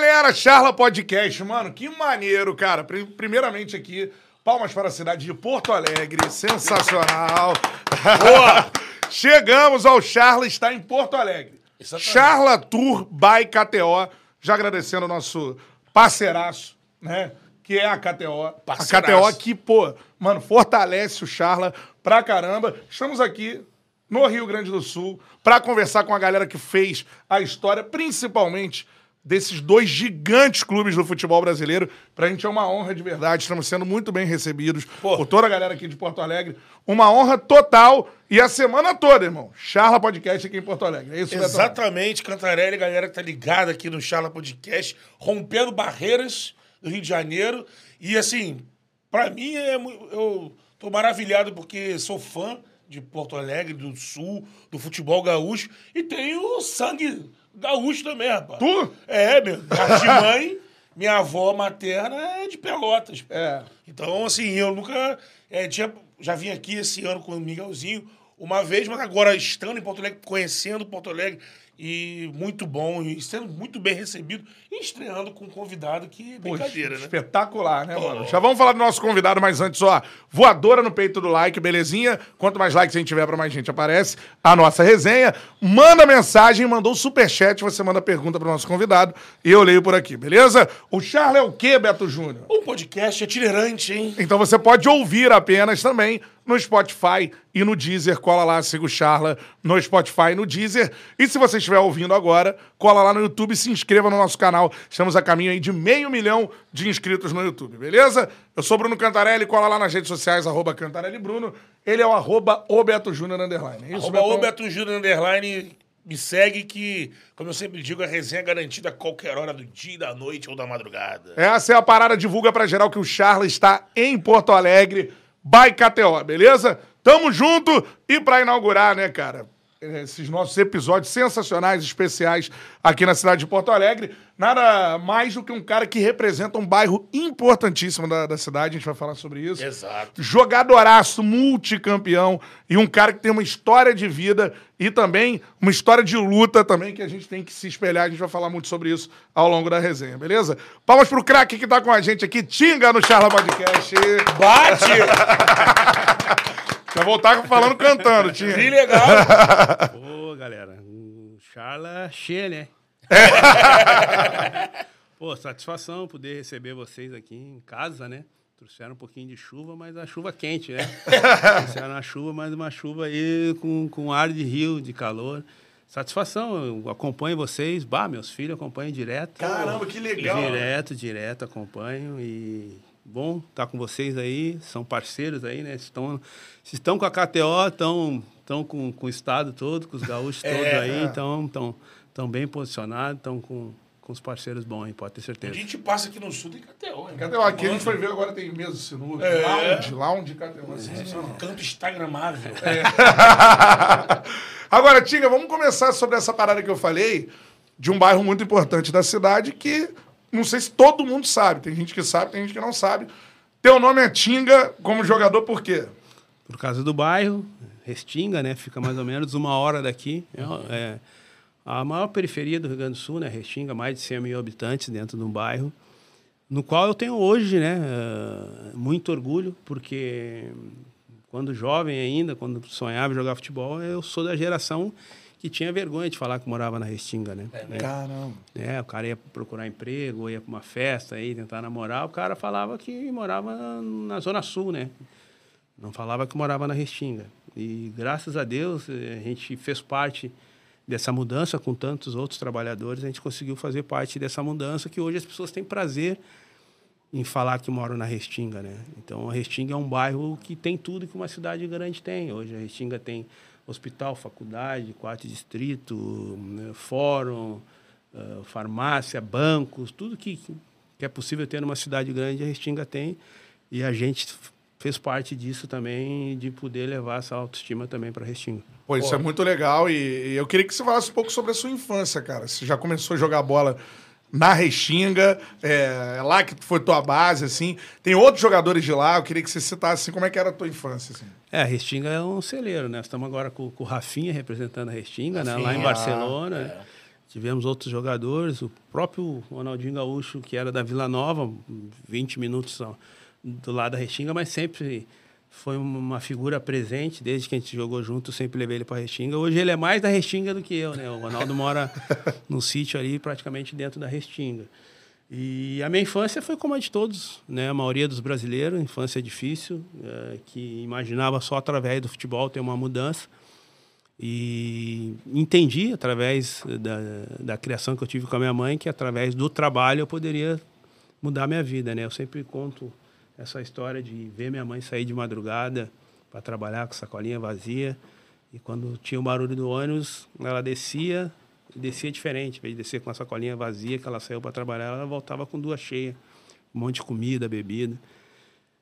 galera, Charla Podcast, mano, que maneiro, cara. Pri- Primeiramente aqui, palmas para a cidade de Porto Alegre, sensacional. Boa! Chegamos ao Charla, está em Porto Alegre. Exatamente. Charla Tour by KTO, já agradecendo o nosso parceiraço, né, que é a KTO. A Parceiraço. KTO que, pô, mano, fortalece o Charla pra caramba. Estamos aqui no Rio Grande do Sul pra conversar com a galera que fez a história, principalmente desses dois gigantes clubes do futebol brasileiro. Pra gente é uma honra de verdade, estamos sendo muito bem recebidos Pô. por toda a galera aqui de Porto Alegre. Uma honra total e a semana toda, irmão. Charla Podcast aqui em Porto Alegre. É isso? Exatamente, Cantarelli, galera que tá ligada aqui no Charla Podcast, rompendo barreiras do Rio de Janeiro. E assim, pra mim, é, eu tô maravilhado porque sou fã de Porto Alegre, do Sul, do futebol gaúcho. E tenho sangue gaúcho também, rapaz. Tu? É, meu. De mãe, minha avó materna é de Pelotas. É. Então, assim, eu nunca. é, tinha, já vim aqui esse ano com o Miguelzinho uma vez, mas agora estando em Porto Alegre, conhecendo Porto Alegre, e muito bom, e sendo muito bem recebido, e estreando com um convidado que é brincadeira, né? Espetacular, né, Pô. mano? Já vamos falar do nosso convidado, mas antes, ó, voadora no peito do like, belezinha? Quanto mais likes a gente tiver, pra mais gente aparece a nossa resenha. Manda mensagem, mandou superchat, você manda pergunta pro nosso convidado e eu leio por aqui, beleza? O Charles é o quê, Beto Júnior? Um podcast itinerante, hein? Então você pode ouvir apenas também no Spotify e no Deezer. Cola lá, siga o Charla no Spotify e no Deezer. E se você estiver ouvindo agora, cola lá no YouTube e se inscreva no nosso canal. Estamos a caminho aí de meio milhão de inscritos no YouTube, beleza? Eu sou Bruno Cantarelli, cola lá nas redes sociais, arroba Cantarelli Bruno. Ele é o arroba o Beto Júnior Underline. É isso, Arroba Betão? o Beto Júnior Underline. Me segue que, como eu sempre digo, a resenha é garantida a qualquer hora do dia, da noite ou da madrugada. Essa é a parada, divulga pra geral que o Charla está em Porto Alegre, by KTO, beleza? Tamo junto e pra inaugurar, né, cara, esses nossos episódios sensacionais, especiais aqui na cidade de Porto Alegre, nada mais do que um cara que representa um bairro importantíssimo da, da cidade, a gente vai falar sobre isso. Exato. Jogadoraço, multicampeão e um cara que tem uma história de vida e também uma história de luta também que a gente tem que se espelhar. A gente vai falar muito sobre isso ao longo da resenha, beleza? Palmas pro craque que tá com a gente aqui, Tinga no Charla Podcast. Bate! Já voltar falando cantando, Tinga. que legal! Ô, galera, o Charla cheia, né? Pô, satisfação poder receber vocês aqui em casa, né? Trouxeram um pouquinho de chuva, mas a chuva quente, né? Trouxeram a chuva, mas uma chuva aí com, com ar de rio, de calor. Satisfação, eu acompanho vocês. Bah, meus filhos acompanham direto. Caramba, que legal. Direto, direto, acompanho e bom estar com vocês aí, são parceiros aí, né? Estão, se estão com a KTO, estão, estão com, com o estado todo, com os gaúchos todos aí, então estão, estão bem posicionados, estão com, com os parceiros bons aí, pode ter A certeza. gente passa aqui no sul tem KTO, hein? KTO, aqui a gente foi ver, agora tem mesa de sinuca, É. lounge, lounge KTO. sensacional. Canto instagramável. Agora, Tinga, vamos começar sobre essa parada que eu falei, de um bairro muito importante da cidade que não sei se todo mundo sabe. Tem gente que sabe, tem gente que não sabe. Teu nome é Tinga como jogador por quê? Por causa do bairro, Restinga, né? Fica mais ou menos uma hora daqui. É, é a maior periferia do Rio Grande do Sul, né? Restinga, mais de 100 mil habitantes dentro de um bairro, no qual eu tenho hoje, né? eh, muito orgulho, porque quando jovem ainda, quando sonhava em jogar futebol, eu sou da geração que tinha vergonha de falar que morava na Restinga, né? É, Caramba. é, o cara ia procurar emprego, ou ia para uma festa, aí tentar namorar, o cara falava que morava na Zona Sul, né? Não falava que morava na Restinga. E graças a Deus eh, a gente fez parte dessa mudança com tantos outros trabalhadores, a gente conseguiu fazer parte dessa mudança que hoje as pessoas têm prazer em falar que moram na Restinga, né? Então a Restinga é um bairro que tem tudo que uma cidade grande tem. Hoje a Restinga tem hospital, faculdade, quarto distrito, né, fórum, ah, farmácia, bancos, tudo que, que é possível ter numa cidade grande, a Restinga tem. E a gente fez parte disso também, de poder levar essa autoestima também para Restinga. Pô, isso é muito legal e, e eu queria que você falasse um pouco sobre a sua infância, cara. Você já começou a jogar bola na Restinga, é, é lá que foi tua base, assim. Tem outros jogadores de lá, eu queria que você citasse assim, como é que era a tua infância, assim. É, a Restinga é um celeiro, né? Estamos agora com, com o Rafinha representando a Restinga, né? lá em Barcelona. é. tivemos outros jogadores, o próprio Ronaldinho Gaúcho, que era da Vila Nova, 20 minutos do lado da Restinga, mas sempre foi uma figura presente, desde que a gente jogou junto, sempre levei ele para Restinga. Hoje ele é mais da Restinga do que eu, né? O Ronaldo mora no sítio ali, praticamente dentro da Restinga. E a minha infância foi como a de todos, né? A maioria dos brasileiros, infância difícil, é, que imaginava só através do futebol ter uma mudança. E entendi, através da, da criação que eu tive com a minha mãe, que através do trabalho eu poderia mudar a minha vida, né? Eu sempre conto essa história de ver minha mãe sair de madrugada para trabalhar com sacolinha vazia. E quando tinha o barulho do ônibus, ela descia, descia diferente. Vez de descer com a sacolinha vazia, que ela saiu para trabalhar, ela voltava com duas cheias. Um monte de comida, bebida.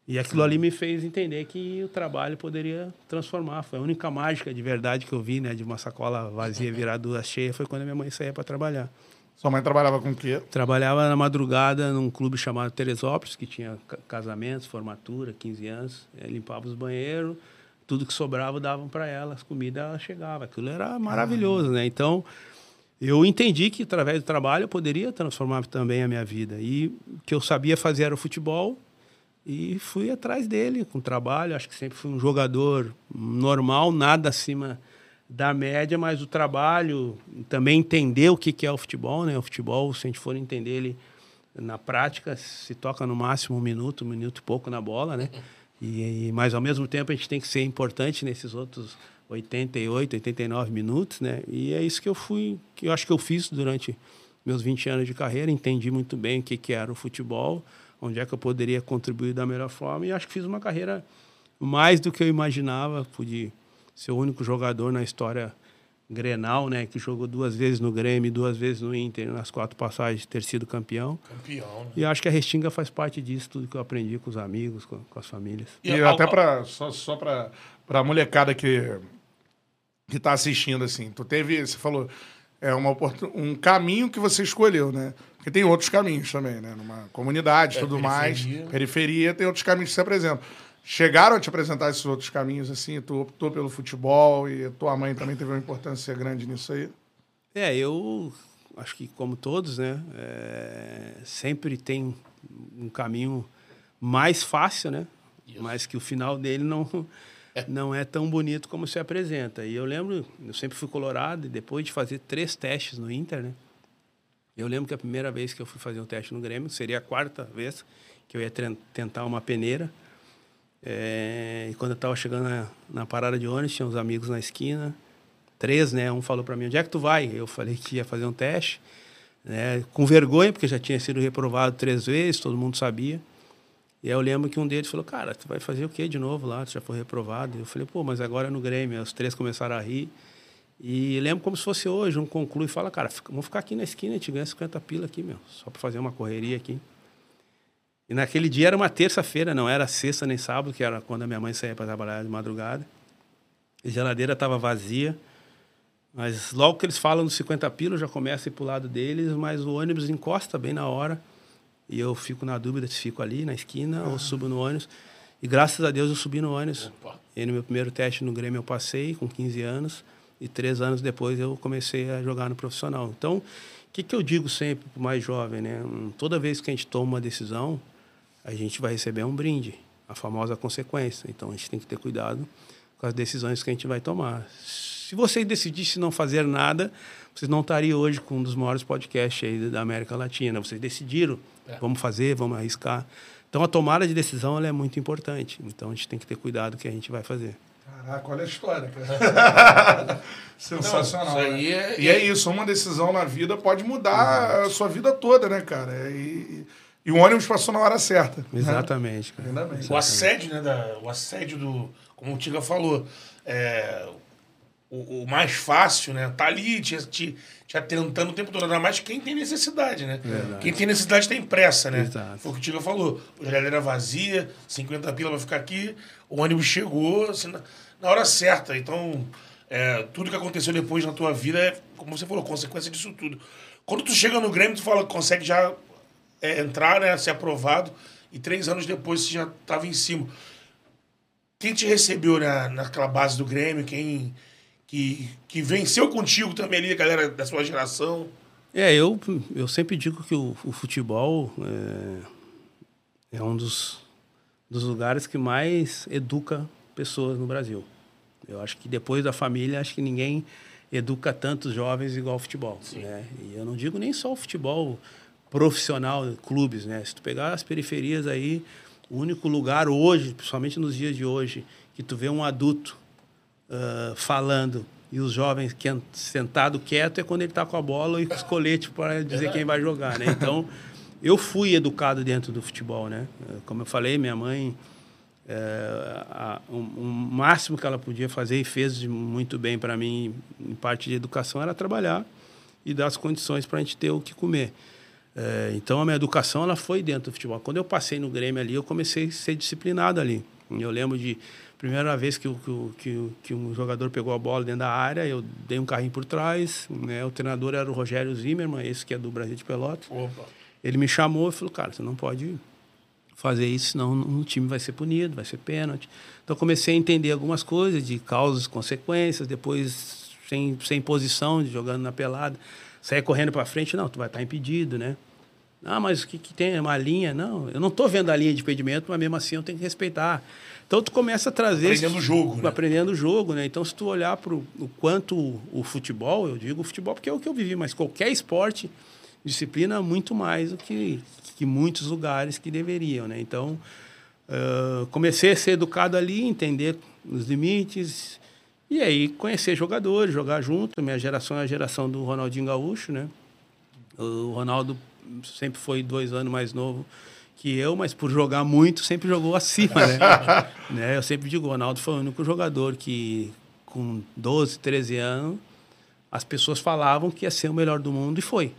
E aquilo ali me fez entender que o trabalho poderia transformar. Foi a única mágica de verdade que eu vi, né? De uma sacola vazia virar duas cheias, foi quando a minha mãe saía para trabalhar. Sua mãe trabalhava com o quê? Trabalhava na madrugada num clube chamado Teresópolis, que tinha casamentos, formatura, 15 anos. É, limpava os banheiros, tudo que sobrava davam para ela, as comidas ela chegava. Aquilo era maravilhoso, né? Então, eu entendi que através do trabalho eu poderia transformar também a minha vida. E o que eu sabia fazer era o futebol e fui atrás dele com trabalho. Acho que sempre fui um jogador normal, nada acima da média, mas o trabalho, também entender o que, que é o futebol, né? O futebol, se a gente for entender ele na prática, se toca no máximo um minuto, um minuto e pouco na bola, né? E, e, mas ao mesmo tempo a gente tem que ser importante nesses outros 88, 89 minutos, né? E é isso que eu fui, que eu acho que eu fiz durante meus 20 anos de carreira, entendi muito bem o que, que era o futebol, onde é que eu poderia contribuir da melhor forma e acho que fiz uma carreira mais do que eu imaginava, pude ser o único jogador na história Grenal, né, que jogou duas vezes no Grêmio, duas vezes no Inter, nas quatro passagens ter sido campeão. Campeão. Né? E acho que a Restinga faz parte disso, tudo que eu aprendi com os amigos, com, com as famílias. E, e até para só, só para para molecada que que tá assistindo assim, tu teve, você falou, é uma um caminho que você escolheu, né? Porque tem outros caminhos também, né? Numa comunidade, é, tudo periferia. mais, periferia, tem outros caminhos que se apresentam. Chegaram a te apresentar esses outros caminhos, assim? Tu optou pelo futebol e tua mãe também teve uma importância grande nisso aí? É, eu acho que como todos, né? É, sempre tem um caminho mais fácil, né? Isso. Mas que o final dele não, é. não é tão bonito como se apresenta. E eu lembro, eu sempre fui colorado e depois de fazer três testes no Inter, né? Eu lembro que a primeira vez que eu fui fazer um teste no Grêmio, seria a quarta vez que eu ia tentar uma peneira. É, e quando eu estava chegando na, na, parada de ônibus, tinha uns amigos na esquina, três, né? Um falou para mim, onde é que tu vai? Eu falei que ia fazer um teste, né? Com vergonha, porque já tinha sido reprovado três vezes, todo mundo sabia. E aí eu lembro que um deles falou, cara, tu vai fazer o quê de novo lá? Tu já foi reprovado? Eu falei, pô, mas agora é no Grêmio. Os três começaram a rir. E lembro como se fosse hoje, um conclui e fala, cara, vamos ficar aqui na esquina, a gente ganha 50 pila aqui, meu, só para fazer uma correria aqui. E naquele dia era uma terça-feira, não era sexta nem sábado, que era quando a minha mãe saía para trabalhar de madrugada. A geladeira estava vazia. Mas logo que eles falam dos 50 pilos, já começa a ir para o lado deles, mas o ônibus encosta bem na hora. E eu fico na dúvida se fico ali na esquina ou subo no ônibus. E graças a Deus eu subi no ônibus. Opa. E no meu primeiro teste no Grêmio eu passei com 15 anos. E três anos depois eu comecei a jogar no profissional. Então, o que, que eu digo sempre para o mais jovem? Né? Toda vez que a gente toma uma decisão, a gente vai receber um brinde, a famosa consequência. Então a gente tem que ter cuidado com as decisões que a gente vai tomar. Se vocês decidissem não fazer nada, vocês não estariam hoje com um dos maiores podcasts aí da América Latina. Vocês decidiram, é. vamos fazer, vamos arriscar. Então a tomada de decisão é muito importante. Então a gente tem que ter cuidado com o que a gente vai fazer. Caraca, olha a história, cara. Sensacional. Não, né? é... E é isso, uma decisão na vida pode mudar a sua vida toda, né, cara? E, e o ônibus passou na hora certa. Né? Exatamente. Né? Exatamente. O assédio, né? Da, o assédio do. Como o Tiga falou. É, o, o, mais fácil, né? Tá ali te, te, te atentando o tempo todo. Ainda mais quem tem necessidade, né? Verdade. Quem tem necessidade tem pressa, né? Exato. Foi o que o Tiga falou. A geladeira vazia, 50 pila vai ficar aqui. O ônibus chegou assim, na, na hora certa. Então, é, tudo que aconteceu depois na tua vida é, como você falou, consequência disso tudo. Quando tu chega no Grêmio, tu fala que consegue já é, entrar, né, ser aprovado, e três anos depois você já estava em cima. Quem te recebeu na, naquela base do Grêmio? Quem, que, que venceu contigo também ali, a galera da sua geração? É, eu, eu sempre digo que o, o futebol é, é um dos, dos lugares que mais educa pessoas no Brasil. Eu acho que depois da família, acho que ninguém educa tantos jovens igual o futebol. Né? E eu não digo nem só o futebol profissional, clubes, né? Se tu pegar as periferias aí, o único lugar hoje, principalmente nos dias de hoje, que tu vê um adulto uh, falando e os jovens que sentado quieto é quando ele está com a bola e com os coletes para dizer quem vai jogar, né? Então, eu fui educado dentro do futebol, né? Como eu falei, minha mãe é, a, o máximo que ela podia fazer e fez muito bem para mim em parte de educação era trabalhar e dar as condições para a gente ter o que comer. É, então a minha educação ela foi dentro do futebol. Quando eu passei no Grêmio ali, eu comecei a ser disciplinado ali. Eu lembro de primeira vez que, que, que, que um jogador pegou a bola dentro da área, eu dei um carrinho por trás. Né? O treinador era o Rogério Zimmermann, esse que é do Brasil de Pelotas. Opa. Ele me chamou e falou, cara, você não pode fazer isso, senão o time vai ser punido, vai ser pênalti. Então comecei a entender algumas coisas de causas, consequências, depois sem, sem posição, jogando na pelada, sair correndo para frente, não, tu vai estar impedido, né? Ah, mas o que, que tem? É uma linha? Não, eu não estou vendo a linha de impedimento, mas mesmo assim eu tenho que respeitar. Então tu começa a trazer... Aprendendo o jogo, né? Aprendendo o jogo, né? Então se tu olhar para o quanto o, o futebol, eu digo o futebol porque é o que eu vivi, mas qualquer esporte disciplina muito mais do que, que muitos lugares que deveriam, né? Então, uh, comecei a ser educado ali, entender os limites e aí conhecer jogadores, jogar junto. Minha geração é a geração do Ronaldinho Gaúcho, né? O Ronaldo sempre foi dois anos mais novo que eu, mas por jogar muito sempre jogou acima, né? né? Eu sempre digo, o Ronaldo foi o único jogador que com 12, 13 anos as pessoas falavam que ia ser o melhor do mundo e foi.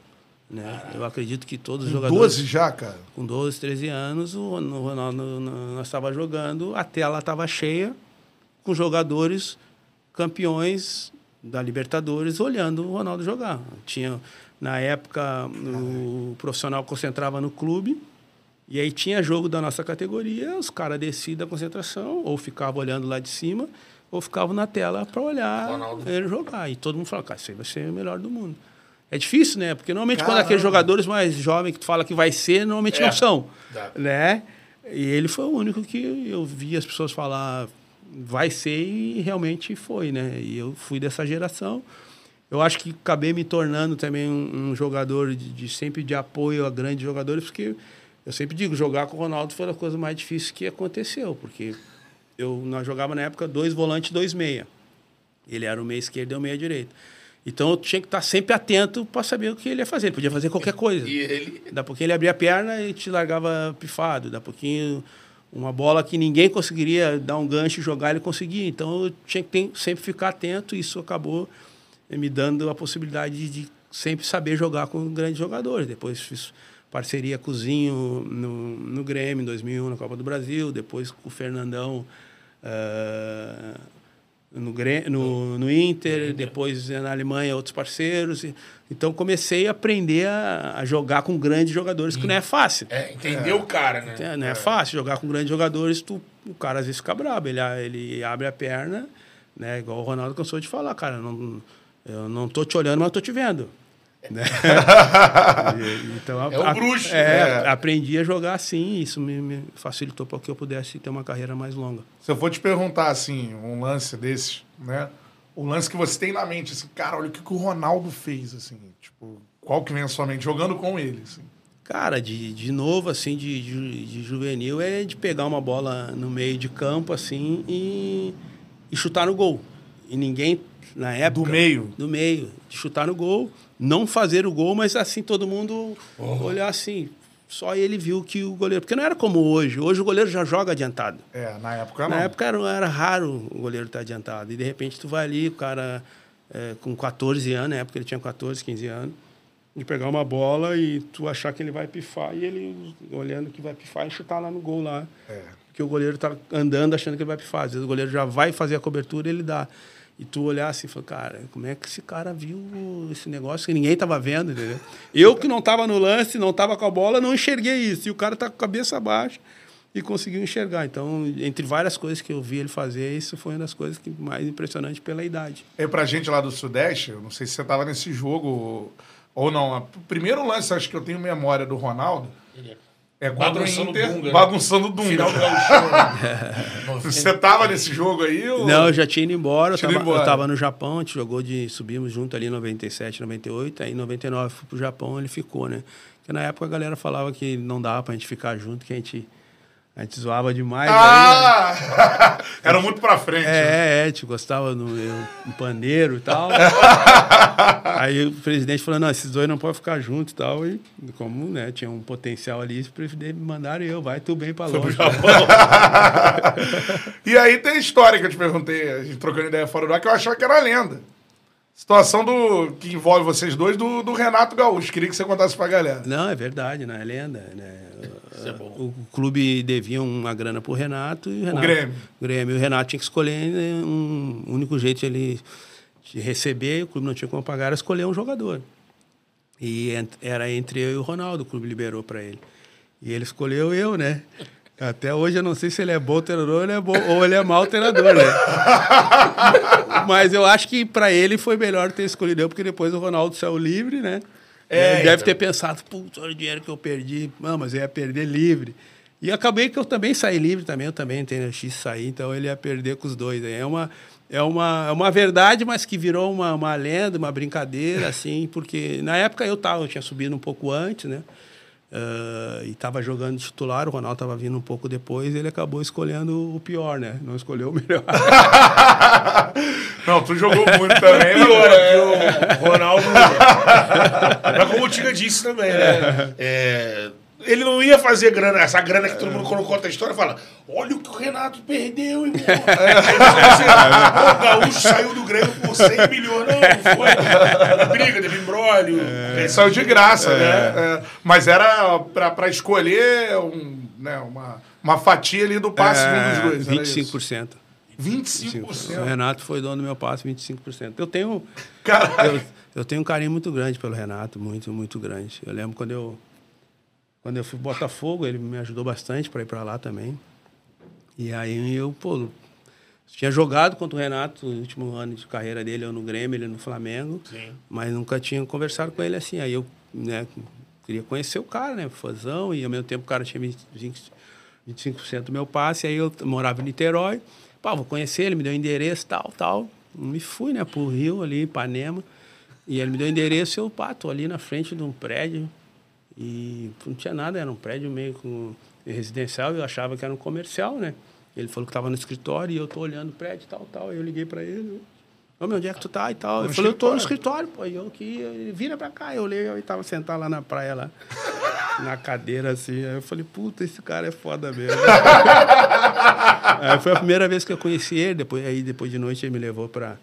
Né? Eu acredito que todos os jogadores. 12 já, cara? Com 12, 13 anos, o Ronaldo, nós estava jogando, a tela estava cheia, com jogadores campeões da Libertadores olhando o Ronaldo jogar. Tinha, na época, o profissional concentrava no clube, e aí tinha jogo da nossa categoria, os caras desciam da concentração, ou ficavam olhando lá de cima, ou ficavam na tela para olhar Ronaldo. ele jogar. E todo mundo falava, cara, você vai ser o melhor do mundo. É difícil, né? Porque normalmente Caramba. quando aqueles jogadores mais jovens que tu fala que vai ser, normalmente é. não são. Dá. Né? E ele foi o único que eu vi as pessoas falar vai ser e realmente foi, né? E eu fui dessa geração. Eu acho que acabei me tornando também um, um jogador de, de, sempre de apoio a grandes jogadores, porque eu sempre digo, jogar com o Ronaldo foi a coisa mais difícil que aconteceu, porque eu nós jogava na época dois volantes, dois meia. Ele era o meia esquerdo e o meia direito. Então eu tinha que estar sempre atento para saber o que ele ia fazer. Ele podia fazer qualquer coisa. E ele... Da pouquinho ele abria a perna e te largava pifado. Da pouquinho uma bola que ninguém conseguiria dar um gancho e jogar, ele conseguia. Então eu tinha que ter, sempre ficar atento e isso acabou me dando a possibilidade de sempre saber jogar com grandes jogadores. Depois fiz parceria com o Zinho no, no Grêmio em 2001, na Copa do Brasil. Depois com o Fernandão... Uh, no, no, no Inter, depois na Alemanha, outros parceiros. Então comecei a aprender a, a jogar com grandes jogadores, que não é fácil. É, entender é. o cara, né? Não é, é, fácil jogar com grandes jogadores, tu, o cara às vezes fica brabo, ele, ele abre a perna, né? Igual o Ronaldo cansou de falar, cara, não, eu não tô te olhando, mas eu tô te vendo. Né? então, é o bruxo. É, é. Aprendi a jogar assim, isso me, me facilitou para que eu pudesse ter uma carreira mais longa. Se eu for te perguntar, assim, um lance desses, né? O lance que você tem na mente, assim, cara, olha o que, que o Ronaldo fez, assim, tipo, qual que vem à sua mente jogando com ele, assim? Cara, de, de novo, assim, de, de, de juvenil, é de pegar uma bola no meio de campo, assim, e, e chutar no gol. E ninguém, na época... Do meio? Do meio. De chutar no gol não fazer o gol, mas assim, todo mundo oh. olhar assim. Só ele viu que o goleiro. Porque não era como hoje. Hoje o goleiro já joga adiantado. É, na época não. Na época era, era raro o goleiro estar adiantado. E de repente tu vai ali, o cara é, com 14 anos, na época ele tinha 14, 15 anos, de pegar uma bola e tu achar que ele vai pifar e ele olhando que vai pifar e chutar lá no gol lá. É. Porque o goleiro tá andando achando que ele vai pifar. Às vezes o goleiro já vai fazer a cobertura e ele dá. E tu olhar assim e falar, cara, como é que esse cara viu esse negócio que ninguém estava vendo, entendeu? Eu que não estava no lance, não estava com a bola, não enxerguei isso. E o cara tá com a cabeça baixa. e conseguiu enxergar. Então, entre várias coisas que eu vi ele fazer, isso foi uma das coisas que mais impressionante pela idade. E pra gente lá do Sudeste, eu não sei se você tava nesse jogo ou não. O primeiro lance, acho que eu tenho memória do Ronaldo. É contra Bagunçando o Inter, Dunga, né? bagunçando o Dunga. Final do Gauchão. Você tava nesse jogo aí? Ou... Não, eu já tinha ido embora. Eu tava, embora. eu tava no Japão, a gente jogou de. Subimos junto ali em 97, 98. Aí em 99 fui pro Japão, ele ficou, né? Porque na época a galera falava que não dava pra gente ficar junto, que a gente, a gente zoava demais. aí, né? Ah! Era muito pra frente. né? É, é, gente gostava eu, um paneiro e tal. Aí o presidente falou, não, esses dois não podem ficar juntos e tal. E como, né, tinha um potencial ali, o presidente me mandaram eu, vai tu bem pra longe. E aí tem a história que eu te perguntei, a gente trocando ideia fora do ar, que eu achava que era lenda. Situação do que envolve vocês dois do, do Renato Gaúcho. Queria que você contasse pra galera. Não, é verdade, não é lenda. Né? Isso é bom. O clube devia uma grana pro Renato e o Renato. Grêmio. O Grêmio. E o Renato tinha que escolher né, um o único jeito de ele de receber, o clube não tinha como pagar, era escolher um jogador. E era entre eu e o Ronaldo, o clube liberou para ele. E ele escolheu eu, né? Até hoje eu não sei se ele é bom treinador ou ele é, bom, ou ele é mau treinador, né? Mas eu acho que para ele foi melhor ter escolhido eu, porque depois o Ronaldo saiu livre, né? É, ele deve então. ter pensado, putz, olha o dinheiro que eu perdi. Não, mas eu ia perder livre. E acabei que eu também saí livre também, eu também a X sair, então ele ia perder com os dois. É uma, é uma, é uma verdade, mas que virou uma, uma lenda, uma brincadeira, assim, porque na época eu tava, eu tinha subido um pouco antes, né? Ah, e estava jogando de titular, o Ronaldo estava vindo um pouco depois, ele acabou escolhendo o pior, né? Não escolheu o melhor. Não, tu jogou muito também. mas, Pior, é, é que o Ronaldo. Mas como o Tiga disse também, né? É, ele não ia fazer grana, essa grana que todo mundo quando conta a história fala: olha o que o Renato perdeu, irmão. Aí, o Gaúcho saiu do Grêmio por 100 milhões. Não, não foi. Era briga, teve embrólio. Saiu de graça, né? É, mas era pra, pra escolher um, né, uma, uma fatia ali do passe um dos dois. era isso? 25%. 25%. O Renato foi dono do meu passe, 25%. Eu tenho, Caralho. eu, eu tenho um carinho muito grande pelo Renato, muito, muito grande. Eu lembro quando eu, quando eu fui pro Botafogo, ele me ajudou bastante para ir para lá também. E aí eu, pô, tinha jogado contra o Renato no último ano de carreira dele, eu no Grêmio, ele no Flamengo. Sim. Mas nunca tinha conversado com ele assim. Aí eu, né, queria conhecer o cara, né, fãzão, e ao mesmo tempo o cara tinha 20, 25% do meu passe, aí eu morava em Niterói. Pá, vou conhecer ele, me deu endereço, tal, tal. Me fui, né, pro Rio, ali, Ipanema. E ele me deu endereço e eu, pá, tô ali na frente de um prédio. E não tinha nada, era um prédio meio com residencial, eu achava que era um comercial, né? Ele falou que estava no escritório e eu tô olhando o prédio, tal, tal. Aí eu liguei para ele. Ô, meu, onde é que tu tá e tal? Ele falou, eu tô no escritório, pô. E eu que ele vira pra cá. Eu olhei, eu tava sentado lá na praia, lá, na cadeira, assim. Aí eu falei, puta, esse cara é foda mesmo. aí foi a primeira vez que eu conheci ele. Depois, aí, depois de noite, ele me levou pra,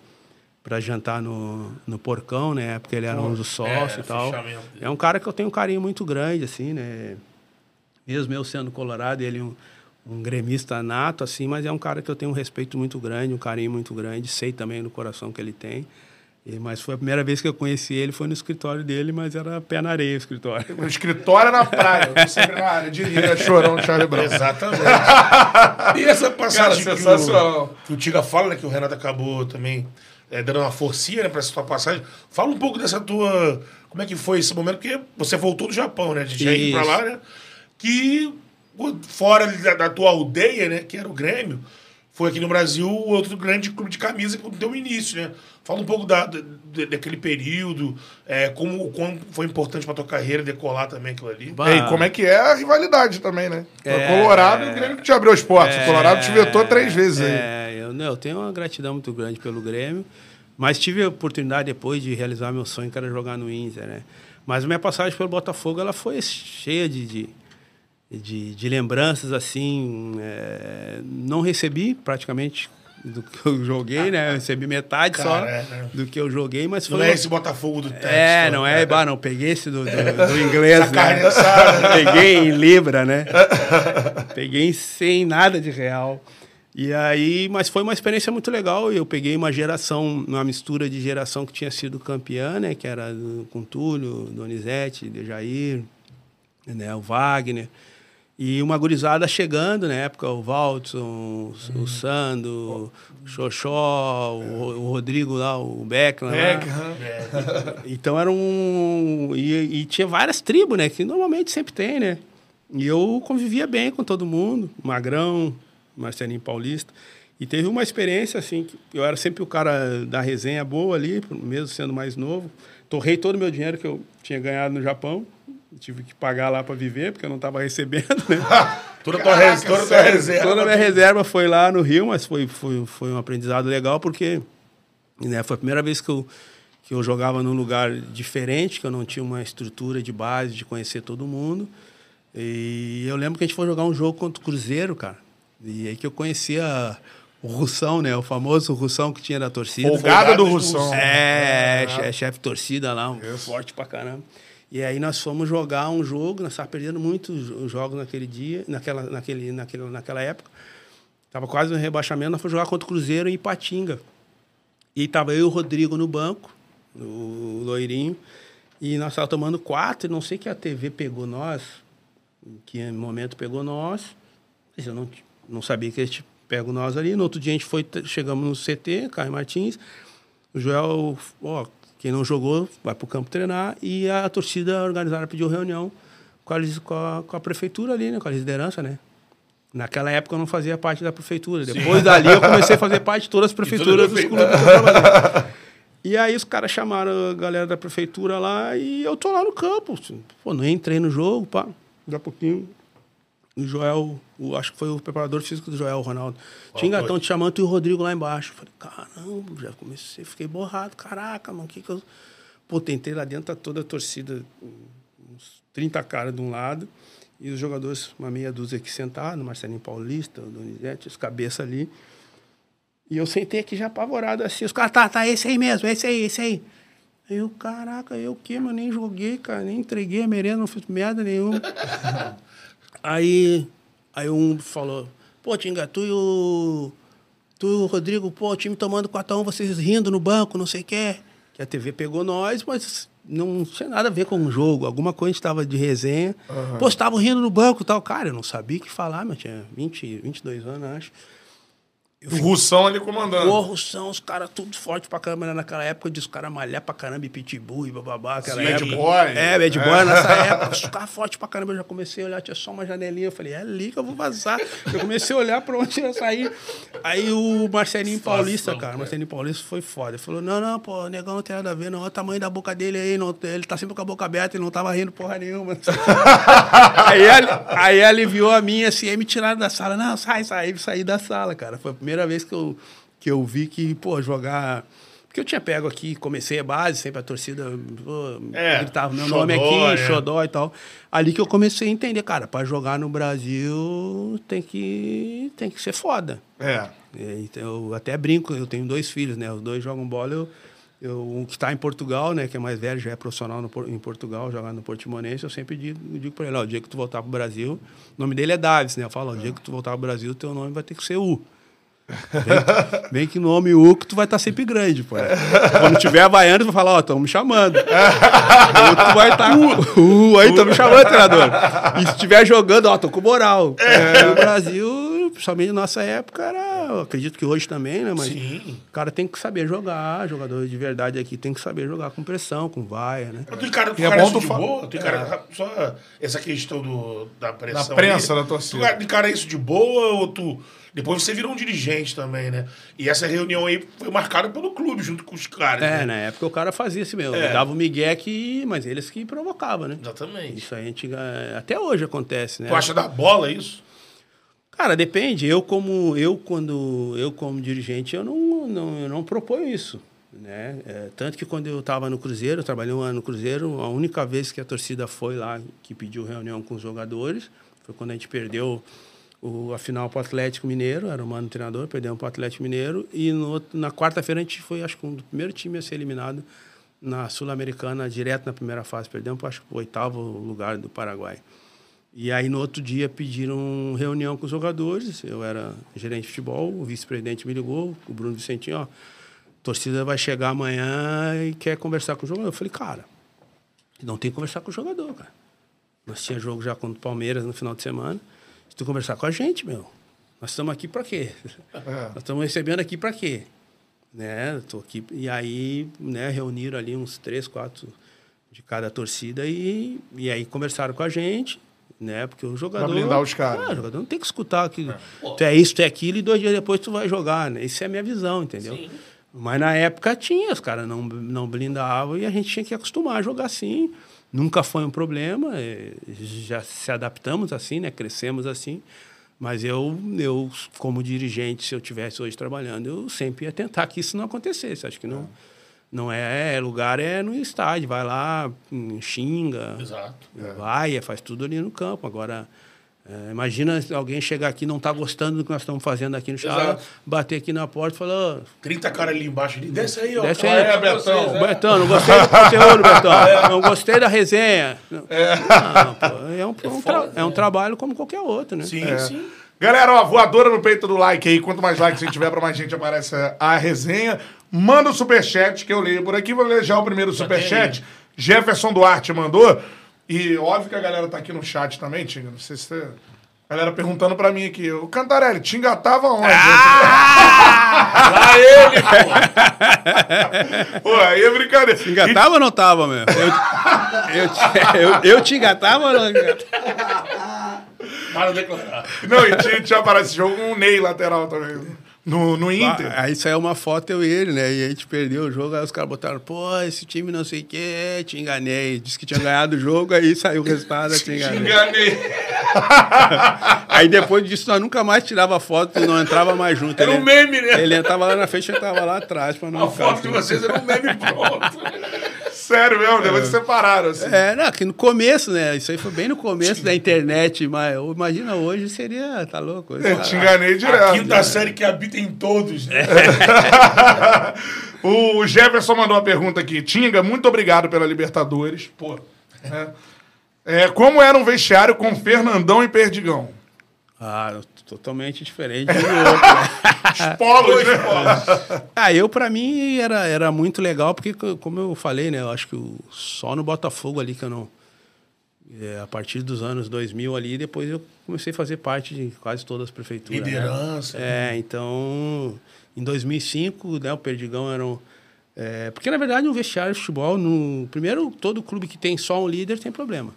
pra jantar no, no Porcão, né? Porque ele era um dos sócios é, e tal. É um cara que eu tenho um carinho muito grande, assim, né? Mesmo eu sendo colorado, ele é um, um gremista nato, assim, mas é um cara que eu tenho um respeito muito grande, um carinho muito grande, sei também no coração que ele tem. E, mas foi a primeira vez que eu conheci ele, foi no escritório dele, mas era pé na areia o escritório. O escritório é na praia. Eu sempre na área. Diria chorão Charlie Brown. Exatamente. e essa passagem Cara, que, sensacional. o, que o Tiga fala, né, que o Renato acabou também é, dando uma forcinha né, para essa tua passagem. Fala um pouco dessa tua. Como é que foi esse momento? Porque você voltou do Japão, né? De já ir pra Isso. lá, né? Que fora da, da tua aldeia, né? Que era o Grêmio, foi aqui no Brasil o outro grande clube de camisa que deu início, né? Fala um pouco da, da- daquele período, é, como o quão foi importante pra tua carreira decolar também aquilo ali. Bah, E como é que é a rivalidade também, né? O É, Colorado e o Grêmio que te abriu as portas. O Colorado te vetou três vezes aí. É, eu, eu tenho uma gratidão muito grande pelo Grêmio, mas tive a oportunidade depois de realizar meu sonho, que era jogar no Inter, né? Mas minha passagem pelo Botafogo, ela foi cheia de, de, de, de lembranças, assim, é, não recebi praticamente do que eu joguei, né? Eu recebi metade só Cara, é, né? do que eu joguei, mas foi... Não é esse Botafogo do texto. é, não é, bah, não, peguei esse do, do, do inglês, né? Peguei em Libra, né? peguei sem nada de real. E aí, mas foi uma experiência muito legal. Eu peguei uma geração, uma mistura de geração que tinha sido campeã, né? Que era com Túlio, Donizete, Dejair, né? O Wagner. E uma gurizada chegando, na época, o Waltson, o, o Uhum. Sando, o Xoxó, o, o Rodrigo lá, o Beckman. lá. É, Então era um. E, e tinha várias tribos, né? Que normalmente sempre tem, né? E eu convivia bem com todo mundo, Magrão, Marcelinho Paulista. E teve uma experiência, assim, que eu era sempre o cara da resenha boa ali, mesmo sendo mais novo. Torrei todo o meu dinheiro que eu tinha ganhado no Japão. Tive que pagar lá para viver, porque eu não estava recebendo, né? Toda a tua, res- toda tua reserva. Toda a minha reserva foi lá no Rio, mas foi, foi, foi um aprendizado legal, porque né, foi a primeira vez que eu, que eu jogava num lugar diferente, que eu não tinha uma estrutura de base de conhecer todo mundo. E eu lembro que a gente foi jogar um jogo contra o Cruzeiro, cara. E aí que eu conhecia o Russão, né? O famoso Russão que tinha da torcida. Folgada do Russão. É, che- chefe de torcida lá, um forte pra caramba. E aí nós fomos jogar um jogo, nós estávamos perdendo muitos jo- jogos naquele dia, naquela, naquele, naquele, naquela época. Tava quase no rebaixamento, nós fomos jogar contra o Cruzeiro em Ipatinga. E tava eu e o Rodrigo no banco, o loirinho, e nós estávamos tomando quatro, e não sei que a TV pegou nós, em que momento pegou nós, mas eu não, não sabia que eles pegam nós ali. No outro dia a gente foi, chegamos no CT, Caio Martins, o Joel, ó, quem não jogou, vai para o campo treinar, e a torcida organizada pediu reunião com a, com a, com a prefeitura ali, né, com a liderança, né. Naquela época eu não fazia parte da prefeitura. Depois dali eu comecei a fazer parte de todas as prefeituras dos clubes. E aí os caras chamaram a galera da prefeitura lá e eu tô lá no campo. Pô, não entrei no jogo, pá. Daqui a pouquinho, o Joel, o, acho que foi o preparador físico do Joel, o Ronaldo. Tinha estão te chamando tu e o Rodrigo lá embaixo. Eu Falei, caramba, já comecei, fiquei borrado. Caraca, mano, o que que eu... Pô, tentei lá dentro, tá toda a torcida, uns 30 caras de um lado. E os jogadores, uma meia dúzia aqui sentados, Marcelinho Paulista, o Donizete, os cabeça ali. E eu sentei aqui já apavorado assim. Os caras, tá, tá, esse aí mesmo, esse aí, esse aí. Aí eu, caraca, eu o quê, mano? Nem joguei, cara, nem entreguei a merenda, não fiz merda nenhuma. aí, aí um falou, pô, Tinga, tu e o. Tu e o Rodrigo, pô, o time tomando 4x1, vocês rindo no banco, não sei o quê. Que a TV pegou nós, mas não tinha nada a ver com o jogo. Alguma coisa a gente tava de resenha. Pô, vocês estavam rindo no banco e tal. Cara, eu não sabia o que falar, mas tinha 20, 22 anos, acho. O Russão ali comandando. Porra, são os caras tudo forte pra né? naquela época de os caras malhar pra caramba e pitbull e bababá. Aquela Sim, época. bad boy. É, bad boy nessa época. Os caras fortes pra caramba. Eu já comecei a olhar, tinha só uma janelinha. Eu falei, é ali que eu vou vazar. Eu comecei a olhar pra onde ia sair. Aí o Marcelinho Paulista, cara, Marcelinho Paulista foi foda. Ele falou, não, não, pô, o negão não tem nada a ver, não. Olha o tamanho da boca dele aí. Não, ele tá sempre com a boca aberta e não tava rindo porra nenhuma. aí, aí aliviou a minha, assim, aí me tiraram da sala. Não, sai, sai. Aí saí da sala, cara. Foi a primeira vez que eu, que eu vi que, pô, jogar... Porque eu tinha pego aqui, comecei a base, sempre a torcida pô, É, gritava meu xodó, nome aqui, é. xodó e tal. Ali que eu comecei a entender, cara, para jogar no Brasil tem que, tem que ser foda. É. É, Então, eu até brinco, eu tenho dois filhos, né? Os dois jogam bola, eu, eu, um que está em Portugal, né? Que é mais velho, já é profissional no, em Portugal, jogando no Portimonense, eu sempre digo, digo para ele, ó, o dia que tu voltar pro Brasil, o nome dele é Davis, né? Eu falo, ó, o dia que tu voltar pro Brasil, teu nome vai ter que ser U. Vem, vem que nome U que tu vai estar sempre grande, pô. Quando tiver Havaiano, tu vai falar, ó, estão me chamando. Ou tu vai estar. Uh, aí estão me chamando, treinador. E se estiver jogando, ó, tô com moral. É. No Brasil, principalmente na nossa época, era. eu acredito que hoje também, né? Mas Sim. o cara tem que saber jogar, jogador de verdade aqui tem que saber jogar com pressão, com vaia, né? Mas tu encara, tu é isso de boa? Tu encara só essa questão do, da pressão. Da prensa aí? da torcida. Tu encara isso de boa ou tu. Depois você virou um dirigente também, né? E essa reunião aí foi marcada pelo clube junto com os caras. É, né? na época o cara fazia assim mesmo. É. Dava o Miguel que. Mas eles que provocavam, né? Exatamente. Isso aí a gente, até hoje acontece, né? Tu acha da bola isso? Cara, depende. Eu como eu quando eu como dirigente eu não não, eu não proponho isso, né? É, tanto que quando eu estava no Cruzeiro, eu trabalhei um ano no Cruzeiro, a única vez que a torcida foi lá que pediu reunião com os jogadores foi quando a gente perdeu o, a final para o Atlético Mineiro, era o mano treinador, perdemos para o Atlético Mineiro e no, na quarta-feira a gente foi acho que um do primeiro time a ser eliminado na Sul-Americana direto na primeira fase, perdemos para acho que o oitavo lugar do Paraguai. E aí, no outro dia, pediram reunião com os jogadores. Eu era gerente de futebol, o vice-presidente me ligou, o Bruno Vicentinho, ó, torcida vai chegar amanhã e quer conversar com o jogador. Eu falei, cara, não tem que conversar com o jogador, cara. Nós tinha jogo já contra o Palmeiras no final de semana. Tu conversar com a gente, meu, nós estamos aqui para quê? É. Nós estamos recebendo aqui para quê? Né? Tô aqui e aí, né, reuniram ali uns três, quatro de cada torcida e, e aí conversaram com a gente, né? Porque o jogador blindar os caras. Ah, o jogador não tem que escutar que tu é isso, tu é aquilo e dois dias depois tu vai jogar, né? Isso é a minha visão, entendeu? Mas na época tinha, os caras não, não blindavam e a gente tinha que acostumar a jogar assim. Nunca foi um problema, eh, já se adaptamos assim, né? Crescemos assim. Mas eu, eu, como dirigente, se eu tivesse hoje trabalhando, eu sempre ia tentar que isso não acontecesse. Acho que não, não é, é lugar é no estádio, vai lá, hum, xinga, Exato. vai, faz tudo ali no campo. Agora, é, imagina alguém chegar aqui e não tá gostando do que nós estamos fazendo aqui no Exato. bater aqui na porta e falar, "Ô, 30 caras ali embaixo. Ali. Desce aí, ó. Desce cara, aí, é, Betão. Vocês, é. Betão, não gostei do conteúdo, Betão. Não gostei da resenha. Não, pô, é, um, é um tra- é um trabalho como qualquer outro, né? Sim, É. sim. Galera, ó, voadora no peito do like aí. Quanto mais likes a gente tiver, pra mais gente aparece a resenha. Manda o superchat que eu leio por aqui. Vou ler já o primeiro superchat. Jefferson Duarte mandou. E óbvio que a galera tá aqui no chat também, Tinga. Não sei se você... Galera perguntando pra mim aqui. O Cantarelli, te engatava onde? Lá ele, pô. Pô, aí é brincadeira. Engatava ou não tava, meu? Eu, eu, te- eu, eu te engatava ou não engatava? Para declarar. E- Não, e tinha, tinha para esse jogo um Ney lateral também. No, no Inter. Aí saiu uma foto eu e ele, né? E a gente perdeu o jogo, aí os caras botaram, pô, esse time não sei o quê, te enganei. Disse que tinha ganhado o jogo, aí saiu o resultado, te Te enganei. enganei. Aí depois disso nós nunca mais tirava foto, não entrava mais junto. Era Ele- um meme, né? Ele entrava lá na frente e eu tava lá atrás pra não A ficar foto de assim. vocês era um meme pronto. Sério mesmo, depois se separaram, assim. É, não, que no começo, né? Isso aí foi bem no começo da internet, mas imagina hoje seria, tá louco? Eu te enganei direto. A quinta série que habita em todos. Né? o Jefferson mandou uma pergunta aqui. Tinga, muito obrigado pela Libertadores. Pô. É. É, como era um vestiário com Fernandão e Perdigão? Ah, totalmente diferente um do outro, né? Os polos, né? Ah, eu pra mim era, era muito legal, porque co- como eu falei, né, eu acho que o- só no Botafogo ali que eu não é, a partir dos anos 2000 ali, depois eu comecei a fazer parte de quase todas as prefeituras. né? Liderança. É, então, em 2005, né, o Perdigão era um, é, porque na verdade no vestiário de futebol, no primeiro todo clube que tem só um líder tem problema.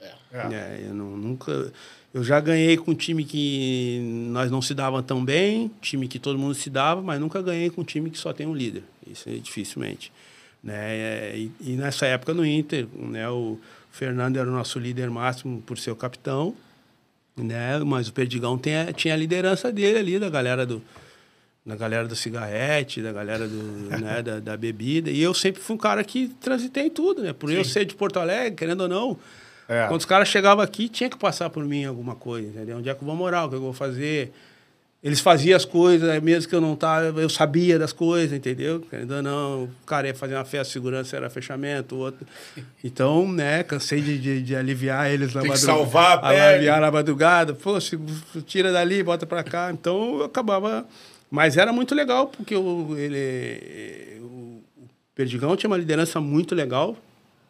É. É, eu não- nunca. Eu já ganhei com um time que nós não se dava tão bem, time que todo mundo se dava, mas nunca ganhei com um time que só tem um líder. Isso é dificilmente. Né? E, e nessa época no Inter, né, o Fernando era o nosso líder máximo por ser o capitão, né? mas o Perdigão tem tinha a liderança dele ali, da galera do, da galera do cigarrete, da galera do, né, da, da bebida. E eu sempre fui um cara que transitei tudo, né? Por eu ser de Porto Alegre, querendo ou não. É. Quando os caras chegavam aqui, tinha que passar por mim alguma coisa, entendeu? Onde é que eu vou morar, o que eu vou fazer. Eles faziam as coisas, mesmo que eu não tava, eu sabia das coisas, entendeu? Ou não, o cara ia fazer uma festa de segurança, era fechamento, o outro. Então, né, cansei de, de, de aliviar eles na Tem madrugada. salvar a. Aliviar na madrugada, pô, tira dali, bota pra cá. Então, eu acabava. Mas era muito legal, porque o, ele, o Perdigão tinha uma liderança muito legal,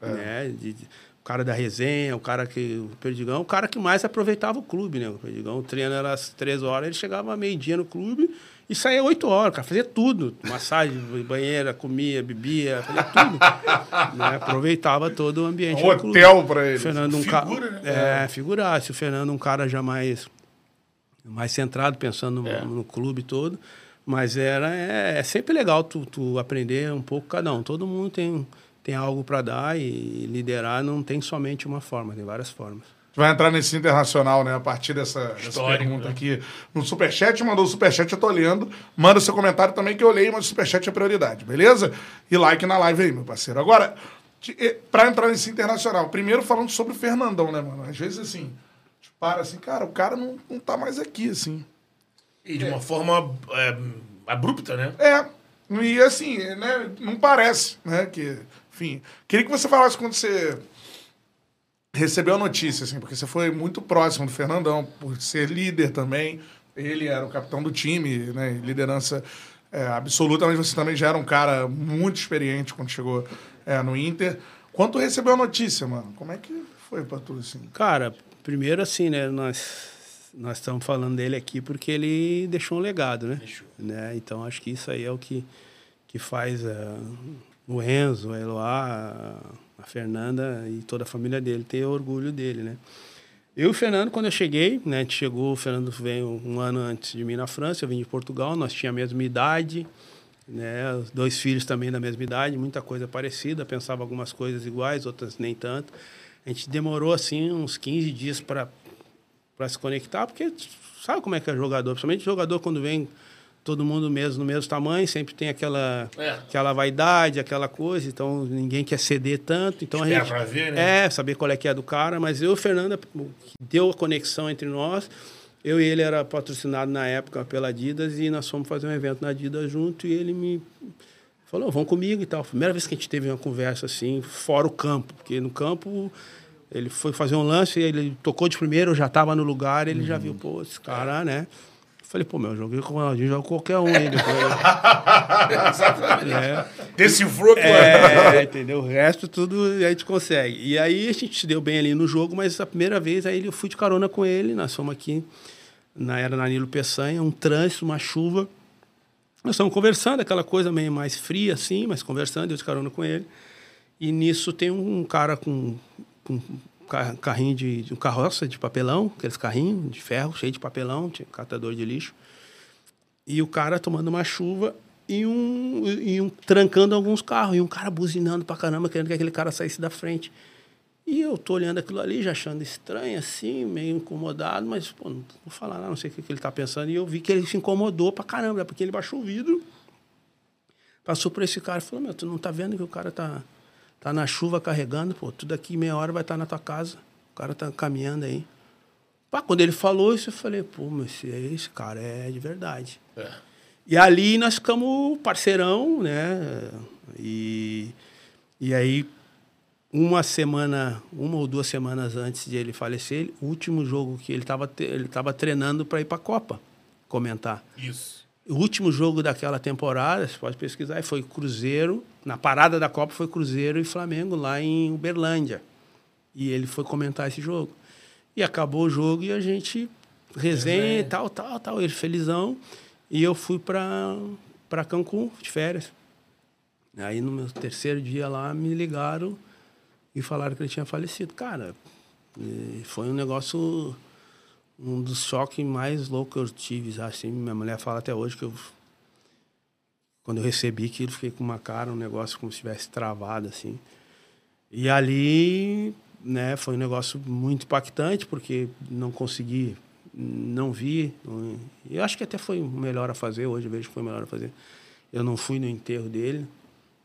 né? De, de- o cara da resenha, o cara que. O Perdigão, o cara que mais aproveitava o clube, né? O Perdigão, o treino era às três horas, ele chegava meio-dia no clube e saía oito horas, cara, fazia tudo. Massagem, banheira, comia, bebia, fazia tudo. né? Aproveitava todo o ambiente. Um hotel pra ele. Fernando, um. Figura, né? É, figurasse. O Fernando, um cara já mais, mais centrado, pensando no, É. no clube todo. Mas era, é, é sempre legal tu, tu aprender um pouco cada um. Todo mundo tem, tem algo para dar e liderar não tem somente uma forma, tem várias formas. vai entrar nesse internacional, né? A partir dessa, dessa pergunta né? aqui no Superchat. Mandou o Superchat, eu tô lendo. Manda seu comentário também que eu leio, mas o Superchat é prioridade, beleza? E like na live aí, meu parceiro. Agora, pra entrar nesse internacional, primeiro falando sobre o Fernandão, né, mano? Às vezes, assim, te para assim, cara, o cara não, não tá mais aqui, assim. E de uma forma é, abrupta, né? É, e assim, né, não parece, né, que, enfim, queria que você falasse quando você recebeu a notícia, assim, porque você foi muito próximo do Fernandão, por ser líder também, ele era o capitão do time, né, liderança é, absoluta, mas você também já era um cara muito experiente quando chegou é, no Inter. Quando recebeu a notícia, mano, como é que foi pra tu, assim? Cara, primeiro assim, né? Nós, nós estamos falando dele aqui porque ele deixou um legado, né? Deixou. né? Então acho que isso aí é o que, que faz eh, o Enzo, a Eloá, a Fernanda e toda a família dele ter orgulho dele, né? Eu e o Fernando, quando eu cheguei, né? Chegou, o Fernando veio um ano antes de mim na França, eu vim de Portugal, nós tínhamos a mesma idade, né? Os dois filhos também da mesma idade, muita coisa parecida, pensava algumas coisas iguais, outras nem tanto. A gente demorou, assim, uns 15 dias para para se conectar, porque sabe como é que é jogador, principalmente jogador quando vem todo mundo mesmo no mesmo tamanho, sempre tem aquela É. aquela vaidade, aquela coisa, então ninguém quer ceder tanto, então Espera a gente pra ver, né? é saber qual é que é do cara, mas eu e o Fernando o que deu a conexão entre nós. Eu e ele era patrocinado na época pela Adidas e nós fomos fazer um evento na Adidas junto e ele me falou, vão comigo e tal. Primeira vez que a gente teve uma conversa assim, fora o campo, porque no campo ele foi fazer um lance, ele tocou de primeiro, eu já estava no lugar, ele já viu, pô, esse cara, né? Falei, pô, meu, eu joguei com o Ronaldinho, jogo com qualquer um aí depois. Exatamente. é. Decifrou que É, entendeu? O resto tudo a gente consegue. E aí a gente se deu bem ali no jogo, mas a primeira vez aí eu fui de carona com ele, nós fomos aqui, na, era na Nilo Peçanha, um trânsito, uma chuva. Nós estamos conversando, aquela coisa meio mais fria assim, mas conversando, eu de carona com ele. E nisso tem um cara com, com carrinho de, um carroça de papelão, aqueles carrinhos de ferro, cheio de papelão, tinha catador de lixo. E o cara tomando uma chuva e um, e um trancando alguns carros. E um cara buzinando pra caramba, querendo que aquele cara saísse da frente. E eu tô olhando aquilo ali, já achando estranho, assim, meio incomodado, mas, pô, não vou falar nada, não sei o que, que ele tá pensando. E eu vi que ele se incomodou pra caramba, porque ele baixou o vidro, passou por esse cara e falou: Meu, tu não tá vendo que o cara tá, tá na chuva carregando, pô, tu daqui meia hora vai estar na tua casa. O cara tá caminhando aí. Pá, quando ele falou isso, eu falei: Pô, mas esse, esse cara é de verdade. É. E ali nós ficamos parceirão, né? E, e aí, uma semana, uma ou duas semanas antes de ele falecer, o último jogo que ele estava ele tava treinando para ir para a Copa comentar. Isso. O último jogo daquela temporada, você pode pesquisar, foi Cruzeiro. Na parada da Copa foi Cruzeiro e Flamengo, lá em Uberlândia. E ele foi comentar esse jogo. E acabou o jogo e a gente resenha e tal, tal, tal. Ele felizão. E eu fui para para Cancún de férias. Aí no meu terceiro dia lá me ligaram e falaram que ele tinha falecido. Cara, foi um negócio um dos choques mais loucos que eu tive, assim, minha mulher fala até hoje que eu quando eu recebi aquilo, fiquei com uma cara, um negócio como se tivesse travado assim. E ali, né, foi um negócio muito impactante porque não consegui, não vi, eu acho que até foi melhor a fazer, hoje vejo que foi melhor a fazer. Eu não fui no enterro dele.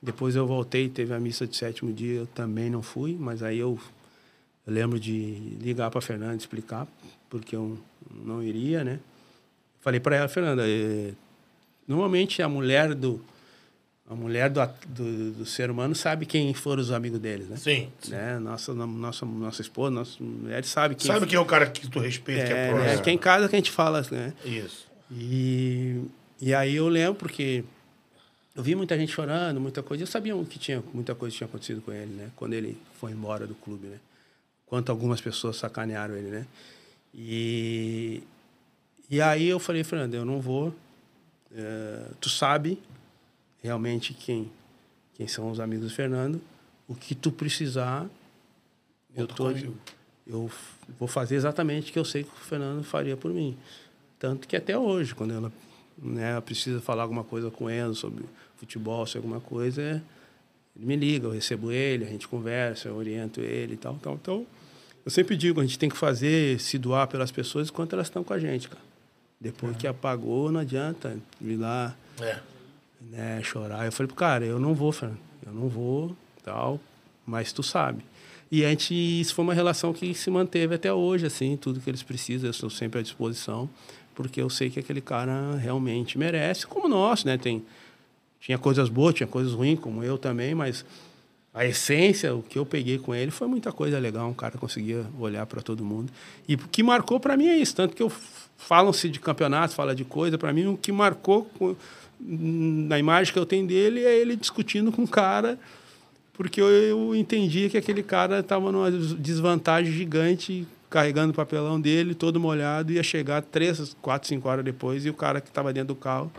Depois eu voltei, teve a missa de sétimo dia, eu também não fui, mas aí eu eu lembro de ligar para Fernanda explicar porque eu não iria, né? Falei para ela, Fernanda, eh, normalmente a mulher do a mulher do, do, do ser humano sabe quem foram os amigos deles, né? Sim. Né? Nossa, nossa, nossa esposa, nossa mulher sabe quem Sabe quem é o cara que tu respeita, que é é, próximo? né? Quem em casa que a gente fala, né? Isso. E, e aí eu lembro porque eu vi muita gente chorando, muita coisa. Eu sabia que tinha muita coisa tinha acontecido com ele, né? Quando ele foi embora do clube, né? Quanto algumas pessoas sacanearam ele, né? E, e aí eu falei, Fernando, eu não vou. Eh, tu sabe realmente quem, quem são os amigos do Fernando. O que tu precisar, eu tô, eu vou fazer exatamente o que eu sei que o Fernando faria por mim. Tanto que até hoje, quando ela né, precisa falar alguma coisa com ele sobre futebol, sobre alguma coisa, é- ele me liga, eu recebo ele, a gente conversa, eu oriento ele e tal, tal. Então, eu sempre digo, a gente tem que fazer, se doar pelas pessoas enquanto elas estão com a gente, cara. Depois que apagou, não adianta ir lá É. né, chorar. Eu falei pro cara, eu não vou, Fernando, eu não vou, tal, mas tu sabe. E a gente, isso foi uma relação que se manteve até hoje, assim, tudo que eles precisam, eu estou sempre à disposição, porque eu sei que aquele cara realmente merece, como nós, né, tem, tinha coisas boas, tinha coisas ruins, como eu também, mas a essência, o que eu peguei com ele foi muita coisa legal, um cara conseguia olhar para todo mundo. E o que marcou para mim é isso, tanto que eu falam-se de campeonatos, fala de coisa, para mim o que marcou na imagem que eu tenho dele é ele discutindo com o cara porque eu, eu entendi que aquele cara estava numa desvantagem gigante carregando o papelão dele, todo molhado, ia chegar três, quatro, cinco horas depois e o cara que estava dentro do carro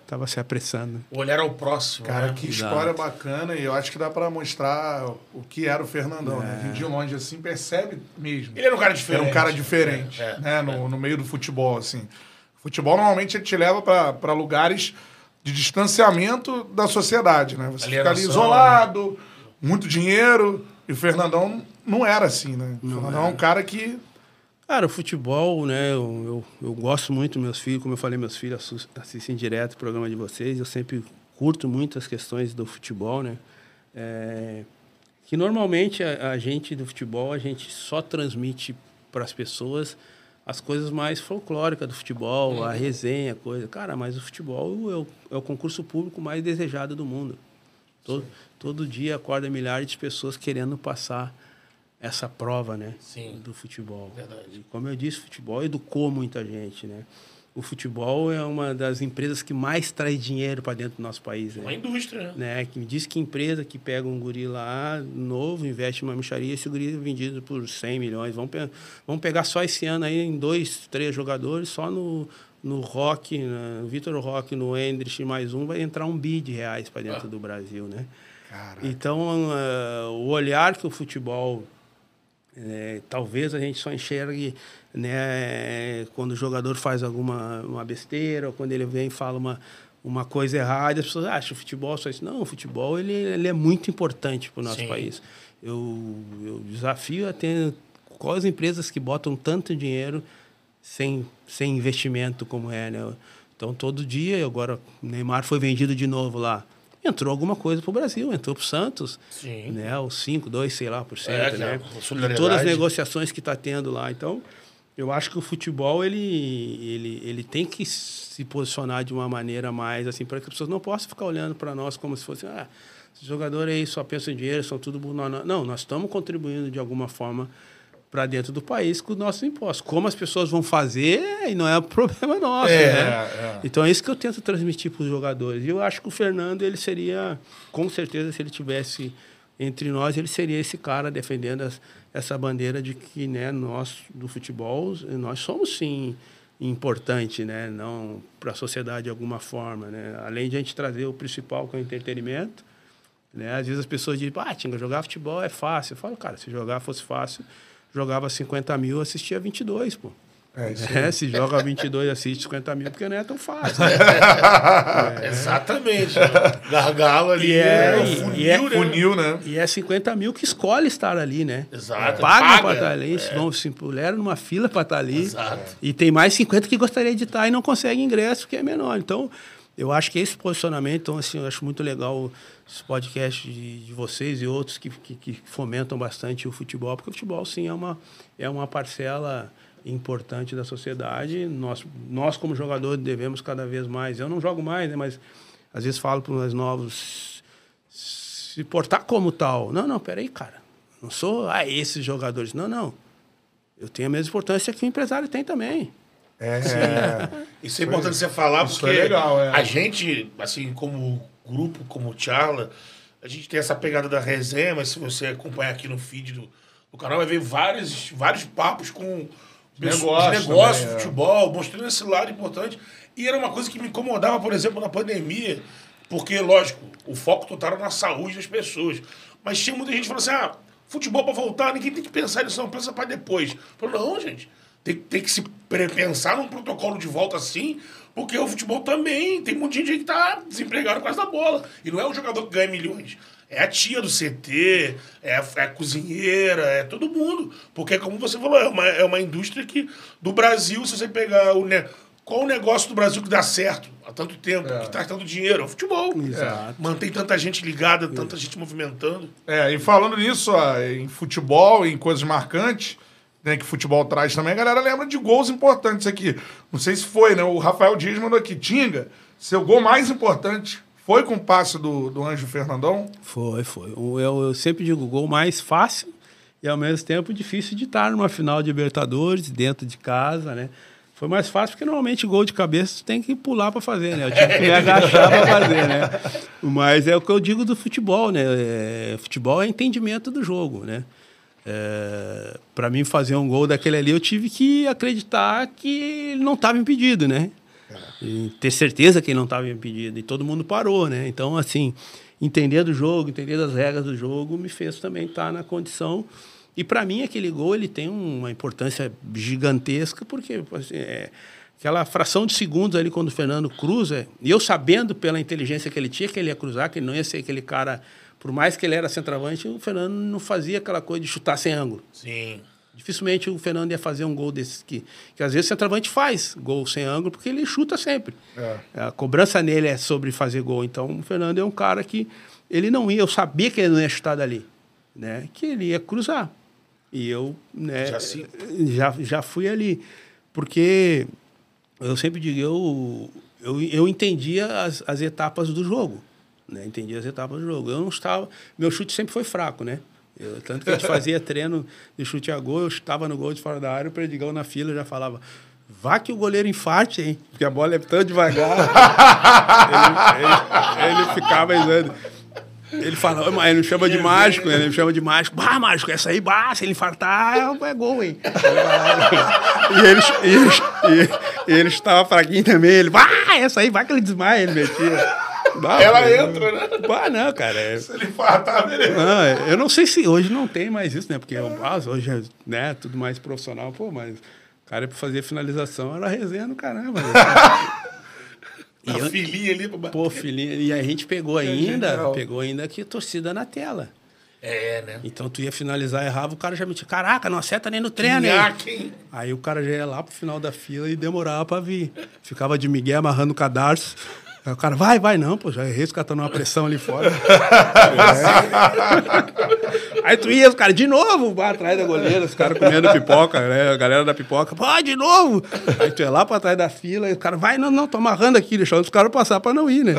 estava É. se apressando. O olhar ao próximo. Cara, né? que Exato. história bacana e eu acho que dá pra mostrar o que era o Fernandão, né? Que de longe assim percebe mesmo. Ele era um cara diferente. Era um cara diferente, É, é, né? No, no meio do futebol, assim. Futebol normalmente ele te leva pra- pra lugares de distanciamento da sociedade, né? Você fica ali Alienação, isolado, muito dinheiro. E o Fernandão não era assim, né? O Fernandão é um cara que Cara, o futebol, né? Eu, eu, eu gosto muito meus filhos, como eu falei, meus filhos assistem direto o programa de vocês. Eu sempre curto muito as questões do futebol, né? É, que normalmente a, a gente do futebol, a gente só transmite para as pessoas as coisas mais folclóricas do futebol, a resenha, coisa. Cara, mas o futebol é o, é o concurso público mais desejado do mundo. Todo, todo dia acorda milhares de pessoas querendo passar essa prova, né? Sim. Do futebol. Verdade. E como eu disse, o futebol educou muita gente, né? O futebol é uma das empresas que mais traz dinheiro para dentro do nosso país, Uma né? indústria, né? né? Que me diz que empresa que pega um guri lá novo, investe em uma micharia, esse guri é vendido por 100 milhões. Vamos, pe vamos pegar só esse ano aí em dois, três jogadores, só no, no Rock, no Vitor Rock, no Endrich, mais um, vai entrar um bi de reais para dentro Ah. do Brasil, né? Caraca. Então, eh, o olhar que o futebol, eh, talvez a gente só enxergue né, quando o jogador faz alguma uma besteira, ou quando ele vem e fala uma, uma coisa errada, as pessoas acham o futebol só isso. Não, o futebol ele, ele é muito importante para o nosso Sim. país. Eu, eu desafio a ter quais empresas que botam tanto dinheiro sem, sem investimento como é, né? Então, todo dia, agora o Neymar foi vendido de novo lá. Entrou alguma coisa para o Brasil, entrou para o Santos, Sim. né? Os 5, 2, sei lá, por É, cento, que né? solidariedade- Todas as negociações que está tendo lá. Então, eu acho que o futebol, ele, ele, ele tem que se posicionar de uma maneira mais, assim, para que as pessoas não possam ficar olhando para nós como se fosse, ah, jogador aí só pensa em dinheiro, são tudo... não, não, nós estamos contribuindo de alguma forma para dentro do país com os nossos impostos. Como as pessoas vão fazer, aí não é problema nosso, É, né? é. Então é isso que eu tento transmitir para os jogadores. E eu acho que o Fernando, ele seria, com certeza, se ele tivesse entre nós, ele seria esse cara defendendo as- essa bandeira de que, né, nós do futebol, nós somos sim importante, né, não para a sociedade de alguma forma, né? Além de a gente trazer o principal que é o entretenimento, né? Às vezes as pessoas dizem, ah, Tinga, jogar futebol é fácil. Eu falo, cara, se jogar fosse fácil, jogava 50 mil, assistia 22, pô. É isso É, se joga 22 assiste 50 mil, porque não é tão fácil. Exatamente. Gargalo ali. E é- o e- funil, e é né? Funil, né? E é 50 mil que escolhe estar ali, né? Exato. Pagam Paga. para estar ali, vão se puleram numa fila para estar ali. Exato. E tem mais 50 que gostaria de estar e não consegue ingresso, porque é menor. Então, eu acho que esse posicionamento, então, assim, eu acho muito legal os podcasts de, de vocês e outros que, que, que fomentam bastante o futebol, porque o futebol, sim, é uma, é uma parcela importante da sociedade. Nós, nós, como jogadores, devemos cada vez mais. Eu não jogo mais, né? Mas às vezes falo para os mais novos se portar como tal. Não, não, peraí, cara. Não sou ah, esses jogadores. Não, não. Eu tenho a mesma importância que o empresário tem também. É. Isso é importante você falar, Isso porque é legal, é. a gente, assim, como grupo, como Charla, a gente tem essa pegada da resenha, mas se você acompanhar aqui no feed do, do canal, vai ver vários, vários papos com pessoas- Negócio de negócio, também, é. futebol, mostrando esse lado importante. E era uma coisa que me incomodava, por exemplo, na pandemia, porque, lógico, o foco total era na saúde das pessoas. Mas tinha muita gente que falando assim: ah, futebol para voltar, ninguém tem que pensar nisso, não, pensa para depois. Falei, não, gente, tem, tem que se pre- pensar num protocolo de volta assim, porque o futebol também tem muita gente aí que tá desempregado por causa da bola. E não é o jogador que ganha milhões. É a tia do CT, é a, é a cozinheira, é todo mundo. Porque, como você falou, é uma, é uma indústria que, do Brasil, se você pegar o. Ne... Qual o negócio do Brasil que dá certo há tanto tempo, É. que traz tanto dinheiro? É o futebol. Exato. Mantém tanta gente ligada, tanta gente movimentando. É, e falando nisso, ó, em futebol, em coisas marcantes, né, que futebol traz também, a galera lembra de gols importantes aqui. Não sei se foi, né? O Rafael Dias mandou aqui, Tinga, seu gol mais importante foi com o passe do, do Anjo Fernandão? Foi, foi. Eu, eu sempre digo o gol mais fácil e ao mesmo tempo difícil de estar numa final de Libertadores, dentro de casa, né? Foi mais fácil porque normalmente gol de cabeça tem que pular para fazer, né? Eu tive que me agachar para fazer, né? Mas é o que eu digo do futebol, né? É, futebol é entendimento do jogo, né? É, para mim fazer um gol daquele ali, eu tive que acreditar que ele não estava impedido, né? E ter certeza que ele não estava impedido. E todo mundo parou, né? Então, assim, entender do jogo, entender das regras do jogo, me fez também estar na condição. E para mim, aquele gol ele tem uma importância gigantesca, porque assim, é, aquela fração de segundos ali quando o Fernando cruza, e eu sabendo pela inteligência que ele tinha que ele ia cruzar, que ele não ia ser aquele cara, por mais que ele era centroavante, o Fernando não fazia aquela coisa de chutar sem ângulo. Sim. Dificilmente o Fernando ia fazer um gol desses que, que às vezes o centroavante faz gol sem ângulo, porque ele chuta sempre. É. A cobrança nele é sobre fazer gol. Então o Fernando é um cara que ele não ia, eu sabia que ele não ia chutar dali, né? Que ele ia cruzar. E eu, né, já, já, já fui ali. Porque eu sempre digo, eu, eu, eu entendia as, as etapas do jogo. Né? Entendia as etapas do jogo. Eu não estava. Meu chute sempre foi fraco, né? Eu, tanto que a gente fazia treino de chute a gol, eu estava no gol de fora da área, o Perdigão na fila já falava. Vá que o goleiro infarte, hein? Porque a bola é tão devagar. ele, ele, ele, ficava dizendo. Ele fala, mas ele não chama de mágico, né? Ele chama de mágico. Bah, mágico, essa aí, bah, se ele infartar, é, gol, hein? e ele, e, ele, e ele estava fraquinho também. Ele, bah, essa aí, vai que ele desmaia, ele metia. Bah, Ela cara, entra, né? Não, cara. É... Se ele infartar, beleza. Não, é, eu não sei se hoje não tem mais isso, né? Porque ah, hoje é né, tudo mais profissional. Pô, mas o cara pra fazer finalização era resenha no caramba. Né? E a filhinha ali pra bater. Pô, filhinha. E a gente pegou ainda, é pegou ainda que torcida na tela. É, né? Então tu ia finalizar, errava, o cara já metia, caraca, não acerta nem no treino, hein? Aí o cara já ia lá pro final da fila e demorava pra vir. Ficava de Miguel amarrando o cadarço. Aí o cara, vai, vai, não, pô, já errei, estão numa pressão ali fora. é. Aí tu ia, os caras, de novo, vai atrás da goleira, os caras comendo pipoca, né? A galera da pipoca, pô, de novo! Aí tu ia lá pra trás da fila, e o cara, vai, não, não, tô amarrando aqui, deixando os caras passar pra não ir, né?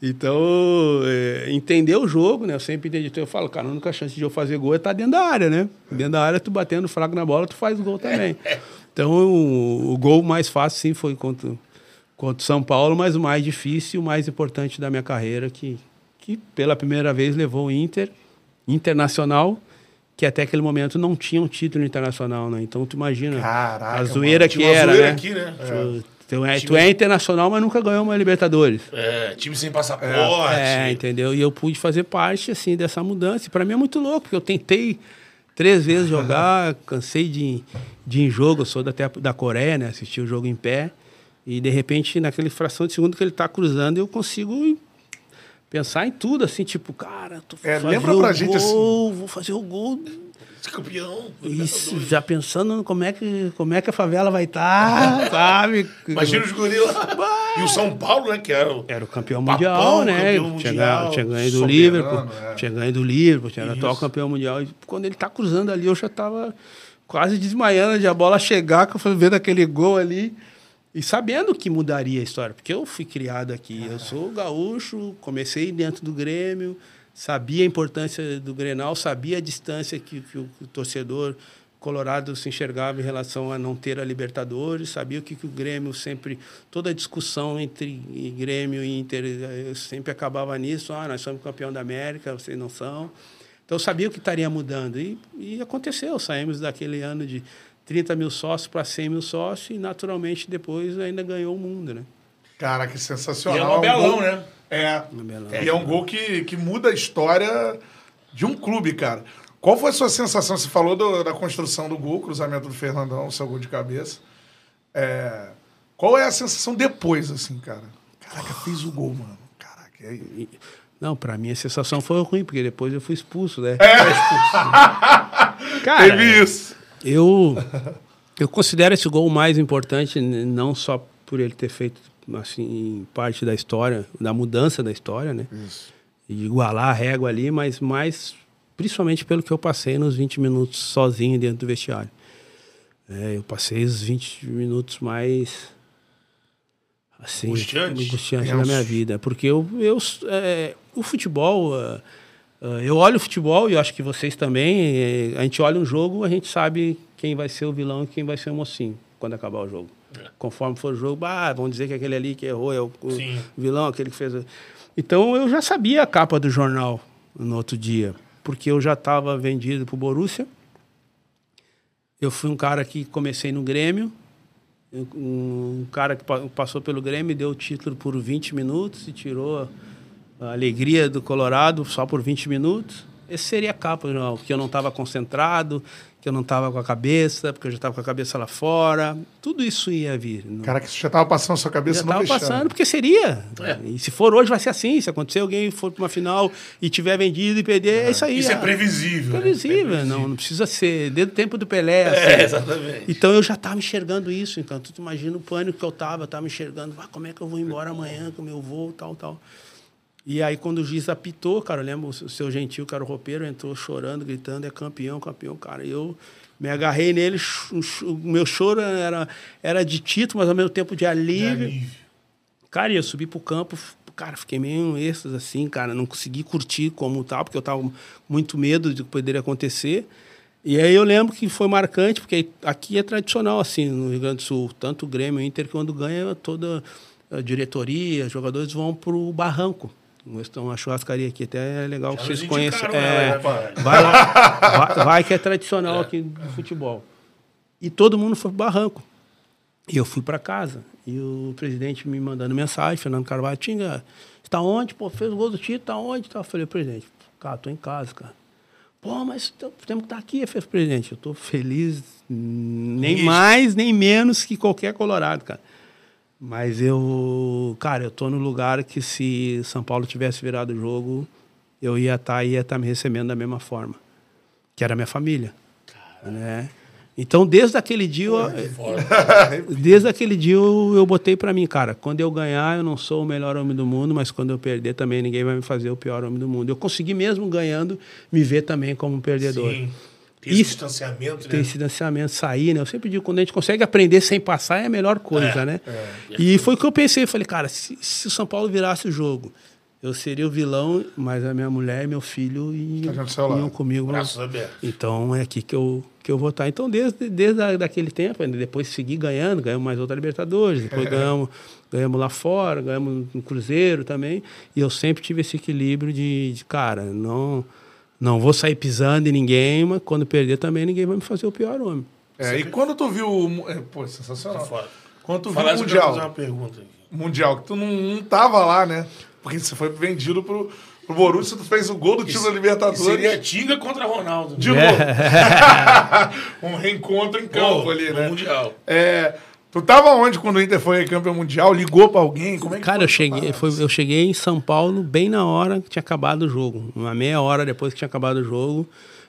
Então, é, entender o jogo, né? Eu sempre entendi. Então, eu falo, cara, a única chance de eu fazer gol é estar tá dentro da área, né? Dentro da área, tu batendo fraco na bola, tu faz gol também. Então, o, o gol mais fácil, sim, foi contra contra o São Paulo, mas o mais difícil, o mais importante da minha carreira, que, que pela primeira vez levou o Inter, internacional, que até aquele momento não tinha um título internacional, né? Então tu imagina Caraca, a zoeira mano, que era, zoeira né? Aqui, né? É. Tu, é, tu é internacional, mas nunca ganhou uma Libertadores. É, time sem passaporte. É, entendeu? E eu pude fazer parte, assim, dessa mudança. E para mim é muito louco, porque eu tentei três vezes jogar, cansei de, de ir em jogo, eu sou da, da Coreia, né? Assisti o jogo em pé. E de repente, naquela fração de segundo que ele está cruzando, eu consigo pensar em tudo, assim, tipo, cara, tô é, lembra pra gol, gente assim. Vou fazer o gol. Campeão. Isso, já pensando como é que, como é que a favela vai estar, tá, sabe? Imagina os gorilas. E o São Paulo, né? Que era o, era o campeão mundial, papão, né? Campeão tinha, mundial, tinha ganho do Liverpool, é. tinha ganho do Liverpool, tinha atual campeão mundial. E quando ele tá cruzando ali, eu já tava quase desmaiando de a bola chegar, que eu fui vendo aquele gol ali. E sabendo que mudaria a história, porque eu fui criado aqui, eu sou gaúcho, comecei dentro do Grêmio, sabia a importância do Grenal, sabia a distância que, que o, o torcedor colorado se enxergava em relação a não ter a Libertadores, sabia o que, que o Grêmio sempre, toda a discussão entre Grêmio e Inter eh, sempre acabava nisso, ah, nós somos campeão da América, vocês não são. Então eu sabia o que estaria mudando. E, e aconteceu, saímos daquele ano de 30 mil sócios para 100 mil sócios e, naturalmente, depois ainda ganhou o mundo, né? Cara, que sensacional. E é um belão, gol... né? É. é. E é um gol que, que muda a história de um clube, cara. Qual foi a sua sensação? Você falou do, da construção do gol, cruzamento do Fernandão, seu gol de cabeça. É... Qual é a sensação depois, assim, cara? Caraca, fez o gol, mano. Caraca, aí? Não, pra mim a sensação foi ruim, porque depois eu fui expulso, né? É. Expulso. Cara, Teve isso. Eu, eu considero esse gol mais importante, não só por ele ter feito assim parte da história, da mudança da história, né? Isso. E igualar a régua ali, mas mais principalmente pelo que eu passei nos 20 minutos sozinho dentro do vestiário. É, eu passei os 20 minutos mais assim, angustiantes angustiosos da minha vida, porque eu, eu é, o futebol Uh, eu olho o futebol e acho que vocês também. Eh, a gente olha um jogo, a gente sabe quem vai ser o vilão e quem vai ser o mocinho. quando acabar o jogo. Conforme for o jogo, ah, vão dizer que aquele ali que errou é o, o vilão, aquele que fez. o- Então eu já sabia a capa do jornal no outro dia, porque eu já estava vendido pro Borussia. Eu fui um cara que comecei no Grêmio, um cara que pa- passou pelo Grêmio e deu o título por 20 minutos e tirou a alegria do Colorado só por 20 minutos. Esse seria a capa, não, que eu não estava concentrado, que eu não estava com a cabeça, porque eu já estava com a cabeça lá fora. Tudo isso ia vir. Não- Cara, que isso já tava passando na sua cabeça já no estava passando, porque seria. E se for hoje, vai ser assim. Se acontecer alguém for para uma final e tiver vendido e perder, é isso aí. Isso é Ah, previsível. né? previsível. Não, não precisa ser desde o tempo do Pelé. É, assim. exatamente. Então eu já estava enxergando isso. Então tu imagina o pânico que eu estava. Eu estava enxergando, ah, como é que eu vou embora amanhã com o meu voo, tal, tal. E aí quando o juiz apitou, cara, eu lembro o seu gentil, cara, o roupeiro, entrou chorando, gritando, é campeão, campeão, cara. Eu me agarrei nele, o meu choro era, era de título, mas ao mesmo tempo de De alívio. alívio. Cara, e eu subi pro campo, cara, fiquei meio êxtase assim, cara, não consegui curtir como tal, porque eu tava com muito medo de que poderia acontecer. E aí eu lembro que foi marcante, porque aqui é tradicional, assim, no Rio Grande do Sul, tanto o Grêmio o Inter, quando ganha, toda a diretoria, os jogadores vão pro barranco. Tem uma churrascaria aqui, até é legal Já que vocês conheçam. É, né, vai lá, vai, vai que é tradicional aqui do futebol. E todo mundo foi pro barranco. E eu fui para casa. E o presidente me mandando mensagem, Fernando Carvalho, Tinga, está onde? Pô, fez o gol do título, está onde? Tá? Eu falei, presidente, cara, tô em casa, cara. Pô, mas temos que estar aqui, fez presidente. Eu tô feliz, nem Isso. mais, nem menos que qualquer colorado, cara. Mas eu, cara, eu tô no lugar que se São Paulo tivesse virado o jogo, eu ia estar ia estar me recebendo da mesma forma, que era a minha família, né? Então, desde aquele dia, eu, desde aquele dia eu, eu botei pra mim, cara, quando eu ganhar, eu não sou o melhor homem do mundo, mas quando eu perder também ninguém vai me fazer o pior homem do mundo. Eu consegui mesmo ganhando me ver também como um perdedor. Sim. Tem esse Isso. distanciamento, Tem né? esse distanciamento, sair, né? Eu sempre digo, quando a gente consegue aprender sem passar, é a melhor coisa, né? E foi o que eu pensei. Falei, cara, se, se o São Paulo virasse o jogo, eu seria o vilão, mas a minha mulher e meu filho iam, Tá iam comigo. Braços abertos. Então é aqui que eu, que eu vou estar. Então, desde, desde a, daquele tempo, ainda depois segui ganhando, ganhamos mais outra Libertadores, depois ganhamos, ganhamos lá fora, ganhamos no Cruzeiro também. E eu sempre tive esse equilíbrio de, de, cara, não, não vou sair pisando em ninguém, mas quando perder também ninguém vai me fazer o pior homem. É, e quando tu viu. o- é, pô, sensacional. Tá. Quando tu viu o quero fazer Mundial. uma pergunta aqui. Mundial, que tu não, não tava lá, né? Porque você foi vendido pro, pro Borussia, tu fez o gol do título da Libertadores. Seria Tinga contra Ronaldo. De novo. um reencontro em campo Pô, ali, no né? Mundial. É, tu tava onde quando o Inter foi campeão mundial? Ligou pra alguém? Como é que Cara, foi eu cheguei, foi, eu cheguei em São Paulo bem na hora que tinha acabado o jogo. Uma meia hora depois que tinha acabado o jogo.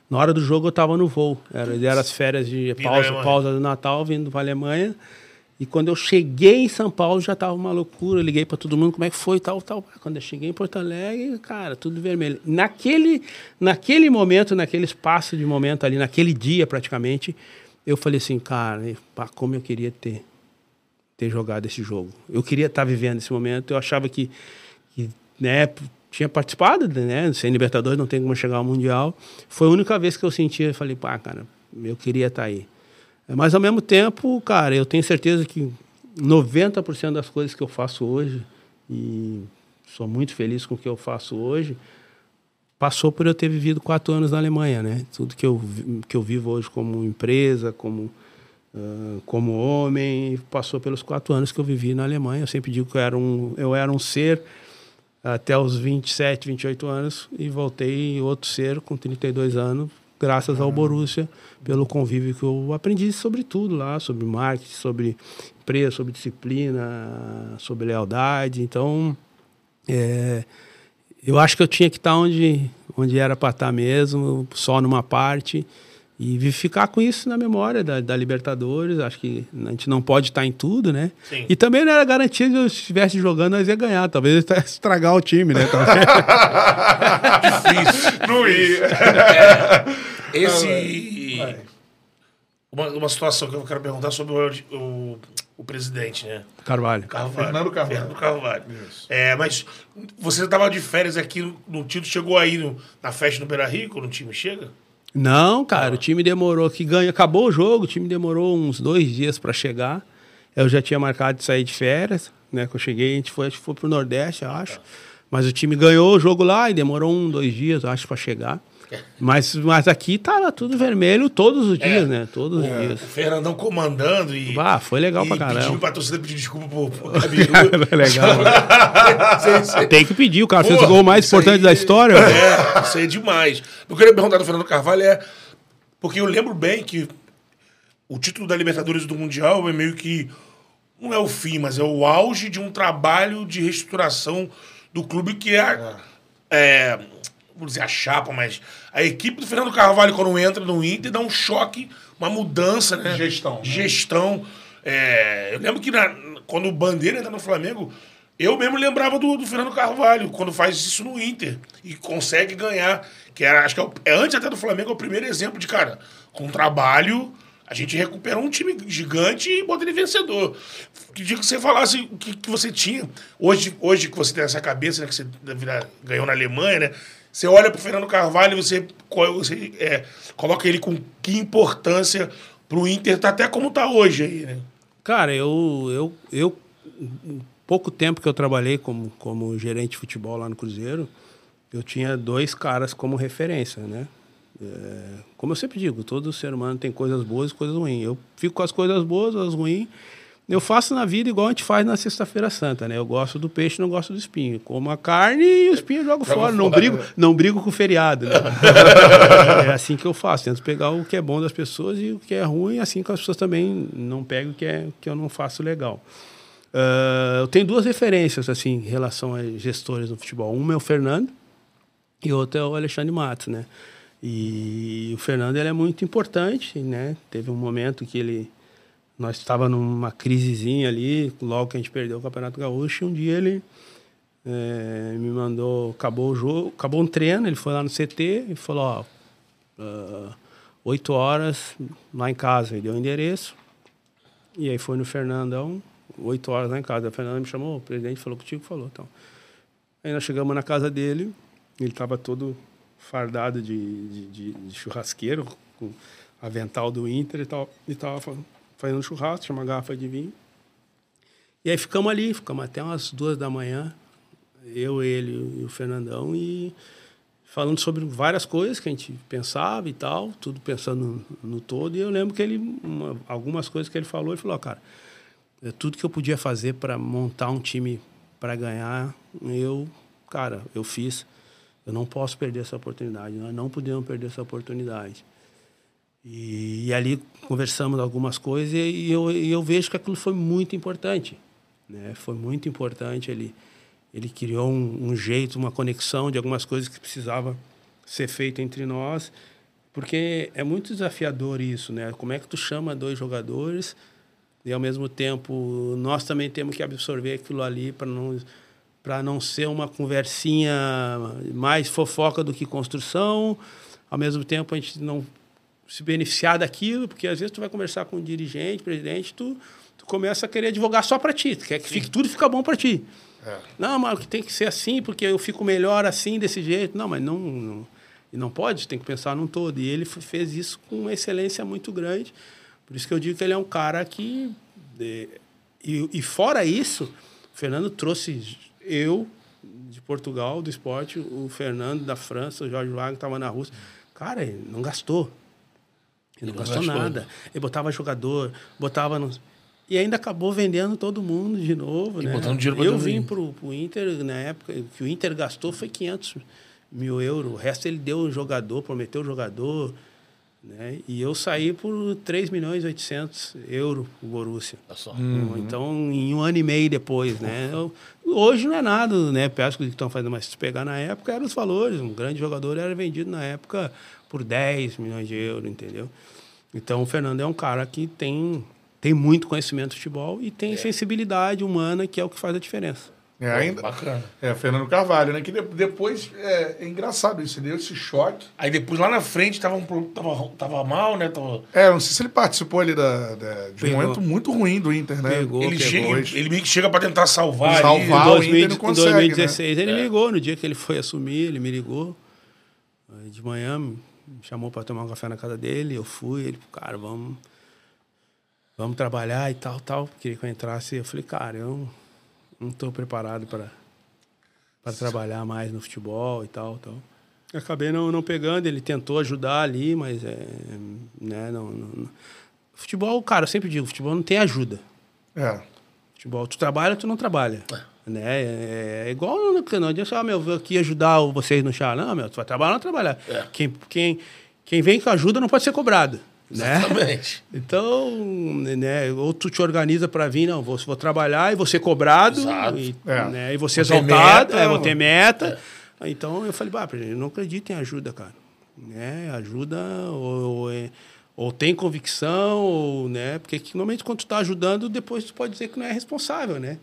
Na hora do jogo eu estava no voo. Era, era as férias de pausa, pausa do Natal, vindo para a Alemanha. E quando eu cheguei em São Paulo já estava uma loucura. Eu liguei para todo mundo como é que foi, tal, tal. Quando eu cheguei em Porto Alegre, cara, tudo vermelho. Naquele, naquele momento, naquele espaço de momento ali, naquele dia praticamente, eu falei assim, cara, pá, como eu queria ter ter jogado esse jogo. Eu queria estar vivendo esse momento. Eu achava que, que né, tinha participado, né? Sem Libertadores não tem como chegar ao Mundial. Foi a única vez que eu sentia, falei, pá, cara, eu queria estar aí. Mas ao mesmo tempo, cara, eu tenho certeza que 90% das coisas que eu faço hoje, e sou muito feliz com o que eu faço hoje, passou por eu ter vivido quatro anos na Alemanha, né? Tudo que eu, que eu vivo hoje como empresa, como, como homem, passou pelos quatro anos que eu vivi na Alemanha. Eu sempre digo que eu era um, eu era um ser até os 27, 28 anos e voltei outro ser com 32 anos, graças ao Borussia, pelo convívio que eu aprendi sobre tudo lá, sobre marketing, sobre empresa, sobre disciplina, sobre lealdade. Então, é, eu acho que eu tinha que estar onde, onde era para estar mesmo, só numa parte, e ficar com isso na memória da, da Libertadores. Acho que a gente não pode estar em tudo, né? Sim. E também não era garantia de eu estivesse jogando, nós ia ganhar. Talvez eu ia estragar o time, né? Difícil. Não ia. Esse. Vai. Uma, uma situação que eu quero perguntar sobre o, o, o presidente, né? Carvalho. Carvalho. Fernando Carvalho. Fernando Carvalho. É, mas você estava de férias aqui no, no título, chegou aí no- na festa no Beira Rio, quando o time chega? Não, cara, o time demorou que ganha. Acabou o jogo, o time demorou uns dois dias para chegar. Eu já tinha marcado de sair de férias, né? Que eu cheguei, a gente foi, acho que foi pro Nordeste, eu acho. Mas o time ganhou o jogo lá e demorou um, dois dias, eu acho, para chegar. Mas, mas aqui tava tudo vermelho todos os dias, né? Todos os dias. O Fernandão comandando e. Ah, foi legal e pra caramba. Pedindo pra torcida pedir desculpa pro, pro Gabiru. É legal. Tem que pedir, o cara fez Pô, o gol mais importante aí- da história. É, isso aí é demais. Eu queria perguntar do Fernando Carvalho é. Porque eu lembro bem que o título da Libertadores do Mundial é meio que. Não é o fim, mas é o auge de um trabalho de reestruturação do clube que é. a- é vamos dizer a chapa, mas a equipe do Fernando Carvalho, quando entra no Inter, dá um choque, uma mudança, né? Gestão, né? gestão. É, eu lembro que na- quando o Bandeira entra no Flamengo, eu mesmo lembrava do, do Fernando Carvalho, quando faz isso no Inter e consegue ganhar. Que era, acho que é, o- é antes até do Flamengo, é o primeiro exemplo de, cara, com trabalho, a gente recuperou um time gigante e bota ele vencedor. Queria que você falasse o que, que você tinha. Hoje, hoje que você tem essa cabeça, né, que você ganhou na Alemanha, né? Você olha pro Fernando Carvalho e você, você é, coloca ele com que importância pro Inter, tá até como tá hoje aí, né? Cara, eu, eu, eu pouco tempo que eu trabalhei como, como gerente de futebol lá no Cruzeiro, eu tinha dois caras como referência, né? É, como eu sempre digo, todo ser humano tem coisas boas e coisas ruins. Eu fico com as coisas boas, as ruins. Eu faço na vida igual a gente faz na Sexta-feira Santa, né? Eu gosto do peixe, não gosto do espinho. Como a carne e o espinho eu jogo Joga fora. Não fora, brigo, né? não brigo com o feriado. Né? é assim que eu faço. Tento pegar o que é bom das pessoas e o que é ruim, assim que as pessoas também não pegam o que, é, que eu não faço legal. Ah, eu tenho duas referências assim em relação a gestores no futebol. Uma é o Fernando e outro é o Alexandre Matos, né? E o Fernando ele é muito importante, né? Teve um momento que ele nós estava numa crisezinha ali, logo que a gente perdeu o Campeonato Gaúcho, e um dia ele eh, me mandou, acabou o jogo, acabou um treino, ele foi lá no CT e falou, ó, oito horas lá em casa, ele deu o endereço, e aí foi no Fernandão, oito horas lá em casa. O Fernando me chamou, o presidente falou contigo, falou, então. Aí nós chegamos na casa dele, ele estava todo fardado de, de, de- de churrasqueiro, com avental do Inter e tal, e tava fa- fazendo churrasco, tinha uma garrafa de vinho. E aí ficamos ali, ficamos até umas duas da manhã, eu, ele e o Fernandão, e falando sobre várias coisas que a gente pensava e tal, tudo pensando no, todo. E eu lembro que ele, uma- algumas coisas que ele falou, ele falou, "Ó, cara, é tudo que eu podia fazer para montar um time para ganhar, eu, cara, eu fiz. Eu não posso perder essa oportunidade. Nós não podemos perder essa oportunidade. E, e ali conversamos algumas coisas e, eu, e eu vejo que aquilo foi muito importante. Né? Foi muito importante. Ele, ele criou um, um jeito, uma conexão de algumas coisas que precisava ser feito entre nós, porque é muito desafiador isso, né? Como é que tu chama dois jogadores e ao mesmo tempo nós também temos que absorver aquilo ali para não para não ser uma conversinha mais fofoca do que construção, ao mesmo tempo a gente não se beneficiar daquilo, porque às vezes tu vai conversar com um dirigente, presidente, tu, tu começa a querer advogar só para ti, tu quer que fique, tudo fica bom para ti. Não, mas que tem que ser assim, porque eu fico melhor assim, desse jeito. Não, mas não, não, e não pode, tem que pensar num todo. E ele fez isso com uma excelência muito grande. Por isso que eu digo que ele é um cara que. é, e, e fora isso, o Fernando trouxe eu de Portugal, do esporte, o Fernando da França, o Jorge Wagner estava na Rússia. Cara, ele não gastou. Ele não, gastou, nada. Ele botava jogador, botava. No... E ainda acabou vendendo todo mundo de novo. E né? botando dinheiro Eu vim pro, pro Inter, na época, que o Inter gastou foi 500 mil euros. O resto ele deu o jogador, prometeu o jogador. Né? E eu saí por 3 milhões e 800 euros o Borussia. Olha só. Então, em um ano e meio depois, né? Eu- hoje não é nada, né? Do que estão fazendo, mas se pegar na época, eram os valores. Um grande jogador era vendido na época por 10 milhões de euros, entendeu? Então, o Fernando é um cara que tem, tem muito conhecimento de futebol e tem sensibilidade humana, que é o que faz a diferença. É, ainda, Bacana. é, Fernando Carvalho, né? Que de- depois é, é engraçado isso, ele deu esse choque. Aí depois lá na frente tava, um, tava, tava mal, né? Tava- É, não sei se ele participou ali da, da- de um momento muito ruim do Inter, né? Pegou. ele, pegou. chega, ele meio que chega pra tentar salvar, Salvar. ali. O em, 2000 Inter não consegue, né? em 2016 ele me ligou, no dia que ele foi assumir, ele me ligou. De manhã, me chamou para tomar um café na casa dele, eu fui, ele, cara, vamos vamos trabalhar e tal, tal. Queria que eu entrasse. Eu falei, cara, eu não estou preparado para para trabalhar mais no futebol e tal, tal. Acabei não, não pegando, ele tentou ajudar ali, mas é, né, não, não, Futebol, cara, eu sempre digo, futebol não tem ajuda. É. Futebol, tu trabalha, tu não trabalha. É. Né? É, é igual no não adianta, ah, meu, vou aqui ajudar vocês no chá. Não, meu, tu vai trabalhar ou não trabalhar. É. Quem, quem, quem vem com ajuda não pode ser cobrado. Né? Exatamente. Então, né, ou tu te organiza para vir, não, vou, vou trabalhar e vou ser cobrado, Exato. e, É. né, e vou ser Vou ter exaltado, meta. é, vou ter meta. Então eu falei, bah, eu não acredito em ajuda, cara. Né? Ajuda ou, ou, é- ou tem convicção, ou, né? Porque que, normalmente quando tu tá ajudando, depois tu pode dizer que não é responsável, né?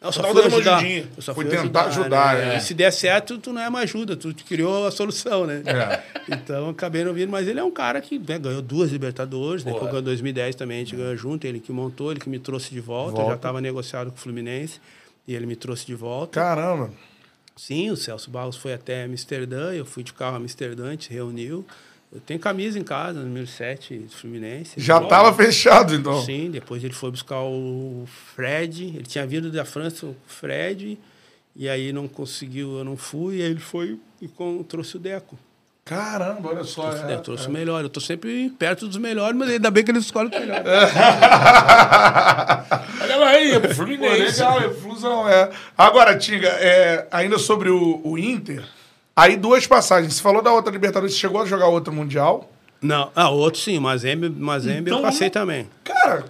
Eu Só tava dando uma ajudinha. Eu só Fui fui tentar ajudar, né? é. Se der certo, tu não é uma ajuda, tu criou a solução, né? É. Então, acabei não vindo, mas ele é um cara que né, ganhou duas Libertadores, depois Boa. ganhou 2010 também, a gente ganhou junto, ele que montou, ele que me trouxe de volta, eu Volta. já estava negociado com o Fluminense, e ele me trouxe de volta. Caramba. Sim, o Celso Barros foi até Amsterdã, eu fui de carro a Amsterdã, a gente reuniu. Eu tenho camisa em casa, número 7 do Fluminense. Já Bom, tava fechado, então. Sim, depois ele foi buscar o Fred, ele tinha vindo da França, o Fred, e aí não conseguiu, eu não fui, e aí ele foi e com- trouxe o Deco. Caramba, olha só. Trouxe, o é. Deco, trouxe o melhor. Eu tô sempre perto dos melhores, mas ainda bem que eles escolhem os melhores. Olha lá aí, é pro Pô, Fluminense. legal, é fusão, é. Agora, Tinga, é, ainda sobre o, o Inter, aí duas passagens. Você falou da outra Libertadores, você chegou a jogar outra Mundial. Não, ah, outro sim, Mazembe, Mazembe Então eu passei vamos- também. Cara,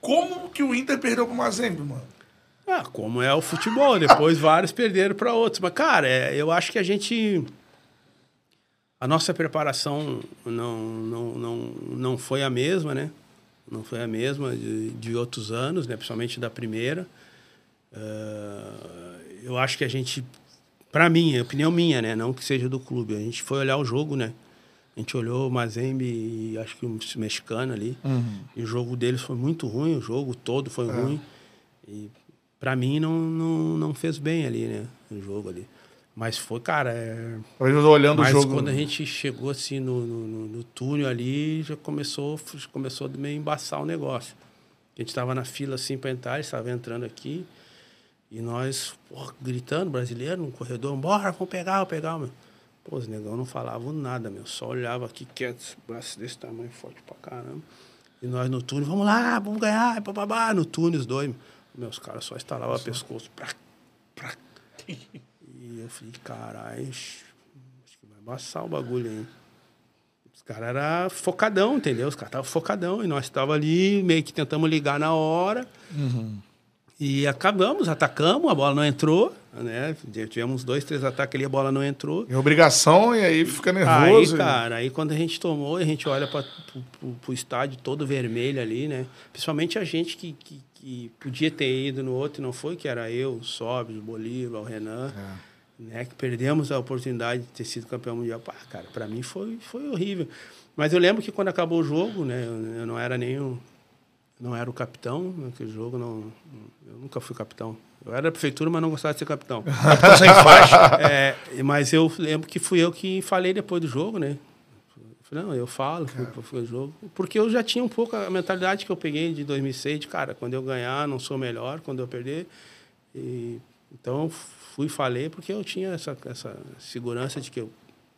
como que o Inter perdeu pro Mazembe, mano? Ah, como é o futebol, depois vários perderam para outros. Mas, cara, é, eu acho que a gente. A nossa preparação não, não, não, não foi a mesma, né? Não foi a mesma de, de outros anos, né? principalmente da primeira. Ah, eu acho que a gente, para mim, é opinião minha, né? Não que seja do clube, a gente foi olhar o jogo, né? A gente olhou o Mazembe e acho que o mexicano ali. E o jogo deles foi muito ruim, o jogo todo foi ruim. E para mim não, não, não fez bem ali, né? O jogo ali. Mas foi, cara. É... Eu olhando Mas o jogo. quando a gente chegou assim no, no, no- túnel ali, já começou, começou a meio embaçar o negócio. A gente estava na fila assim para entrar, estava entrando aqui. E nós, porra, gritando, brasileiro, no corredor, bora, vamos pegar, vamos pegar, meu. Pô, os negão não falavam nada, meu. Só olhava aqui quieto, braço desse tamanho, forte pra caramba. E nós no túnel, vamos lá, vamos ganhar, bababá, no túnel, os dois. Meus caras só estalavam o pescoço. Pra, pra. E eu falei, caralho, acho que vai embaçar o bagulho aí. Os caras eram focadão, entendeu? Os caras estavam focadão. E nós estávamos ali, meio que tentamos ligar na hora. E acabamos, atacamos, a bola não entrou. Né? Tivemos dois, três ataques ali, a bola não entrou. Em obrigação, e aí fica Aí, nervoso. cara, aí quando a gente tomou, a gente olha para o estádio todo vermelho ali, né? Principalmente a gente que, que, que podia ter ido no outro e não foi, que era eu, o Sobres, o Bolívar, o Renan, né? Que perdemos a oportunidade de ter sido campeão mundial. Pá, cara, para mim foi, foi horrível. Mas eu lembro que quando acabou o jogo, né? Eu, não era nem o, não era o capitão naquele jogo, não. Eu nunca fui capitão. Eu era prefeitura, mas não gostava de ser capitão. Tá sem faixa. É, mas eu lembro que fui eu que falei depois do jogo, né? Não, eu falo, fui o jogo. Porque eu já tinha um pouco a mentalidade que eu peguei de 2006, de cara, quando eu ganhar, não sou melhor, quando eu perder. E, então, eu fui e falei, porque eu tinha essa, essa segurança de que eu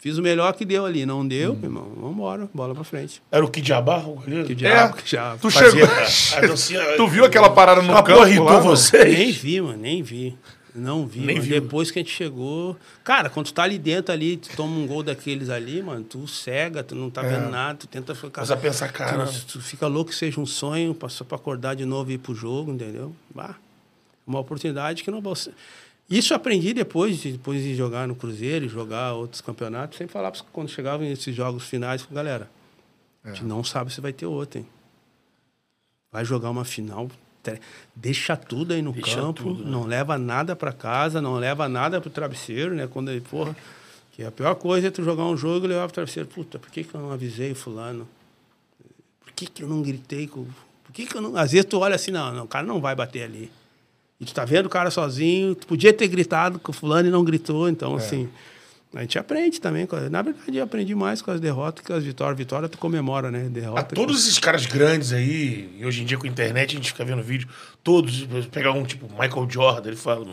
fiz o melhor que deu ali. Não deu, meu irmão, vamos embora, bola pra frente. Era o Kidjabá, o goleiro? Que É, diabo. tu Fazia chegou. a dancinha- tu viu aquela parada no Ela campo? porra irritou vocês? Nem vi, mano, nem vi. Não vi, Nem mano. viu. Depois que a gente chegou. Cara, quando tu tá ali dentro ali, tu toma um gol daqueles ali, mano, tu cega, tu não tá vendo nada, tu tenta ficar. Você pensa, cara. Tu, tu fica louco que seja um sonho, só pra acordar de novo e ir pro jogo, entendeu? Bah, uma oportunidade que não. Isso eu aprendi depois, de- depois de jogar no Cruzeiro, e jogar outros campeonatos. Sempre falava quando chegavam esses jogos finais, com galera. A gente não sabe se vai ter outro, hein? Vai jogar uma final, deixa tudo aí no Deixa campo, tudo, né? não leva nada para casa, não leva nada pro travesseiro, né? Quando ele, porra, que a pior coisa é tu jogar um jogo e levar pro travesseiro. Puta, por que, que eu não avisei o fulano? Por que, que eu não gritei? Com... Por que, que eu não. Às vezes tu olha assim, não, não, o cara não vai bater ali. E tu tá vendo o cara sozinho, tu podia ter gritado com o fulano e não gritou, então assim. A gente aprende também. Na verdade, eu aprendi mais com as derrotas que com as vitórias. Vitória tu comemora, né? Derrota. A todos esses caras grandes aí, e hoje em dia com a internet a gente fica vendo vídeo, todos, pegar um tipo Michael Jordan, ele fala,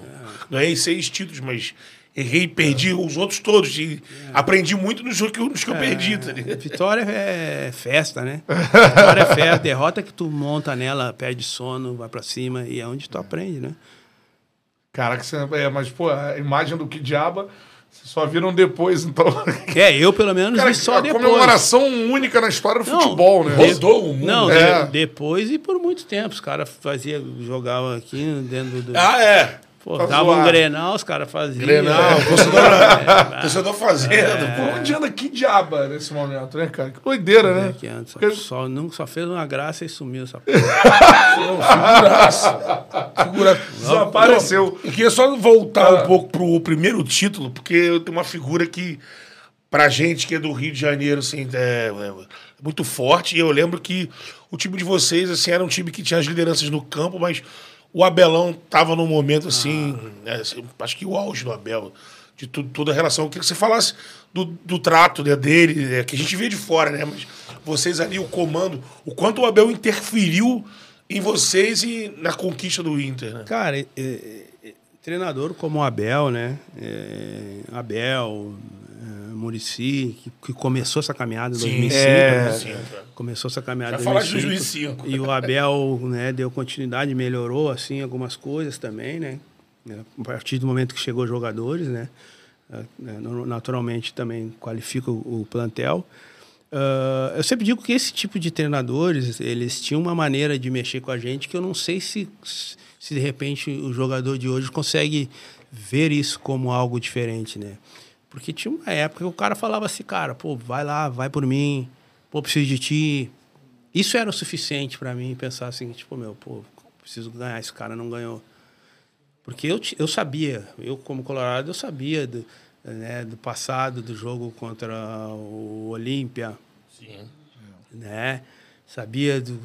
ganhei seis títulos, mas errei e perdi os outros todos. E aprendi muito nos que, nos que eu perdi, tá? Vitória é festa, né? Vitória é festa. Derrota que tu monta nela, perde sono, vai pra cima e é onde tu aprende, né? Caraca, você, é, mas, pô, a imagem do que diaba, vocês só viram depois, então. É, eu pelo menos Cara, vi só a depois. comemoração única na história do Não, futebol, né? Rodou o mundo. Não, É. de- depois e por muito tempo. Os caras faziam, jogavam aqui dentro do. Ah, é. Pô, Pra dava um zoar. grenal, os caras faziam. Grenal, É. torcedor, torcedor fazendo. É. pô. Por onde anda que diaba nesse momento, né, cara? Que doideira, né? Que antes, Porque- só, nunca, só fez uma graça e sumiu essa Não, figuraça. Figuraça. Desapareceu. Não, Eu queria só voltar Ah. um pouco pro primeiro título, porque tem uma figura que, pra gente que é do Rio de Janeiro, assim, é, é muito forte. E eu lembro que o time de vocês, assim, era um time que tinha as lideranças no campo, mas o Abelão tava num momento, assim, né, assim, acho que o auge do Abel, de tudo, toda a relação. Eu queria que você falasse do, do trato né, dele, né, que a gente vê de fora, né? Mas vocês ali, o comando, o quanto o Abel interferiu em vocês e na conquista do Inter, né? Cara, é, é, treinador como o Abel, né? É, Abel, é, Murici, que, que começou essa caminhada em 2005. é. né? Sim. Começou essa caminhada em falaste de 2005. 2005. E o Abel né, deu continuidade, melhorou assim algumas coisas também, né? A partir do momento que chegou jogadores, né? né, no- Naturalmente também qualifica o, o plantel. Ah, eu sempre digo que esse tipo de treinadores, eles tinham uma maneira de mexer com a gente que eu não sei se, se de repente o jogador de hoje consegue ver isso como algo diferente, né? Porque tinha uma época que o cara falava assim, cara, pô, vai lá, vai por mim, pô, preciso de ti. Isso era o suficiente para mim pensar assim, tipo, meu, pô, preciso ganhar, esse cara não ganhou. Porque eu, eu sabia, eu como colorado, eu sabia do, né, do passado do jogo contra o Olímpia, Sim. né? Sabia do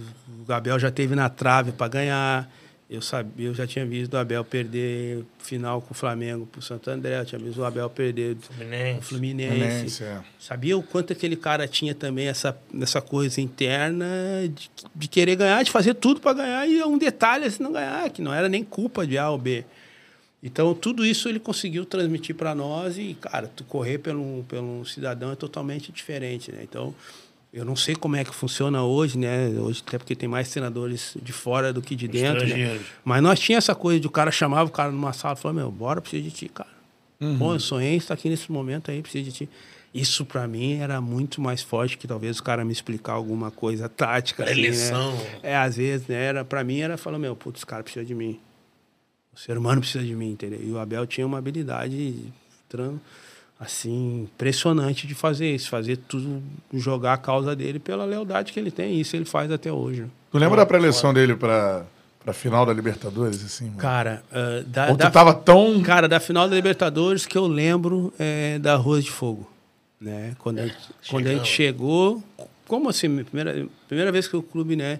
o Abel já teve na trave para ganhar. Eu sabia, eu já tinha visto o Abel perder final com o Flamengo pro Santo André, eu tinha visto o Abel perder o Fluminense. Fluminense. Fluminense, é. Sabia o quanto aquele cara tinha também essa, essa coisa interna de, de querer ganhar, de fazer tudo para ganhar e um detalhe assim não ganhar, que não era nem culpa de A ou B. Então, tudo isso ele conseguiu transmitir para nós e, cara, tu correr pelo, pelo cidadão é totalmente diferente, né? Então, eu não sei como é que funciona hoje, né? Hoje, até porque tem mais treinadores de fora do que de dentro, né? Mas nós tinha essa coisa de o cara chamava o cara numa sala e falava, meu, bora, preciso de ti, cara. Pô, eu sonhei estar aqui nesse momento aí, preciso de ti. Isso para mim era muito mais forte que talvez o cara me explicar alguma coisa tática. assim, né? Eleição. É, às vezes, né? Era, pra mim era falar, meu, putz, esse cara precisa de mim. O ser humano precisa de mim, entendeu? E o Abel tinha uma habilidade tran- assim, impressionante de fazer isso, fazer tudo, jogar a causa dele pela lealdade que ele tem. Isso ele faz até hoje. né? Tu lembra da pré-eleição dele pra, pra final da Libertadores, assim? mano? Cara, ah, da, Ou tu da- tava tão. Cara, da final da Libertadores que eu lembro é da Rua de Fogo. Né? Quando, a gente, quando a gente chegou. Como assim? Primeira, primeira vez que o clube né,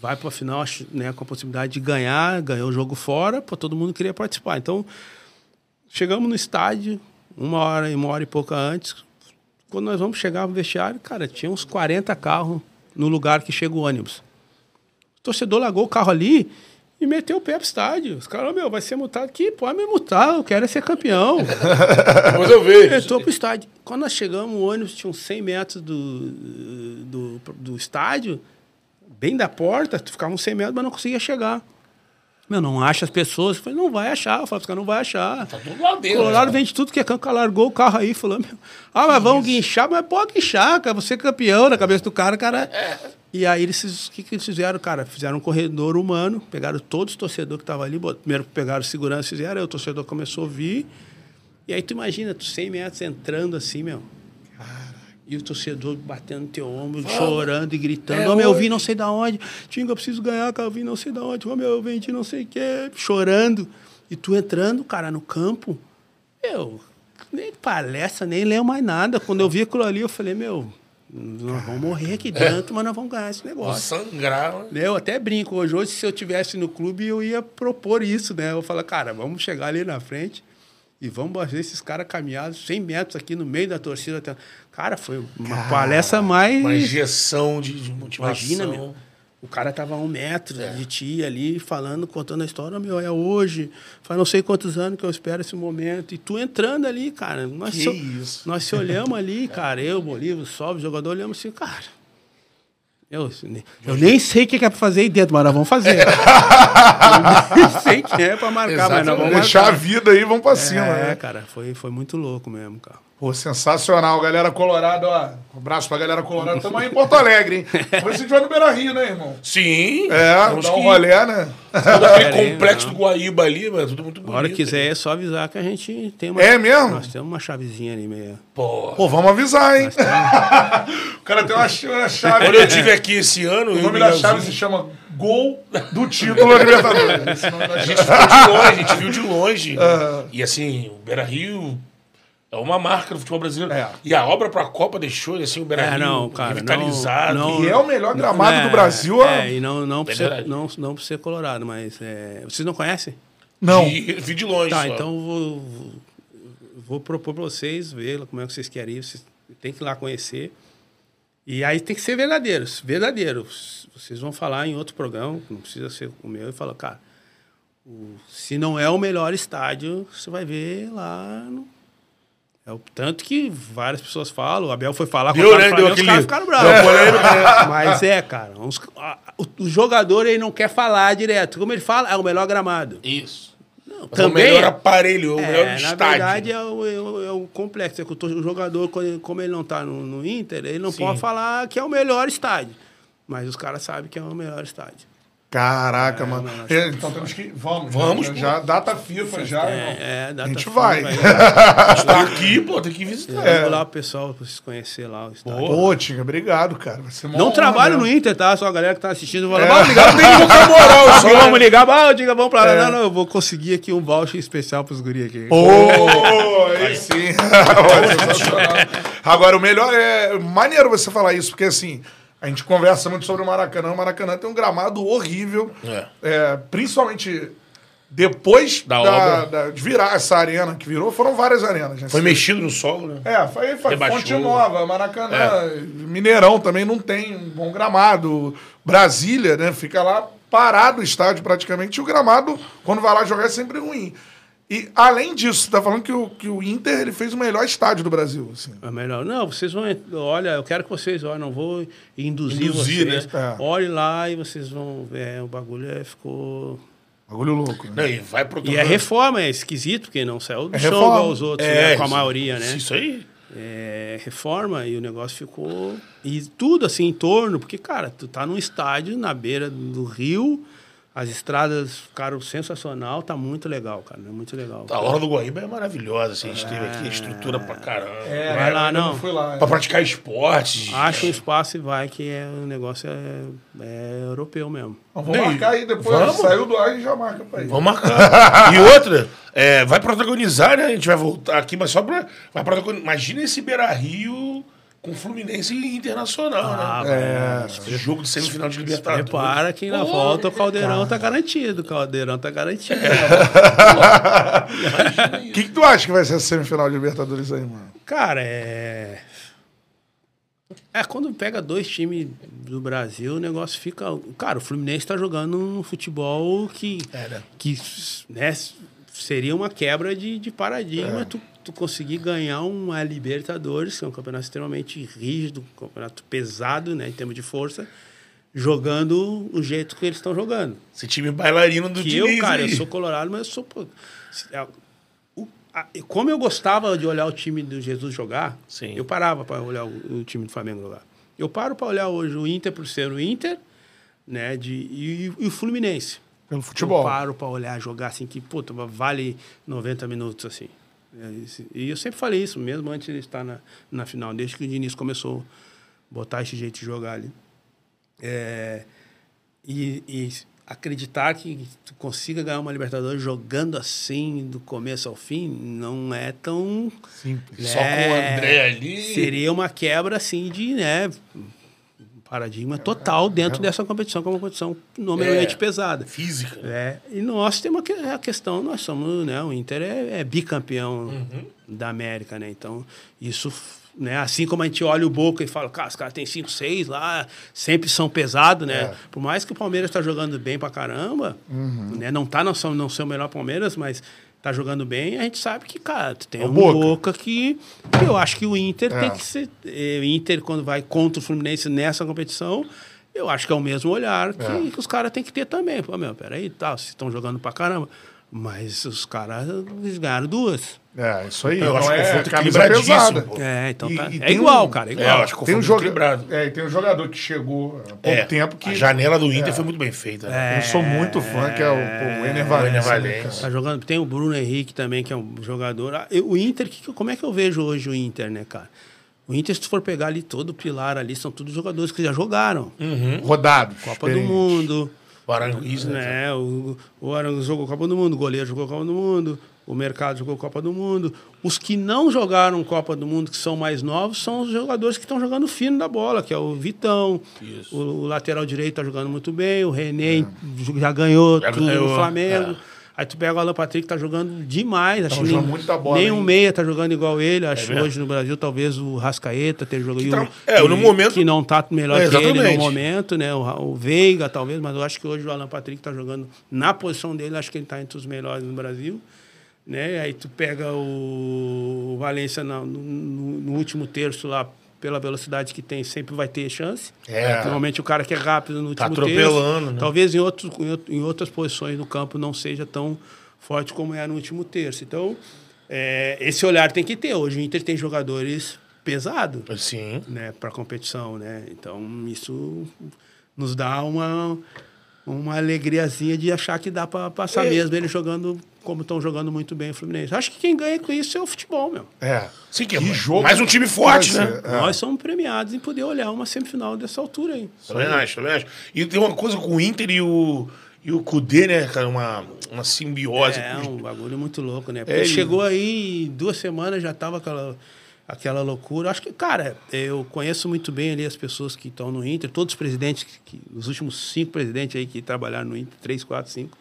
vai para a final acho, né, com a possibilidade de ganhar, ganhou o jogo fora, pô, todo mundo queria participar. Então, chegamos no estádio, uma hora, uma hora e pouca antes. Quando nós vamos chegar no vestiário, cara, tinha uns 40 carros no lugar que chega o ônibus. O torcedor largou o carro ali e meteu o pé pro estádio. Os caras, meu, vai ser multado aqui, pode me multar, eu quero é ser campeão. Mas eu vejo. Entrou pro estádio. Quando nós chegamos, o ônibus tinha uns 100 metros do, do, do estádio, bem da porta, ficava uns 100 metros, mas não conseguia chegar. Meu, não acha as pessoas. Eu falei, não vai achar. Eu falei, os caras não vai achar. Tá tudo lá O dentro. Colorado vende tudo que é campo, o cara largou o carro aí, falou, meu, ah, mas vamos guinchar, mas pode guinchar, cara, você é campeão na cabeça do cara, cara. E aí eles, o que, que eles fizeram, cara? Fizeram um corredor humano, pegaram todos os torcedores que estavam ali, primeiro pegaram segurança, fizeram, aí o torcedor começou a vir. E aí tu imagina, tu 100 metros entrando assim, meu. E o torcedor batendo no teu ombro, chorando e gritando. é meu, eu vim não sei da onde. Tinga, eu preciso ganhar, cara, eu vim não sei da onde. Ô, meu, eu vendi não sei o quê. Chorando. E tu entrando, cara, no campo. Eu, nem palestra, nem leio mais nada. Quando eu vi aquilo ali, eu falei, meu, nós vamos morrer aqui dentro, mas nós vamos ganhar esse Vou negócio. sangrar. né? Eu até brinco. Hoje, hoje, se eu tivesse no clube, eu ia propor isso, né? Eu falar, cara, vamos chegar ali na frente e vamos fazer esses caras caminhados 100 metros aqui no meio da torcida. até- Cara, foi uma palestra mais... Uma injeção de, de motivação. Imagina, meu. O cara tava a um metro É. de ti ali, falando, contando a história, meu, é hoje. Faz não sei quantos anos que eu espero esse momento. E tu entrando ali, cara. Nós, Que se, isso. nós se olhamos ali, cara, eu, Bolívar, Sobe, o jogador, olhamos assim, cara. Eu, eu nem sei o que é pra fazer aí dentro, mas nós vamos fazer. eu nem sei o que é pra marcar, mas nós vamos Deixar a marcar. vida aí, vamos pra cima, É, né? cara, foi, foi muito louco mesmo, cara. Pô, sensacional, galera colorada, ó. Um abraço pra galera colorada. Tamo aí em Porto Alegre, hein? Vamos ver se a gente vai no Beira Rio, né, irmão? Sim. É, temos dá um que né? Todo aquele complexo não. do Guaíba ali, mano, tudo muito A bonito. hora que quiser é só avisar que a gente tem uma. É mesmo? Nós temos uma chavezinha ali meio. Pô. Pô, vamos avisar, hein? o cara tem uma, ch- uma chave. Quando eu estive aqui esse ano, O nome da chave se chama Gol do Título Libertadores. Esse nome da A gente ficou de longe, a gente viu de longe. E assim, o Beira Rio é uma marca do futebol brasileiro. É. E a obra pra Copa deixou assim, o Beira É, Rio não, cara, revitalizado. não- E é o melhor gramado É, do Brasil. ó. É, e não, não, por É ser, não, não por ser colorado, mas. é, vocês não conhecem? Não. Vi, vi de longe. Tá, só. então eu vou, vou- vou propor pra vocês ver como é que vocês querem ir. Vocês têm que ir lá conhecer. E aí tem que ser verdadeiros, verdadeiros. Vocês vão falar em outro programa, que não precisa ser o meu, e falar, cara, o- se não é o melhor estádio, você vai ver lá no. É o tanto que várias pessoas falam, o Abel foi falar Deu, contra o né? Deu os aquele- caras ficaram bravos. né? Mas é, cara, uns- a- o, o jogador ele não quer falar direto. Como ele fala, é o melhor gramado. Isso. Não, Mas é o melhor aparelho, é o melhor é, na estádio. verdade, é o, é o- é o complexo. É que o jogador, como ele não está no, no Inter, ele não Sim. pode falar que é o melhor estádio. Mas os caras sabem que é o melhor estádio. Caraca, mano. mano, É, Então temos que. Vamos, Vamos, já, pô. já data FIFA já. É, é, data A gente FIFA, vai. Está aqui, pô, tem que visitar. É. lá o pessoal pra vocês conhecerem lá o estádio. Pô, Tinga, obrigado, cara. Vai ser uma Não honra trabalho no. Inter, tá? Só a galera que tá assistindo vai É. vamos ligar, não tem muita moral, só. vamos ligar, ah, diga, vamos pra lá. É. Não, não, eu vou conseguir aqui um voucher especial pros guri aqui. Ô, aí sim. Agora, o melhor é. Maneiro você falar isso, porque assim. A gente conversa muito sobre o Maracanã. O Maracanã tem um gramado horrível. É. É, principalmente depois Da da, da- de virar essa arena que virou, foram várias arenas. né? Foi mexido no solo, né? É, foi, foi Rebaixou. Fonte Nova, Maracanã, É. Mineirão também não tem um bom gramado. Brasília, né? Fica lá parado o estádio praticamente. E o gramado, quando vai lá jogar, é sempre ruim. E além disso, você tá falando que o, que o Inter ele fez o melhor estádio do Brasil. Assim. É melhor. Não, vocês vão. Olha, eu quero que vocês olhem, não vou induzir, Induzir, vocês. né? É. Olhe lá e vocês vão ver. O bagulho é, ficou. Bagulho louco. Né? Não, e vai pro E a reforma é esquisito, porque não saiu do É chão igual os outros, É, né, com a maioria, né? Isso aí. É, reforma e o negócio ficou. E tudo assim em torno, porque, cara, tu tá num estádio na beira do rio, as estradas ficaram sensacional, tá muito legal, cara. É muito legal. A hora do Guaíba é maravilhosa, assim, a gente teve aqui a estrutura pra caramba. É, Vai lá, não. fui lá. Pra praticar esportes. Acha um espaço e vai, que é, o negócio é, é europeu mesmo. Vamos marcar aí depois. Vamos. Saiu do ar e já marca pra ir. Vamos marcar. e outra, é, vai protagonizar, né? A gente vai voltar aqui, mas só pra. Vai protagonizar. Imagina esse Beira Rio com Fluminense Internacional, Ah, né? Esse jogo de semifinal de Libertadores. Prepara que na Pô, volta o Caldeirão tá garantido. O Caldeirão tá garantido. O que, que tu acha que vai ser a semifinal de Libertadores aí, mano? Cara, é. É, quando pega dois times do Brasil, o negócio fica. Cara, o Fluminense tá jogando um futebol que. É, né? que né, seria uma quebra de, de paradigma tu, tu conseguir ganhar uma Libertadores, que é um campeonato extremamente rígido, um campeonato pesado, né, em termos de força, jogando o jeito que eles estão jogando. Esse time bailarino do Que Diniz eu, cara, aí. eu sou colorado, mas eu sou. pô, se- é, o- a- como eu gostava de olhar o time do Jesus jogar, Sim. eu parava para olhar o, o time do Flamengo jogar. Eu paro para olhar hoje o Inter por ser o Inter, né, de, e, e o Fluminense. Pelo futebol. Eu paro para olhar, jogar assim, que, puta, vale 90 minutos, assim. É, E eu sempre falei isso, mesmo antes de estar na, na final, desde que o Diniz começou a botar esse jeito de jogar ali. É, e, e acreditar que tu consiga ganhar uma Libertadores jogando assim, do começo ao fim, não é tão... Simples. Só com o André ali. Seria uma quebra, assim, de, né... paradigma total dentro dessa competição, que é uma competição nominalmente É. pesada. Física. É, e nós temos a que- a questão, nós somos, né, o Inter é, é bicampeão da América, né? Então, isso, né, assim como a gente olha o Boca e fala, cara, os caras têm 5, 6 lá, sempre são pesados, né? É. Por mais que o Palmeiras está jogando bem pra caramba, né, não tá não, são- não o melhor Palmeiras, mas tá jogando bem, a gente sabe que, cara, tem É o um Boca. Boca que que eu acho que o Inter É. tem que ser, eh, o Inter quando vai contra o Fluminense nessa competição, eu acho que é o mesmo olhar que, É. que os caras têm que ter também. Pô, meu, peraí, tá, vocês estão jogando pra caramba. Mas os caras ganharam duas. É, isso aí. Eu acho Então que o é confronto pesada. pô. É, então E- tá. e é igual, um- cara, é É, eu igual. acho que Tem um, joga... equilibrado. é, e tem um jogador que chegou há pouco É, tempo que A janela do Inter É. foi muito bem feita. né? eu sou muito fã, que é o, pô, o Ener Valencia. Né? Tá jogando, tem o Bruno Henrique também, que é um jogador. Ah, eu- O Inter, que, como é que eu vejo hoje o Inter, né, cara? O Inter, se tu for pegar ali todo o pilar ali, são todos jogadores que já jogaram. Rodados. Copa do. Mundo. O Aranguiz, né? né? O, o Arangues jogou Copa do Mundo, o goleiro jogou Copa do Mundo, o Mercado jogou Copa do Mundo. Os que não jogaram Copa do Mundo, que são mais novos, são os jogadores que estão jogando fino da bola, que é o Vitão, o, o lateral direito está jogando muito bem, o René já ganhou Já tudo ganhou, no Flamengo. é. Aí tu pega o Alan Patrick, tá jogando demais. Acho que muita bola, hein? meia tá jogando igual ele. Acho que mesmo? hoje no Brasil talvez o Rascaeta esteja jogando. tá- é, no momento- Que não tá melhor É, que ele no momento, né? O, o Veiga, talvez, mas eu acho que hoje o Alan Patrick tá jogando na posição dele, acho que ele tá entre os melhores no Brasil. Né? Aí tu pega o, o Valência no, no- no último terço lá, pela velocidade que tem, sempre vai ter chance. É. Normalmente o cara que é rápido no Tá último atropelando, terço, né? talvez em, outros, em out- em outras posições do campo não seja tão forte como é no último terço. Então, é, esse olhar tem que ter. Hoje o Inter tem jogadores pesados Sim. né, para competição, né? Então isso nos dá uma uma alegriazinha de achar que dá para passar É. mesmo ele jogando como estão jogando muito bem o Fluminense. Acho que quem ganha com isso é o futebol, meu. É. Sim, que, Que é jogo mais um time forte, né? É. Nós somos premiados em poder olhar uma semifinal dessa altura aí. Também acho, também acho. E tem uma coisa com o Inter e o, e o Kudê, né, cara? Uma, uma simbiose. É um bagulho muito louco, né? Porque É, e- chegou aí em duas semanas já tava aquela aquela loucura. Acho que, cara, eu conheço muito bem ali as pessoas que estão no Inter, todos os presidentes, que, que- os últimos cinco presidentes aí que trabalharam no Inter, três, quatro, cinco,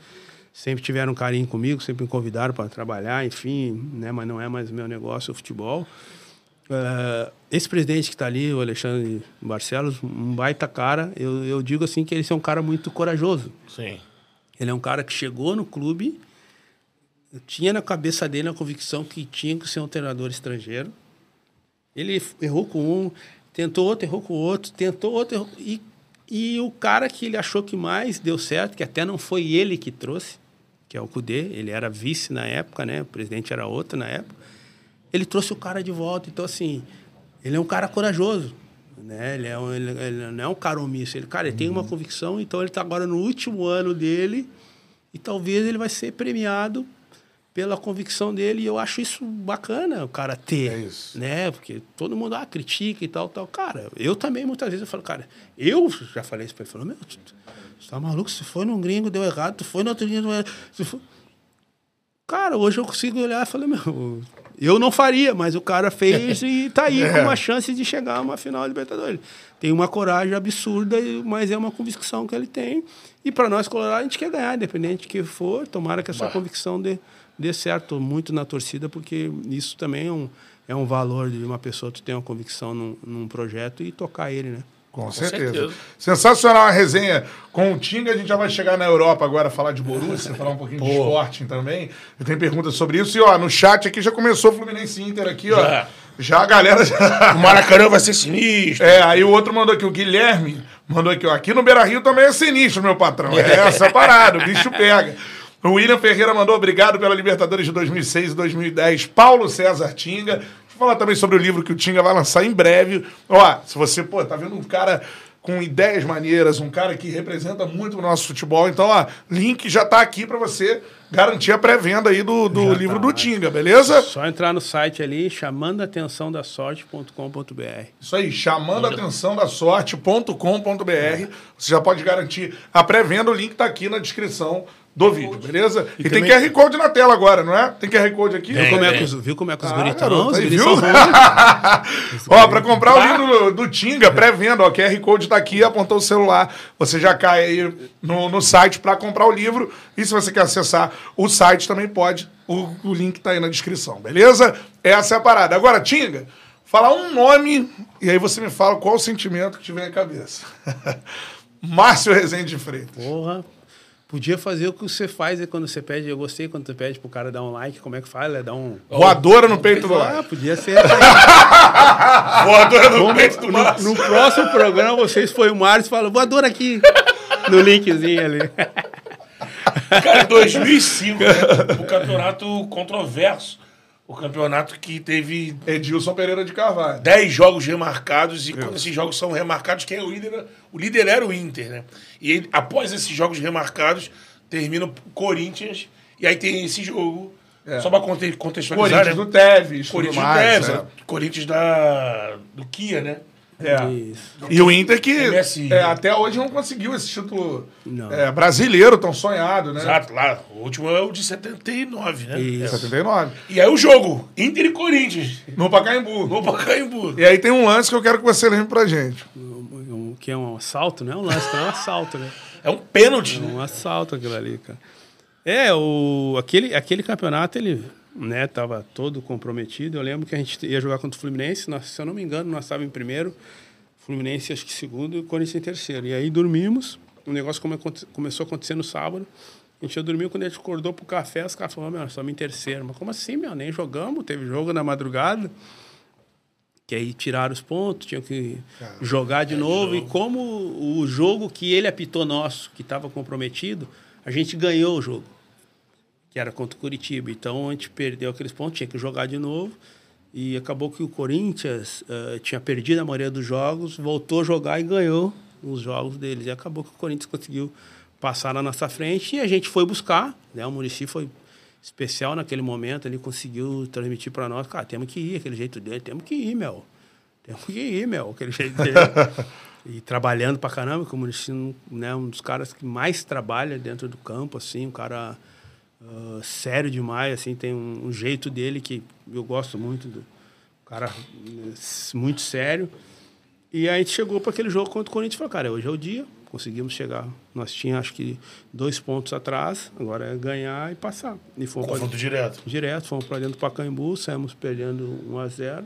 sempre tiveram um carinho comigo, sempre me convidaram para trabalhar, enfim, né? Mas não é mais meu negócio o futebol. Eh, esse presidente que está ali, o Alexandre Barcelos, um baita cara. Eu, eu digo assim que ele é um cara muito corajoso. Sim. Ele é um cara que chegou no clube, tinha na cabeça dele a convicção que tinha que ser um treinador estrangeiro. Ele errou com um, tentou outro, errou com outro, tentou outro, errou, e, e o cara que ele achou que mais deu certo, que até não foi ele que trouxe, que é o Cudê, ele era vice na época, né? O presidente era outro na época. Ele trouxe o cara de volta, então assim, ele é um cara corajoso, né? Ele, é um, ele, ele não é um cara omisso, ele, cara, ele tem uma convicção, então ele está agora no último ano dele e talvez ele vai ser premiado pela convicção dele e eu acho isso bacana o cara ter, É isso. né? Porque todo mundo ah, critica e tal, tal. Cara, eu também muitas vezes eu falo, cara, eu já falei isso para ele, falou, meu, tu tá maluco, se foi num gringo deu errado, tu foi no outro gringo deu errado. Cara, hoje eu consigo olhar e falar, meu, eu não faria, mas o cara fez e tá aí É. com uma chance de chegar a uma final de Libertadores. Tem uma coragem absurda, mas é uma convicção que ele tem. E para nós, Colorado, a gente quer ganhar, independente de que for. Tomara que essa Bah. convicção dê, dê certo muito na torcida, porque isso também é um, é um valor de uma pessoa tu ter uma convicção num, num projeto e tocar ele, né? Com, certeza. certeza. Sensacional a resenha com o Tinga. A gente já vai chegar na Europa agora falar de Borussia, falar um pouquinho de Pô. Sporting também. Eu tenho perguntas sobre isso. E ó, no chat aqui já começou o Fluminense Inter aqui, ó. Já. Já a galera já. O Maracanã vai ser sinistro. É, aí o outro mandou aqui, o Guilherme, mandou aqui, ó. Aqui no Beira Rio também é sinistro, meu patrão. É essa parada, o bicho pega. O William Ferreira mandou obrigado pela Libertadores de 2006 e 2010. Paulo César Tinga. Falar também sobre o livro que o Tinga vai lançar em breve. Ó, se você, pô, tá vendo um cara com ideias maneiras, um cara que representa muito o nosso futebol. Então, ó, link já tá aqui pra você garantir a pré-venda aí do, do livro do Tinga, beleza? Só entrar no site ali, chamando a atenção da sorte.com.br. Isso aí, chamando a atenção da sorte.com.br. Você já pode garantir a pré-venda, o link está aqui na descrição do vídeo, beleza? E, tem também- QR Code na tela agora, não é? Tem QR Code aqui? Tem. Como é É. que os, viu como é que os Ah, guris tão? garoto, Os viu? Ó, pra comprar o livro do, do Tinga, pré-venda, ó, QR Code tá aqui, apontou o celular. Você já cai aí no, no site pra comprar o livro. E se você quer acessar o site, também pode. O, o link tá aí na descrição, beleza? Essa é a parada. Agora, Tinga, falar um nome e aí você me fala qual o sentimento que te vem à cabeça. Márcio Rezende de Freitas. Porra. Podia fazer o que você faz aí quando você pede. Eu gostei quando você pede pro cara dar um like. Como é que faz? É dar um. Voadora no peito do Ah, lado. podia ser. Voadora no peito do no, no próximo programa, vocês foi o Márcio e falam, voador aqui. No linkzinho ali. Cara, em 2005, né, o campeonato controverso. O campeonato que teve Edilson Pereira de Carvalho. 10 jogos remarcados, e quando esses jogos são remarcados, quem é o líder? O líder era o Inter, né? E aí, após esses jogos remarcados, termina o Corinthians, e aí tem esse jogo. Só pra conte- contextualizar, Corinthians né? do Tevez, Corinthians mais. Neves, é. Corinthians da, do Kia, né? É. Isso. E o Inter que MSI. é, até hoje não conseguiu esse título é, brasileiro tão sonhado, né? Exato, lá. O último é o de 79, né? Isso. 79. E aí o jogo, Inter e Corinthians, No Pacaembu. no Pacaembu. E aí tem um lance que eu quero que você lembre pra gente. Um- Que é um assalto, não é um lance, não é um assalto, né? É um pênalti, É né? um assalto aquilo ali, cara. É, o, aquele, aquele campeonato, ele né, tava todo comprometido. Eu lembro que a gente ia jogar contra o Fluminense, nós, se eu não me engano, nós estávamos em primeiro, Fluminense acho que segundo e Corinthians em terceiro. E aí dormimos, o negócio come, começou a acontecer no sábado. A gente ia dormir, quando a gente acordou pro café, os caras falaram, meu, nós estamos em terceiro. Mas como assim, meu? Nem jogamos, teve jogo na madrugada. Que aí tiraram os pontos, tinham que jogar de novo. E como o jogo que ele apitou nosso, que estava comprometido, a gente ganhou o jogo, que era contra o Curitiba. Então a gente perdeu aqueles pontos, tinha que jogar de novo. E acabou que o Corinthians eh, tinha perdido a maioria dos jogos, voltou a jogar e ganhou os jogos deles. E acabou que o Corinthians conseguiu passar na nossa frente e a gente foi buscar. Né? O Murici foi especial naquele momento, ele conseguiu transmitir para nós, cara, temos que ir, aquele jeito dele, temos que ir, meu. Temos que ir, meu, aquele jeito dele. e trabalhando pra caramba, como Murici, né, um dos caras que mais trabalha dentro do campo, assim, um cara ah, sério demais, assim, tem um, um jeito dele que eu gosto muito do cara eh, muito sério. E aí a gente chegou para aquele jogo contra o Corinthians e falou, cara, hoje é o dia, conseguimos chegar. Nós tínhamos, acho que, dois pontos atrás, agora é ganhar e passar. E fomos Confronto direto. direto, fomos para dentro do Pacaembu, saímos perdendo 1 a 0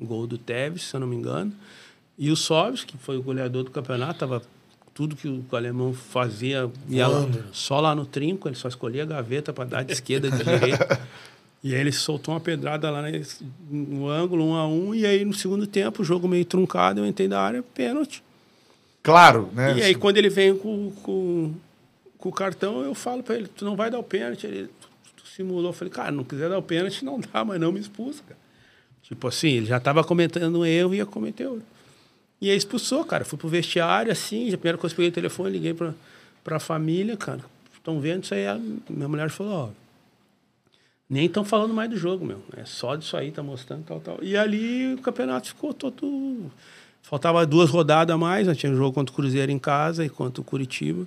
Gol do Tevez, se eu não me engano. E o Sobis, que foi o goleador do campeonato, tava tudo que o alemão fazia ia lá- só lá no trinco, ele só escolhia a gaveta para dar de esquerda, de direita. E aí ele soltou uma pedrada lá nesse- no ângulo, um a um, e aí no segundo tempo, o jogo meio truncado, eu entrei da área, pênalti. Claro, né? E aí, quando ele vem com, com, com o cartão, eu falo pra ele, tu não vai dar o pênalti. Ele tu, tu simulou. Eu falei, cara, não quiser dar o pênalti, não dá, mas não me expulsa, cara. Tipo assim, ele já tava cometendo um erro e ia cometer outro. E aí expulsou, cara. Fui pro vestiário, assim, a primeira coisa que eu peguei o telefone, liguei pra, pra família, cara. Estão vendo isso aí? A minha mulher falou, ó, nem estão falando mais do jogo, meu. É só disso aí, tá mostrando tal, tal. E ali o campeonato ficou todo. Faltava duas rodadas a mais, nós tínhamos jogo contra o Cruzeiro em casa e contra o Curitiba.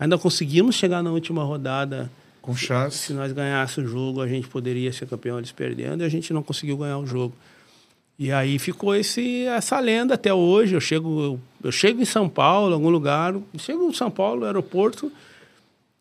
Ainda conseguimos chegar na última rodada. Com chance. Se nós ganhássemos o jogo, a gente poderia ser campeão, eles perdendo, e a gente não conseguiu ganhar o jogo. E aí ficou esse, essa lenda até hoje. Eu chego, eu, eu chego em São Paulo, em algum lugar, chego em São Paulo, no aeroporto,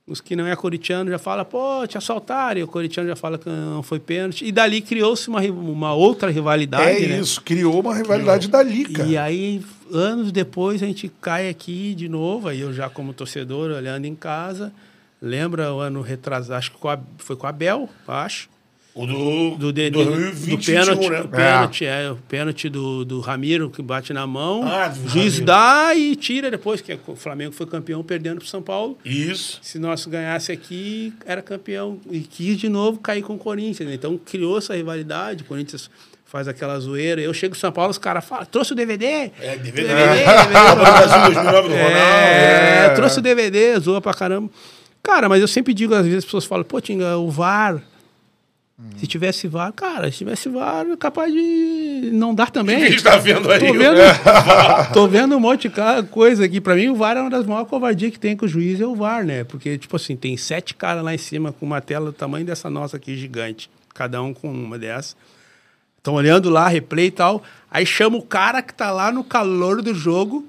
os que não é corintiano já falam, pô, te assaltaram, e o corintiano já fala que não foi pênalti. E dali criou-se uma, uma outra rivalidade, É né? isso, criou uma rivalidade dali, cara. E aí, anos depois, a gente cai aqui de novo, aí eu já como torcedor, olhando em casa, lembra o ano retrasado, acho que foi com a Bel, acho, O do, do, de, de- 2020, do pênalti, né? o pênalti, é. o pênalti do, do Ramiro, que bate na mão, Ah, do o juiz Ramiro. dá e tira depois, que o Flamengo foi campeão perdendo para São Paulo. Isso. Se nós ganhasse aqui, era campeão. E quis de novo cair com o Corinthians. né? Então criou essa rivalidade. O Corinthians faz aquela zoeira. Eu chego em São Paulo, os caras falam: trouxe o DVD? É, DVD. DVD, 2009 do Ronaldo. É, trouxe o DVD, zoa pra caramba. Cara, mas eu sempre digo, às vezes as pessoas falam, pô, Tinga, o VAR Se tivesse VAR, cara, se tivesse VAR, é capaz de não dar O também. que a gente tá vendo aí? Tô vendo, tô vendo um monte de coisa aqui. Pra mim, o VAR é uma das maiores covardias que tem com o juiz, é o VAR, né? Porque, tipo assim, tem sete caras lá em cima com uma tela do tamanho dessa nossa aqui, gigante. Cada um com uma dessas. Estão olhando lá, replay e tal. Aí chama o cara que tá lá no calor do jogo,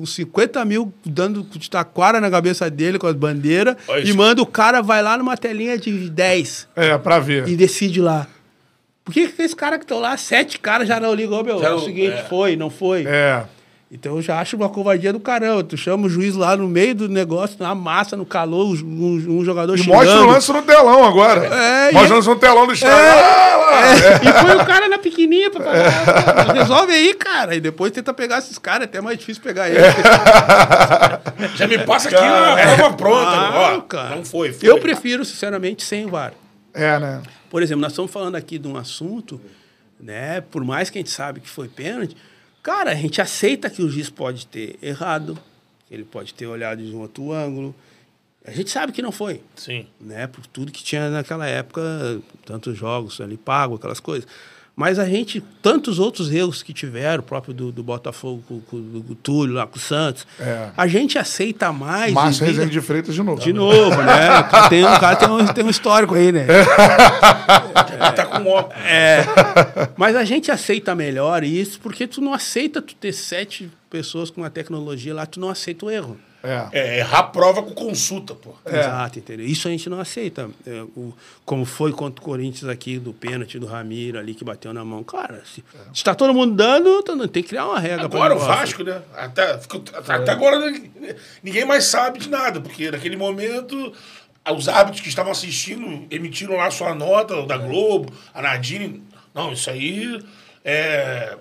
com 50 mil dando de taquara na cabeça dele com as bandeiras, Olha e manda o cara, vai lá numa telinha de 10 É, pra ver. e decide lá. Por que, que esse cara que estão lá, sete caras já não ligou, meu? Já é o seguinte, é. foi, não foi. É. Então eu já acho uma covardia do caramba. Tu chama o juiz lá no meio do negócio, na massa, no calor, um, um jogador E xingando. mostra o lance no telão agora. É, mostra o é- lance no telão do estádio. É, Ah, é, e põe o cara na pequenininha pra falar. Resolve aí, cara. E depois tenta pegar esses caras, é até mais difícil pegar eles. Já me passa aqui na prova pronta. Ah, ó, cara. Não foi, foi. Eu prefiro, sinceramente, sem o VAR. É, né? Por exemplo, nós estamos falando aqui de um assunto, né? Por mais que a gente sabe que foi pênalti, cara, a gente aceita que o juiz pode ter errado, que ele pode ter olhado de um outro ângulo. A gente sabe que não foi, Sim. né? Por tudo que tinha naquela época, tantos jogos ali pago, aquelas coisas. Mas a gente, tantos outros erros que tiveram, o próprio do, do Botafogo, com, com, do Túlio lá com o Santos, É. a gente aceita mais. Márcio em vida- Rezende de Freitas de novo. de novo, né? O cara tem, o cara tem, um, tem um histórico aí, né? Ele tá com óculos. É. Mas a gente aceita melhor isso porque tu não aceita tu ter sete pessoas com a tecnologia lá, tu não aceita o erro. É. É, errar a prova com consulta, pô. Exato, entendeu? Isso a gente não aceita. É, o, como foi contra o Corinthians aqui, do pênalti do Ramiro ali que bateu na mão. Cara, se, se tá todo mundo dando, tu não- tem que criar uma regra. pra Agora o. Vasco, né? Até, até agora ninguém- ninguém mais sabe de nada, porque naquele momento os árbitros que estavam assistindo emitiram lá sua nota, o da Globo, a Nadine. Não, isso aí é,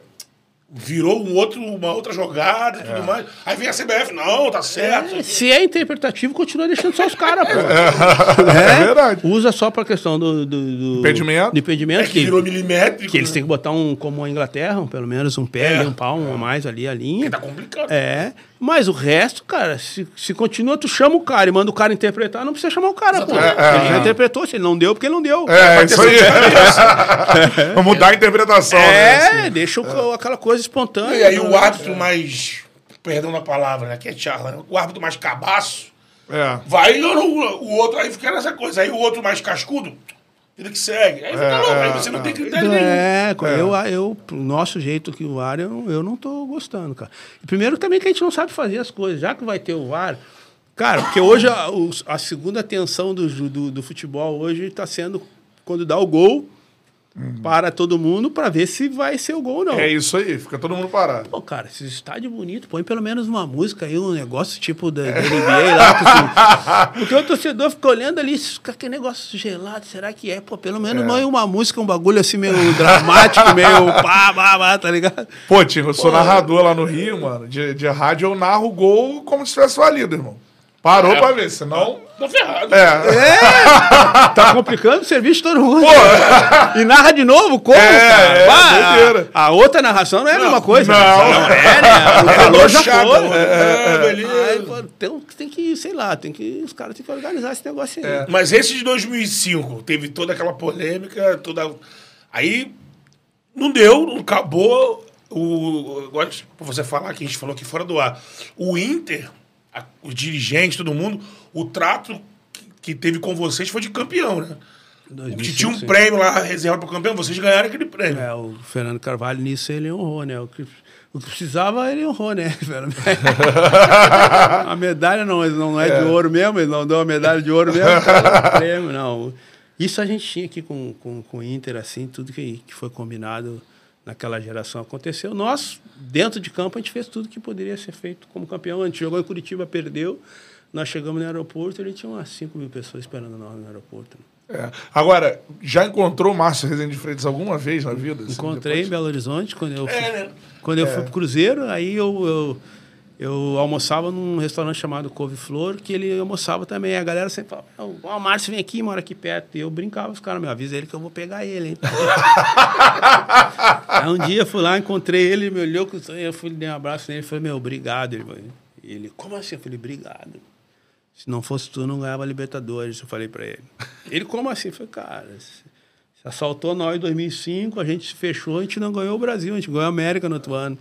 virou um outro, uma outra jogada e tudo mais. Aí vem a CBF, não, tá certo. É, se é interpretativo, continua deixando só os caras, pô. É verdade. Usa só pra questão do, do, do Impedimento. do impedimento É que virou milimétrico. Que eles né? têm que botar um, como a Inglaterra, um, pelo menos um pé, É. ali, um a mais ali, a linha. Tá complicado. É, mas o resto, cara, se, se continua, tu chama o cara e manda o cara interpretar, não precisa chamar o cara, pô. É, ele já é. interpretou, se ele não deu, porque ele não deu. É, isso aí. Vamos mudar a interpretação. É, né? deixa o- aquela coisa espontânea. E aí o né? árbitro mais. Perdão na palavra, né? Que é charla, né? O árbitro mais cabaço. É. Vai o outro aí fica nessa coisa. Aí o outro mais cascudo, ele que segue. Aí fica É, louco, aí é, você não é. tem critério nenhum. É, eu, eu, o nosso jeito que o VAR, eu, não- eu não tô gostando, cara. E primeiro também que a gente não sabe fazer as coisas, já que vai ter o VAR. Cara, porque hoje a, a segunda tensão do, do, do futebol hoje está sendo quando dá o gol para todo mundo para ver se vai ser o gol ou não. É isso aí, fica todo mundo parado. Pô, cara, esse estádio bonito, põe pelo menos uma música aí, um negócio tipo da, da NBA lá. Porque, porque o torcedor fica olhando ali, "Fica aquele negócio gelado, será que é? Pô, pelo menos não é uma música, um bagulho assim meio dramático, meio pá, pá, pá, tá ligado? Pô, Tio, eu sou narrador lá no Rio, mano. De, de rádio eu narro o gol como se tivesse valido, irmão. Parou pra ver, senão. Tô ferrado. É. Tá complicando o serviço de todo mundo. E narra de novo, como, É, cara? é, Pá, a, a outra narração não é a mesma coisa. não. é, né? O calor já Chato, foi. É, beleza. Aí, pô, tem, tem que, sei lá, tem que, os caras têm que organizar esse negócio aí. Mas esse de 2005 teve toda aquela polêmica, toda. Aí não deu, não acabou. O, agora, pra você falar que a gente falou aqui fora do ar. O Inter, a- os dirigentes, todo mundo, o trato que, teve com vocês foi de campeão, né? 2005, Que tinha um prêmio lá reservado para campeão, vocês ganharam aquele prêmio. É, o Fernando Carvalho nisso ele honrou, né? O que, o que precisava, ele honrou, né? a medalha não, não é, de ouro mesmo, ele não deu a medalha de ouro mesmo, cara, prêmio, não. Isso a gente tinha aqui com, com, com o Inter, assim, tudo que, que foi combinado naquela geração aconteceu. Nós, dentro de campo, a gente fez tudo que poderia ser feito como campeão. A gente jogou em Curitiba, perdeu. Nós chegamos no aeroporto, ele tinha umas 5 mil pessoas esperando nós no aeroporto. É. Agora, já encontrou o Márcio Rezende de Freitas alguma vez na vida? assim, Encontrei em depois? Belo Horizonte quando eu fui, É, né? quando eu fui pro Cruzeiro, aí eu, eu, eu almoçava num restaurante chamado Couve Flor, que ele almoçava também. A galera sempre falava, "Ó, o Márcio vem aqui, mora aqui perto. E eu brincava, os caras me avisam ele que eu vou pegar ele, hein? aí um dia eu fui lá, encontrei ele, ele me olhou, eu fui dei um abraço nele, falei, meu, obrigado. Ele, falou, ele, como assim? Eu falei, obrigado. Se não fosse tu, não ganhava Libertadores, eu falei pra ele. Ele, como assim? Eu falei, cara, Se assaltou nós em 2005, a gente se fechou, a gente não ganhou o Brasil, a gente ganhou a América no outro ano.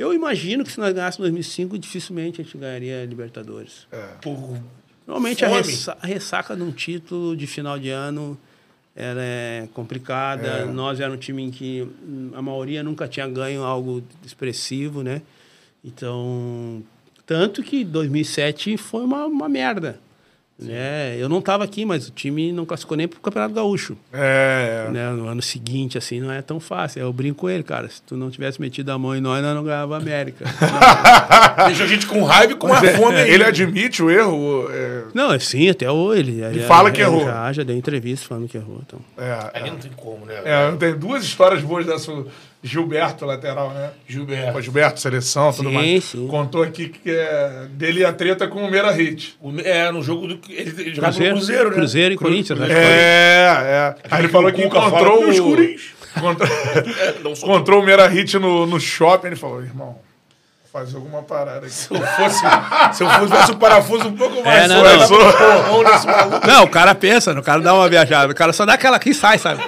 Eu imagino que se nós ganhássemos 2005, dificilmente a gente ganharia Libertadores. Por Normalmente a, ressa- a ressaca de um título de final de ano ela é complicada. É. Nós era um time em que a maioria nunca tinha ganho algo expressivo, né? Então, tanto que 2007 foi uma, uma merda. Né? Eu não estava aqui, mas o time não classificou nem para o Campeonato Gaúcho. É, é. Né? No ano seguinte, assim, não é tão fácil. Eu brinco com ele, cara. Se tu não tivesse metido a mão em nós, nós não ganhava a América. Deixa a gente com raiva e com a Mas é, fome aí. ele admite o erro. É, não, é sim, até hoje. Ele, ele fala que errou. Já, já deu entrevista falando que errou. Então. é, Ali não tem como, né? é, tem duas histórias boas dessa Gilberto, lateral, né? Gilberto. Pô, Gilberto, seleção, tudo Sim, mais. sim. Contou aqui que é, dele a treta com o Meira Hit. O- É, no jogo do. Ele, ele jogava Cruzeiro, no Cruzeiro, né? Cruzeiro e Cru- Corinthians, que É, é. Aí ele falou que encontrou fala, "Meus o... Corinthians." encontrou, Não sou encontrou o Meira Hit no, no shopping. Ele falou, irmão, fazer alguma parada aqui. Se eu fosse, se eu fosse um parafuso um pouco mais É, não, não. Não, o cara pensa, o cara dá uma viajada. O cara só dá aquela aqui e sai, sabe?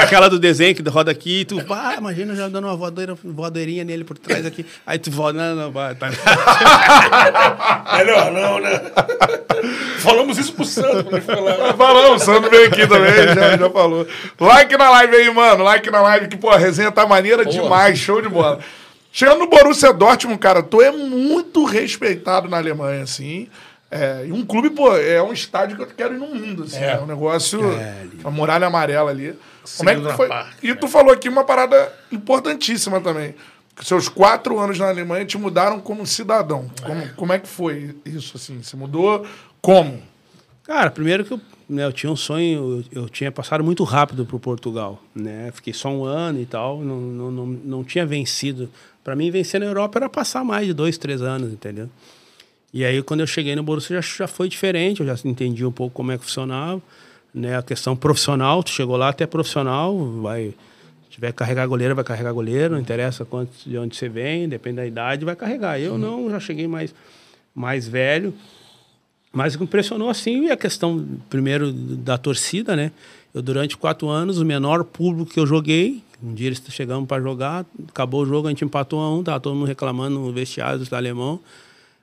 Aquela do desenho que roda aqui, tu, ah, imagina já dando uma voadeira, voadeirinha nele por trás aqui. Aí tu volta, não, não, vai, tá. Melhor não, né? Falamos isso pro Santo quando ele foi lá. Falamos, o Sandro veio aqui também, já, já falou. Like na live aí, mano. Like na live, que, pô, a resenha tá maneira demais, show de bola. Chegando no Borussia Dortmund, cara, tu é muito respeitado na Alemanha, assim. É, e um clube, pô, é um estádio que eu quero ir no mundo, assim. É, É. um negócio. a muralha amarela ali. Como é que foi? parte, e tu falou aqui uma parada importantíssima também. Que seus quatro anos na Alemanha te mudaram como cidadão. Como, como é que foi isso, assim? Você mudou como? Cara, primeiro que eu, né, eu tinha um sonho, eu, eu tinha passado muito rápido pro Portugal, né? Fiquei só um ano e tal, não, não, não, não tinha vencido. Para mim, vencer na Europa era passar mais de dois, três anos, entendeu? E aí, quando eu cheguei no Borussia, já, já foi diferente, eu já entendi um pouco como é que funcionava, né? A questão profissional, tu chegou lá até profissional, vai... Se tiver que carregar goleiro, vai carregar goleiro, não interessa quanto, de onde você vem, depende da idade, vai carregar. Eu não, já cheguei mais, mais velho, mas o que impressionou assim é a questão, primeiro, da torcida, né? Eu, durante quatro anos, o menor público que eu joguei, um dia eles chegamos para jogar, acabou o jogo, a gente empatou a um, tava todo mundo reclamando no vestiário do alemão.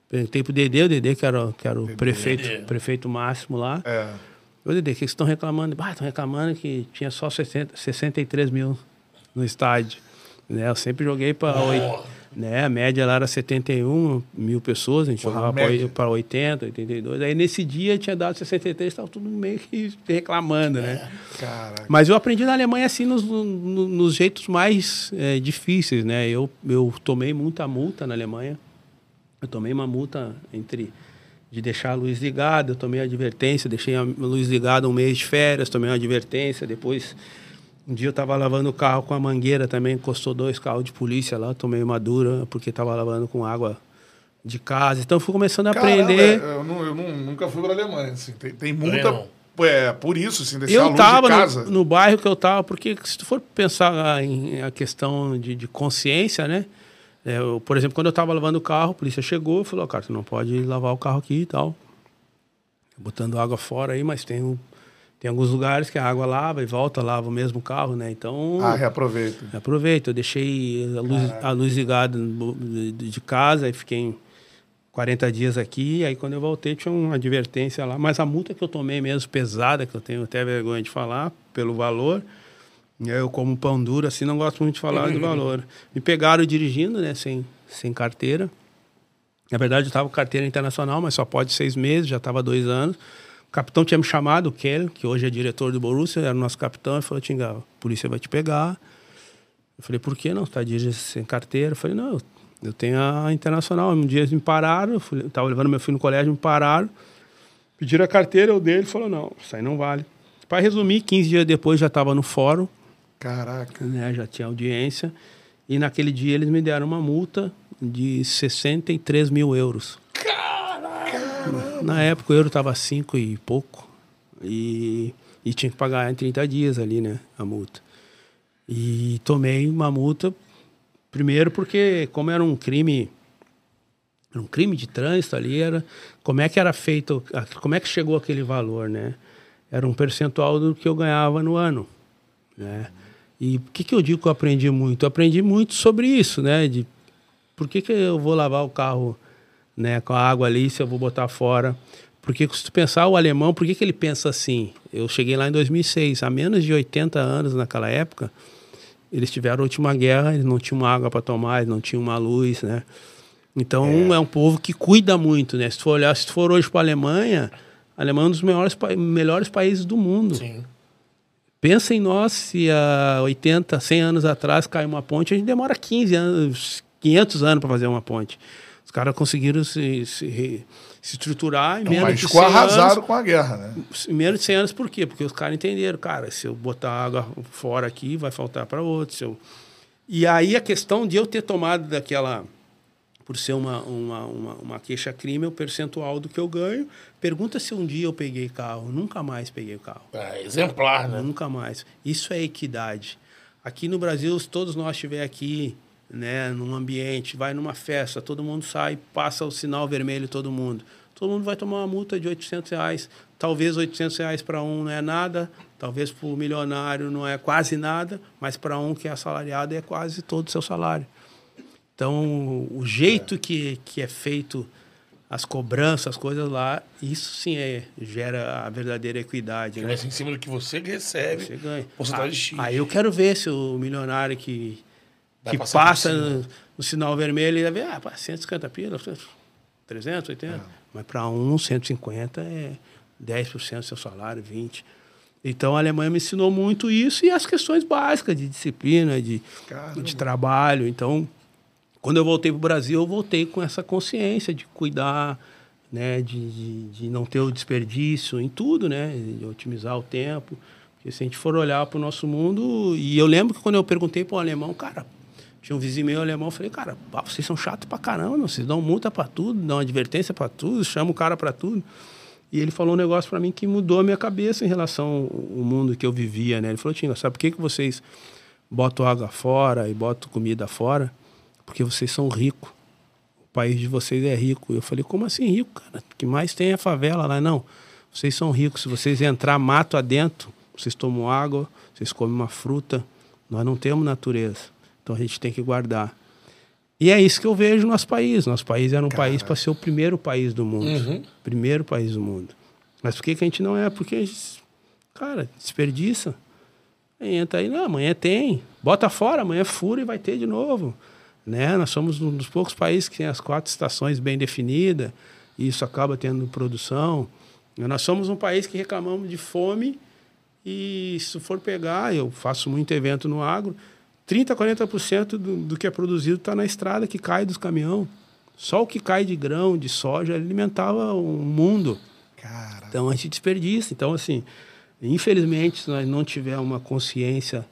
Perguntei pro Dedê, o Dedê, que era, que era o prefeito, Dedê. prefeito máximo lá. É. Ô, Dedê, o que vocês estão reclamando? Ah, estão reclamando que tinha só 60, 63 mil no estádio. Né? Eu sempre joguei para né? A média lá era 71 mil pessoas, a gente Porra, jogava para 80, 82. Aí nesse dia tinha dado 63, estava tudo meio que reclamando, né? Caraca. Mas eu aprendi na Alemanha assim nos, no- nos jeitos mais eh, difíceis, né? Eu, eu tomei muita multa na Alemanha. Eu tomei uma multa entre de deixar a luz ligada, eu tomei advertência, deixei a luz ligada um mês de férias, tomei uma advertência, depois um dia eu estava lavando o carro com a mangueira também, encostou dois carros de polícia lá, tomei uma dura porque estava lavando com água de casa. Então eu fui começando a Caramba, aprender. Eu, não- eu não- nunca fui pra Alemanha. Assim, tem, tem. É, por isso, assim, deixar a Eu estava de casa. no, no bairro que eu estava, porque se tu for pensar em a questão de, de consciência, né? É, eu, por exemplo, quando eu estava lavando o carro, a polícia chegou e falou, "Ó, cara, tu não pode lavar o carro aqui e tal. Botando água fora aí, mas tem, um- tem alguns lugares que a água lava e volta, lava o mesmo carro, né? Então, Ah, reaproveita. aproveita. Eu deixei a luz, a luz ligada de, de casa e fiquei 40 dias aqui. Aí quando eu voltei tinha uma advertência lá. Mas a multa que eu tomei mesmo, pesada, que eu tenho até vergonha de falar, pelo valor. Eu como pão duro, assim, não gosto muito de falar do valor. Me pegaram dirigindo, né, sem, sem carteira. Na verdade, eu estava com carteira internacional, mas só pode seis meses, já estava dois anos. O capitão tinha me chamado, o Kell, que hoje é diretor do Borussia, era o nosso capitão, e falou, Tinga, a polícia vai te pegar. Eu falei, por que não? Você está dirigindo sem carteira? Eu falei, não, eu- tenho a internacional. Um dia eles me pararam, eu fui- estava levando meu filho no colégio, me pararam, pediram a carteira, eu dei, ele falou, não, isso aí não vale. Para resumir, 15 dias depois já estava no fórum, Caraca. né, já tinha audiência, e naquele dia eles me deram uma multa de 63 mil euros. Na época o euro estava cinco e pouco, e, e tinha que pagar em 30 dias ali, né, a multa. E tomei uma multa, primeiro porque como era um crime, era um crime de trânsito ali, era, como é que era feito, como é que chegou aquele valor, né? Era um percentual do que eu ganhava no ano. né? E por que, que eu digo que eu aprendi muito? Eu aprendi muito sobre isso, né? De por que, que eu vou lavar o carro né, com a água ali se eu vou botar fora? Porque se tu pensar o alemão, por que, que ele pensa assim? Eu cheguei lá em 2006, há menos de 80 anos naquela época, eles tiveram a última guerra, eles não tinham água para tomar, eles não tinham uma luz, né? Então é. é. um povo que cuida muito, né? Se tu for olhar, se tu for hoje para a Alemanha, a Alemanha é um dos melhores, melhores países do mundo. Sim. Pensa em nós, se há 80, 100 anos atrás caiu uma ponte, a gente demora 15 anos, 500 anos para fazer uma ponte. Os caras conseguiram se, se, se estruturar então, menos de 100 anos. arrasado com a guerra, né? Em menos de 100 anos, por quê? Porque os caras entenderam, cara, se eu botar água fora aqui, vai faltar para outro. Eu... E aí a questão de eu ter tomado daquela por ser uma, uma, uma, uma queixa-crime, o percentual do que eu ganho. Pergunta se um dia eu peguei carro. Nunca mais peguei carro. É, exemplar, né? Nunca mais. Isso é equidade. Aqui no Brasil, se todos nós estiver aqui, né, num ambiente, vai numa festa, todo mundo sai, passa o sinal vermelho todo mundo. Todo mundo vai tomar uma multa de 800 reais. Talvez 800 reais para um não é nada, talvez para o milionário não é quase nada, mas para um que é assalariado é quase todo o seu salário. Então, o jeito é. Que, que é feito as cobranças, as coisas lá, isso sim é, gera a verdadeira equidade. Né? em cima do que você recebe, você ganha. Porcentagem ah, X. Aí eu quero ver se o milionário que, que passa no, no, sinal vermelho, ele vai ver, ah, 150 pila, 380. É. Mas para um, 150 é 10% do seu salário, 20%. Então a Alemanha me ensinou muito isso e as questões básicas de disciplina, de, de trabalho. Então, quando eu voltei para o Brasil, eu voltei com essa consciência de cuidar, né, de, de, de, não ter o desperdício em tudo, né, de otimizar o tempo. Porque se a gente for olhar para o nosso mundo, e eu lembro que quando eu perguntei para o alemão, cara, tinha um vizinho meu alemão, eu falei, cara, vocês são chatos para caramba, vocês dão multa para tudo, dão advertência para tudo, chamam o cara para tudo. E ele falou um negócio para mim que mudou a minha cabeça em relação ao mundo que eu vivia, né? Ele falou, Tinga, sabe por que, que vocês botam água fora e botam comida fora? porque vocês são ricos. O país de vocês é rico. Eu falei, como assim rico, cara? O que mais tem é favela lá. Não, vocês são ricos. Se vocês entrar mato adentro, vocês tomam água, vocês comem uma fruta. Nós não temos natureza. Então a gente tem que guardar. E é isso que eu vejo no nosso país. Nosso país era um país para ser o primeiro país do mundo. Uhum. Primeiro país do mundo. Mas por que, que a gente não é? Porque, a gente, cara, desperdiça. Aí entra aí, não, amanhã tem. Bota fora, amanhã fura e vai ter de novo. Né? Nós somos um dos poucos países que tem as quatro estações bem definidas, e isso acaba tendo produção. Nós somos um país que reclamamos de fome, e se for pegar, eu faço muito evento no agro, 30%, 40% do, do que é produzido está na estrada que cai dos caminhões. Só o que cai de grão, de soja, alimentava o mundo. Cara. Então a gente desperdiça. Então, assim, infelizmente, se nós não tivermos uma consciência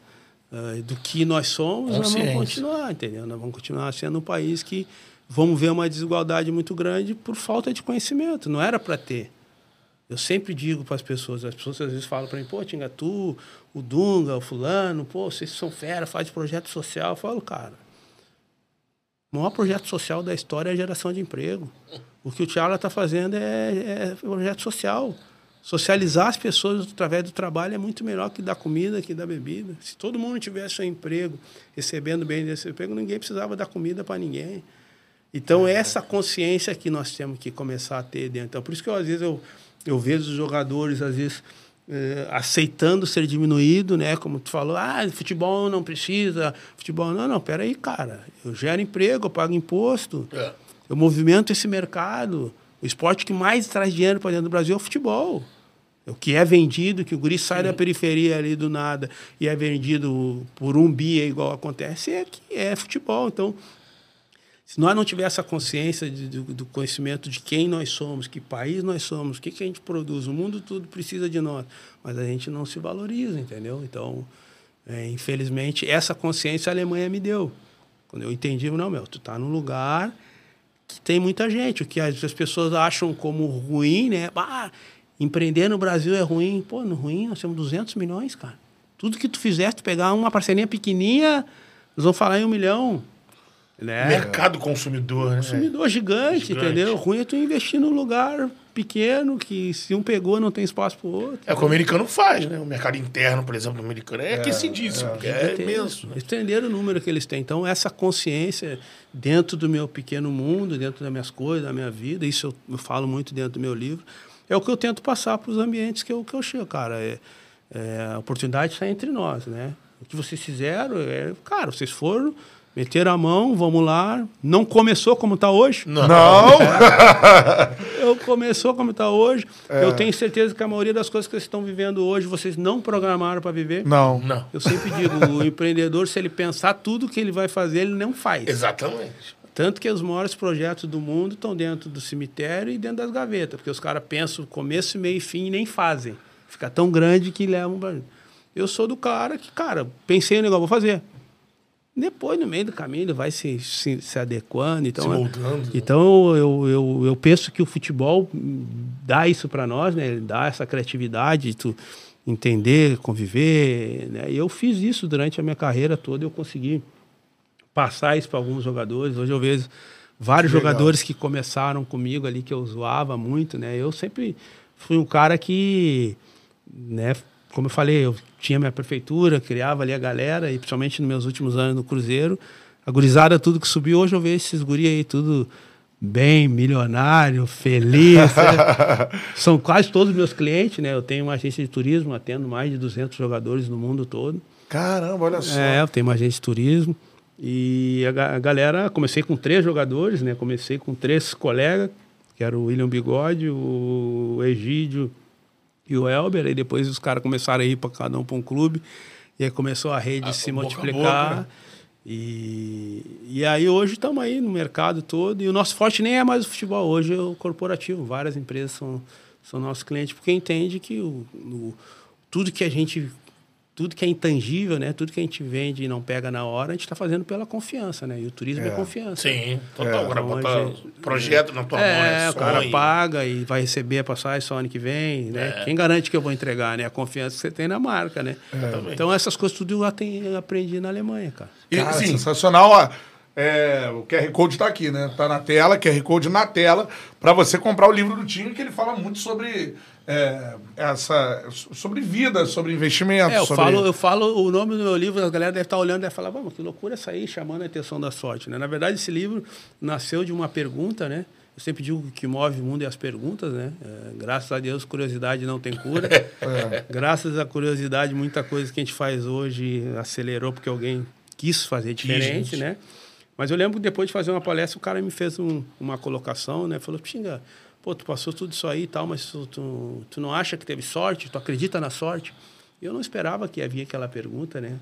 uh, do que nós somos, nós vamos continuar, entendeu? Nós vamos continuar sendo um país que vamos ver uma desigualdade muito grande por falta de conhecimento. Não era para ter. Eu sempre digo para as pessoas, as pessoas às vezes falam para mim, pô, Tinga, tu, o Dunga, o fulano, pô, vocês são fera, faz projeto social. Eu falo, cara, o maior projeto social da história é a geração de emprego. O que o Tiago está fazendo é, é projeto social. Socializar as pessoas através do trabalho é muito melhor que dar comida, que dar bebida. Se todo mundo tivesse um emprego, recebendo bem desse emprego, ninguém precisava dar comida para ninguém. Então, é essa consciência que nós temos que começar a ter dentro. Então, por isso que eu, às vezes eu, eu vejo os jogadores, às vezes, eh, aceitando ser diminuído, né? Como tu falou, ah, futebol não precisa, futebol... Não, não, peraí, cara. Eu gero emprego, eu pago imposto, é. eu movimento esse mercado. O esporte que mais traz dinheiro para dentro do Brasil é o futebol. O que é vendido, que o guri sai Sim. da periferia ali do nada e é vendido por um bia, igual acontece, é que é futebol. Então, se nós não tiver essa consciência de, do, do, conhecimento de quem nós somos, que país nós somos, o que, que a gente produz, o mundo tudo precisa de nós, mas a gente não se valoriza, entendeu? Então, é, infelizmente, essa consciência a Alemanha me deu. Quando eu entendi, não, meu, tu tá num lugar que tem muita gente, o que as, as pessoas acham como ruim, né? Empreender no Brasil é ruim. Pô, no ruim, nós temos 200 milhões, cara. Tudo que tu fizeste, pegar uma parcelinha pequenininha, nós vamos falar em um milhão. Né? Mercado consumidor, né? Consumidor gigante, gigante, entendeu? Ruim é tu investir num lugar pequeno que se um pegou não tem espaço para o outro. É o que o americano faz, né? O mercado interno, por exemplo, do americano é, aquecidíssimo, porque é, imenso. Né? Estenderam o número que eles têm. Então, essa consciência dentro do meu pequeno mundo, dentro das minhas coisas, da minha vida, isso eu, eu falo muito dentro do meu livro, é o que eu tento passar para os ambientes que eu, que eu chego, cara. É, é, a oportunidade está entre nós, né? O que vocês fizeram, é, cara, vocês foram Meteram a mão, vamos lá. Não começou como está hoje. Não. não. Eu começou como está hoje. É. Eu tenho certeza que a maioria das coisas que vocês estão vivendo hoje, vocês não programaram para viver. Não. não. Eu sempre digo, o empreendedor, se ele pensar tudo que ele vai fazer, ele não faz. Exatamente. Tanto que os maiores projetos do mundo estão dentro do cemitério e dentro das gavetas, porque os caras pensam começo, meio e fim e nem fazem. Fica tão grande que levam para. Eu sou do cara que, cara, pensei no negócio, vou fazer. Depois, no meio do caminho, ele vai se, se, se adequando. Então, se moldando. Né? Então, eu, eu, eu penso que o futebol dá isso para nós, né? Ele dá essa criatividade, tu entender, conviver. Né? E eu fiz isso durante a minha carreira toda, eu consegui passar isso para alguns jogadores. Hoje eu vejo vários que jogadores que começaram comigo ali, que eu zoava muito, né? Eu sempre fui um cara que, né, como eu falei, eu tinha minha prefeitura, criava ali a galera, e principalmente nos meus últimos anos no Cruzeiro, a gurizada, tudo que subiu, hoje eu vejo esses guri aí, tudo bem, milionário, feliz. né? São quase todos meus clientes, né? Eu tenho uma agência de turismo, atendo mais de 200 jogadores no mundo todo. Caramba, olha só. É, eu tenho uma agência de turismo. E a, a galera, comecei com três jogadores, né? Comecei com três colegas, que era o William Bigode, o Egídio e o Elber, aí depois os caras começaram a ir para cada um para um clube, e aí começou a rede ah, se multiplicar. Boca, né? E, e aí hoje estamos aí no mercado todo, e o nosso forte nem é mais o futebol, hoje é o corporativo. Várias empresas são, são nossos clientes, porque entende que o, o tudo que a gente tudo que é intangível, né? Tudo que a gente vende e não pega na hora, a gente está fazendo pela confiança, né? E o turismo é, é confiança. Sim, total. É. Agora então, bota gente, projeto na tua é, mão. É, o cara paga e vai receber a passagem só ano que vem, né? É. Quem garante que eu vou entregar, né? A confiança que você tem na marca, né? É. Então essas coisas tudo eu lá tem, aprendi na Alemanha, cara. E, cara, sim. sensacional, ó. É, o QR Code está aqui, né? Está na tela, QR Code na tela, para você comprar o livro do time, que ele fala muito sobre é, essa sobre vida, sobre investimento. É, eu, sobre... Falo, eu falo o nome do meu livro, a galera deve estar olhando e deve falar, vamos, que loucura essa aí, chamando a atenção da sorte. Né? Na verdade, esse livro nasceu de uma pergunta, né? Eu sempre digo que move o mundo é as perguntas, né? É, graças a Deus, curiosidade não tem cura. É. Graças à curiosidade, muita coisa que a gente faz hoje acelerou porque alguém quis fazer diferente, né? Mas eu lembro que depois de fazer uma palestra, o cara me fez um, uma colocação, né? Falou, Pinga, pô, tu passou tudo isso aí e tal, mas tu, tu, tu, não acha que teve sorte? Tu acredita na sorte? Eu não esperava que havia aquela pergunta, né?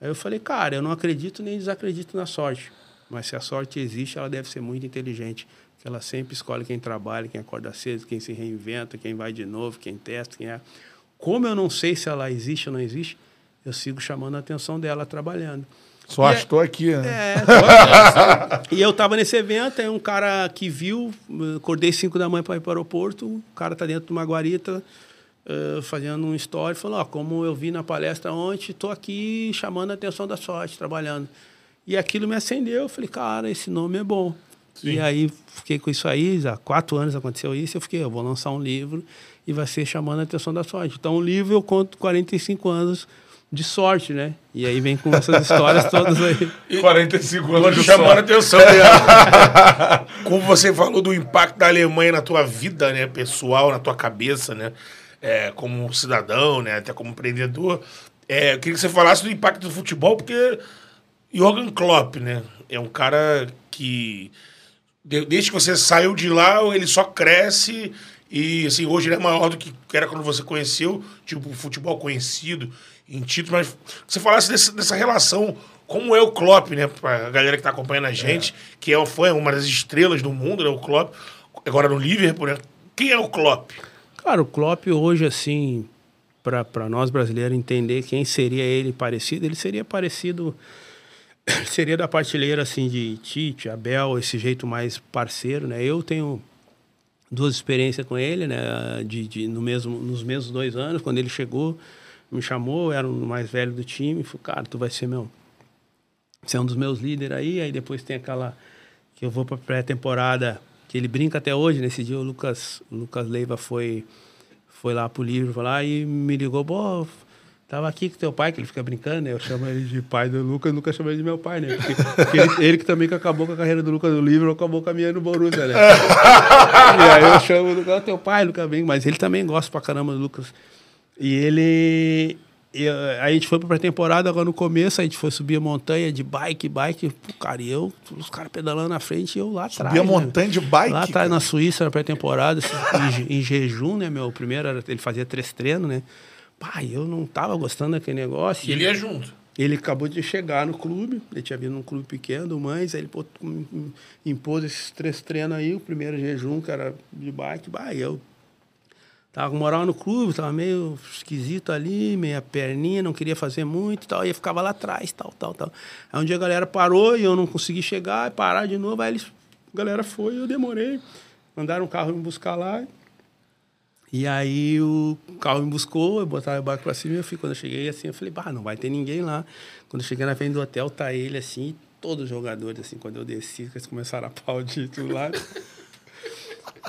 Aí eu falei, cara, eu não acredito nem desacredito na sorte. Mas se a sorte existe, ela deve ser muito inteligente. Porque ela sempre escolhe quem trabalha, quem acorda cedo, quem se reinventa, quem vai de novo, quem testa, quem é. Como eu não sei se ela existe ou não existe, eu sigo chamando a atenção dela trabalhando. Só estou é, aqui, né? É, e eu estava nesse evento, aí um cara que viu, acordei 5 da manhã para ir para o aeroporto, o cara tá dentro de uma guarita, uh, fazendo um story, falou, ó, como eu vi na palestra ontem, estou aqui chamando a atenção da sorte, trabalhando. E aquilo me acendeu, eu falei, cara, esse nome é bom. Sim. E aí fiquei com isso aí, há quatro anos aconteceu isso, eu fiquei, eu vou lançar um livro e vai ser chamando a atenção da sorte. Então o livro eu conto 45 anos de sorte, né? E aí vem com essas histórias todas aí. E 45 anos de chamando a atenção. Como você falou do impacto da Alemanha na tua vida, né, pessoal, na tua cabeça, né? É, como cidadão, né, até como empreendedor. É, eu queria que você falasse do impacto do futebol, porque Jürgen Klopp, né, é um cara que desde que você saiu de lá, ele só cresce e assim, hoje ele é maior do que era quando você conheceu, tipo, futebol conhecido em títulos, mas você falasse desse, dessa relação, como é o Klopp, né? Pra galera que tá acompanhando a gente, é. que é, foi uma das estrelas do mundo, né? O Klopp, agora no Liverpool, né? Quem é o Klopp? Cara, o Klopp hoje, assim, para nós brasileiros entender quem seria ele parecido, ele seria parecido seria da partilheira assim de Tite, Abel, esse jeito mais parceiro, né? Eu tenho duas experiências com ele, né? De, de no mesmo nos mesmos dois anos quando ele chegou, me chamou, era o mais velho do time, falou, cara, tu vai ser meu. Você é um dos meus líderes aí, aí depois tem aquela que eu vou para pré-temporada que ele brinca até hoje. Nesse dia o Lucas, o Lucas Leiva foi, foi lá pro livro foi lá e me ligou, pô, tava aqui com teu pai, que ele fica brincando, né? Eu chamo ele de pai do Lucas, nunca chamo ele de meu pai, né? Porque, porque ele, ele, que também que acabou com a carreira do Lucas no livro, acabou com a minha no Borussia, né? e aí eu chamo o Lucas, teu pai, Lucas bem, mas ele também gosta pra caramba do Lucas. E ele e, eh, a gente foi pra pré-temporada, agora no começo, a gente foi subir a montanha de bike, bike, pô, cara, e eu, os caras pedalando na frente e eu lá atrás. Subir a montanha né? de bike? Lá atrás, na Suíça, na pré-temporada, assim, em, em, jejum, né, meu? Primeiro era, ele fazia três treinos, né? Pai, eu não tava gostando daquele negócio. E ele ia junto? Ele acabou de chegar no clube, ele tinha vindo num clube pequeno do Mães, aí ele pô, impôs esses três treinos aí, o primeiro jejum, que era de bike, bah, eu Tava moral no clube, tava meio esquisito ali, meia perninha, não queria fazer muito e tal. E ficava lá atrás, tal, tal, tal. Aí um dia a galera parou e eu não consegui chegar, parar de novo. Aí eles, a galera foi eu demorei. Mandaram um carro me buscar lá. E aí o carro me buscou, eu botava o barco pra cima e eu fui. Quando eu cheguei assim, eu falei, bah, não vai ter ninguém lá. Quando eu cheguei na frente do hotel, tá ele assim, todos os jogadores, assim, quando eu desci, eles começaram a aplaudir tudo lá.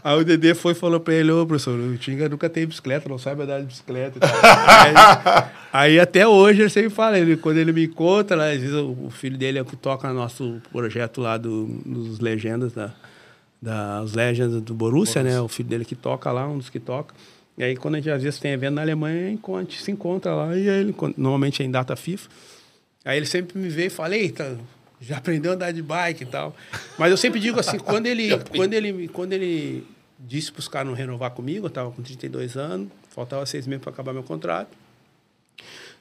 Aí o Dedê foi e falou pra ele, ô professor, o Tinga nunca tem bicicleta, não sabe andar de bicicleta. aí, aí, até hoje ele sempre fala, ele, quando ele me conta, né, às vezes o, filho dele é que toca no nosso projeto lá do, dos Legendas, da, das Legendas do Borussia, né? O filho dele que toca lá, um dos que toca. E aí quando a gente às vezes tem evento na Alemanha, a gente se encontra lá e ele, normalmente é em data FIFA. Aí ele sempre me vê e fala, eita, já aprendeu a andar de bike e tal. Mas eu sempre digo assim, quando ele, quando ele, quando ele disse para os caras não renovar comigo, eu estava com 32 anos, faltava seis meses para acabar meu contrato.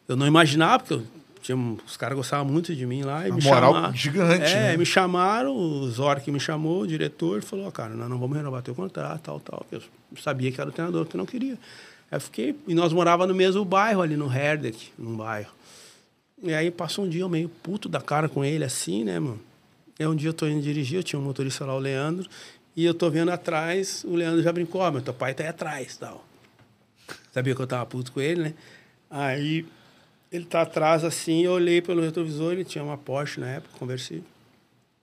Eu não imaginava, porque eu tinha, os caras gostavam muito de mim lá. E a me moral chamaram, gigante, É, né? me chamaram, o Zor que me chamou, o diretor, falou, cara, nós não vamos renovar teu contrato, tal, tal. Eu sabia que era o treinador que eu não queria. Aí eu fiquei, e nós morávamos no mesmo bairro, ali no Herdek, num bairro. E aí passou um dia eu meio puto da cara com ele, assim, né, mano? E um dia eu tô indo dirigir, eu tinha um motorista lá, o Leandro, e eu tô vendo atrás, o Leandro já brincou, ó, oh, meu teu pai tá aí atrás, tal. Sabia que eu tava puto com ele, né? Aí ele tá atrás assim, eu olhei pelo retrovisor, ele tinha uma Porsche na época, conversei.